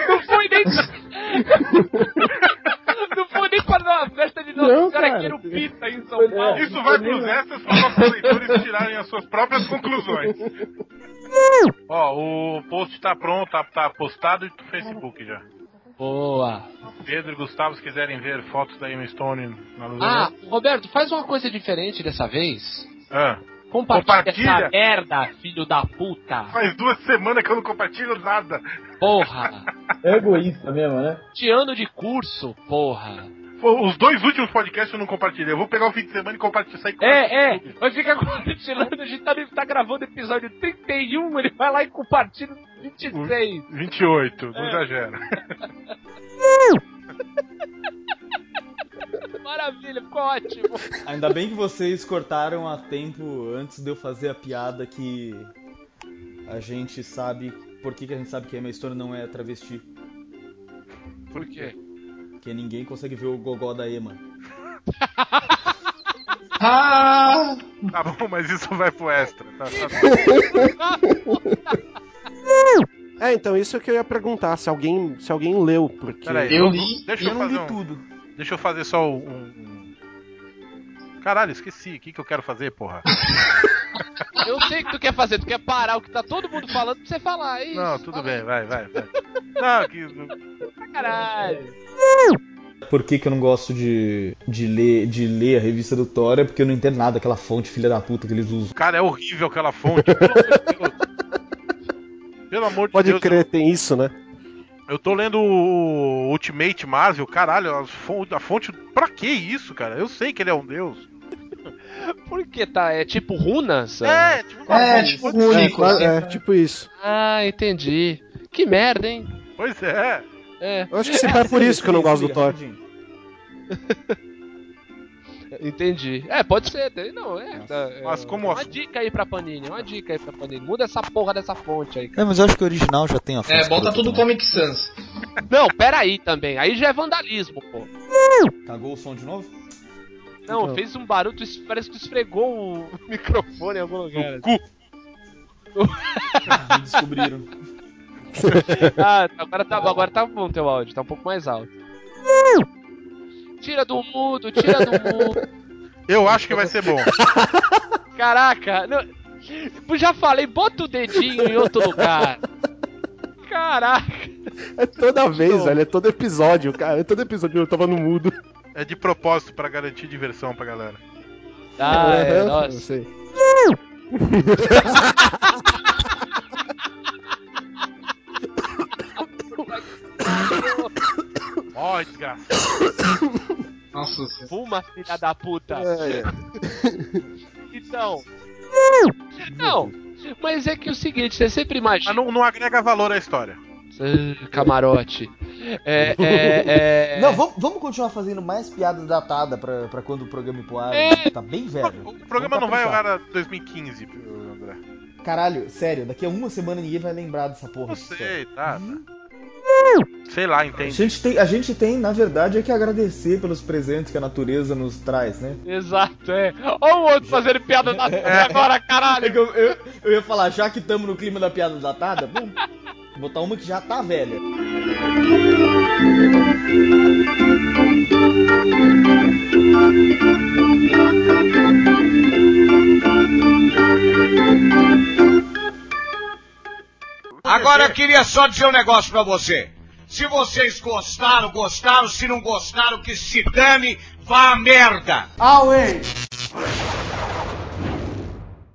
Speaker 1: Não foi nem. não foi nem para uma festa de
Speaker 5: Não,
Speaker 1: Nossa Senhora no Pita, em São Paulo.
Speaker 2: Isso vai pros extras para nossos leitores tirarem as suas próprias conclusões. Ó, o post tá pronto, tá, tá postado no Facebook já.
Speaker 1: Boa.
Speaker 2: Pedro e Gustavo, se quiserem ver fotos da Emma Stone na luz
Speaker 1: Ah, Roberto, faz uma coisa diferente dessa vez.
Speaker 2: ah,
Speaker 1: Compartilha,
Speaker 2: Compartilha.
Speaker 1: essa merda, filho da puta.
Speaker 2: faz duas semanas que eu não compartilho nada.
Speaker 1: Porra.
Speaker 3: É egoísta mesmo, né?
Speaker 1: De ano de curso, porra.
Speaker 2: Os dois últimos podcasts eu não compartilhei. Eu vou pegar o fim de semana e compartilhar. Sair
Speaker 1: É, é, vai ficar compartilhando, a gente tá, tá gravando episódio 31, ele vai lá e compartilha no 26.
Speaker 2: 28, não exagera.
Speaker 1: Maravilha, ficou ótimo.
Speaker 3: Ainda bem que vocês cortaram a tempo antes de eu fazer a piada que a gente sabe. Por que, que a gente sabe que a Emma Stone não é travesti?
Speaker 1: Por quê?
Speaker 3: Porque ninguém consegue ver o gogó da Emma.
Speaker 4: Ah!
Speaker 2: Tá bom, mas isso vai pro extra. Tá, tá.
Speaker 5: É, então, isso é que eu ia perguntar, se alguém, se alguém leu, porque...
Speaker 2: Peraí,
Speaker 4: Eu
Speaker 2: vou-
Speaker 4: li
Speaker 2: deixa eu,
Speaker 3: eu não
Speaker 2: fazer
Speaker 3: li
Speaker 2: um,
Speaker 3: tudo.
Speaker 2: Deixa eu fazer só um. um- Caralho, esqueci. O que, que eu quero fazer, porra?
Speaker 1: Eu sei o que tu quer fazer, tu quer parar o que tá todo mundo falando pra você falar. É isso.
Speaker 2: Não, tudo
Speaker 1: Fala
Speaker 2: bem, vai, vai, vai. Não, que.
Speaker 1: Caralho.
Speaker 3: Por que, que eu não gosto de, de, ler, de ler a revista do Thor? É porque eu não entendo nada daquela fonte filha da puta que eles usam.
Speaker 2: Cara, é horrível aquela fonte. Pelo amor de Deus.
Speaker 5: Pode
Speaker 2: Deus.
Speaker 5: crer, tem isso, né?
Speaker 2: Eu tô lendo o Ultimate Marvel, caralho, a fonte, a fonte. Pra que isso, cara? Eu sei que ele é um deus.
Speaker 1: Por que tá? É tipo runas?
Speaker 2: É, tipo,
Speaker 4: É, tipo único.
Speaker 5: É,
Speaker 4: assim.
Speaker 5: é, tipo isso.
Speaker 1: Ah, entendi. Que merda, hein?
Speaker 2: Pois é.
Speaker 1: É,
Speaker 5: Eu acho que se é por isso que eu não gosto do Thor.
Speaker 3: Rapidinho.
Speaker 1: entendi. É, pode ser. tem- Não, é. tá, é,
Speaker 2: Mas como
Speaker 1: Uma
Speaker 2: assim?
Speaker 1: dica aí pra Panini, uma dica aí pra Panini. Muda essa porra dessa fonte aí.
Speaker 3: É, mas eu acho que o original já tem a fonte
Speaker 4: É, bota tudo
Speaker 3: também.
Speaker 4: Comic Sans.
Speaker 1: Não, pera aí também. Aí já é vandalismo, pô.
Speaker 3: Cagou o som de novo?
Speaker 1: Não,
Speaker 5: Então.
Speaker 1: fez um barulho, tu parece que esfregou o microfone em algum lugar.
Speaker 2: Cu.
Speaker 3: Me descobriram.
Speaker 1: Ah, agora tá, agora tá bom teu áudio, tá um pouco mais alto. Tira do mudo, tira do mudo.
Speaker 2: Eu acho que vai ser bom.
Speaker 1: Caraca, não- já falei, bota o dedinho em outro lugar. Caraca.
Speaker 5: É toda vez,
Speaker 1: Não.
Speaker 5: velho. É todo episódio, cara. É todo episódio eu tava no mudo.
Speaker 2: É de propósito pra garantir diversão pra galera.
Speaker 1: Ah, é,
Speaker 5: eu
Speaker 1: nossa.
Speaker 5: sei.
Speaker 2: Ó, desgraça.
Speaker 4: Nossa senhora.
Speaker 1: Fuma, filha da puta.
Speaker 5: É, é.
Speaker 1: Então. Não, mas é que o seguinte, você sempre imagina.
Speaker 2: Mas não, não agrega valor à história.
Speaker 1: Ah, Camarote. É, é, é...
Speaker 3: Não, vamos, vamos continuar fazendo mais piada datada pra, pra quando o programa ir pro ar.
Speaker 1: É.
Speaker 3: Tá bem velho.
Speaker 2: O programa não vai
Speaker 3: caprichar.
Speaker 2: ao ar a 2015, André.
Speaker 3: Caralho, sério, daqui a uma semana ninguém vai lembrar dessa porra.
Speaker 2: Não
Speaker 3: dessa
Speaker 2: sei, tá. tá. Sei lá,
Speaker 3: A
Speaker 2: entende.
Speaker 3: gente, tem, a gente tem, na verdade, é que agradecer pelos presentes que a natureza nos traz, né?
Speaker 1: Exato, é. Olha o outro fazendo piada da agora,
Speaker 3: É
Speaker 1: caralho.
Speaker 3: que eu, eu, eu ia falar, já que estamos no clima da piada datada, bom, botar uma que já tá velha.
Speaker 10: Agora eu queria só dizer um negócio pra você. Se vocês gostaram, gostaram. Se não gostaram, que se dane, vá a merda.
Speaker 3: Away!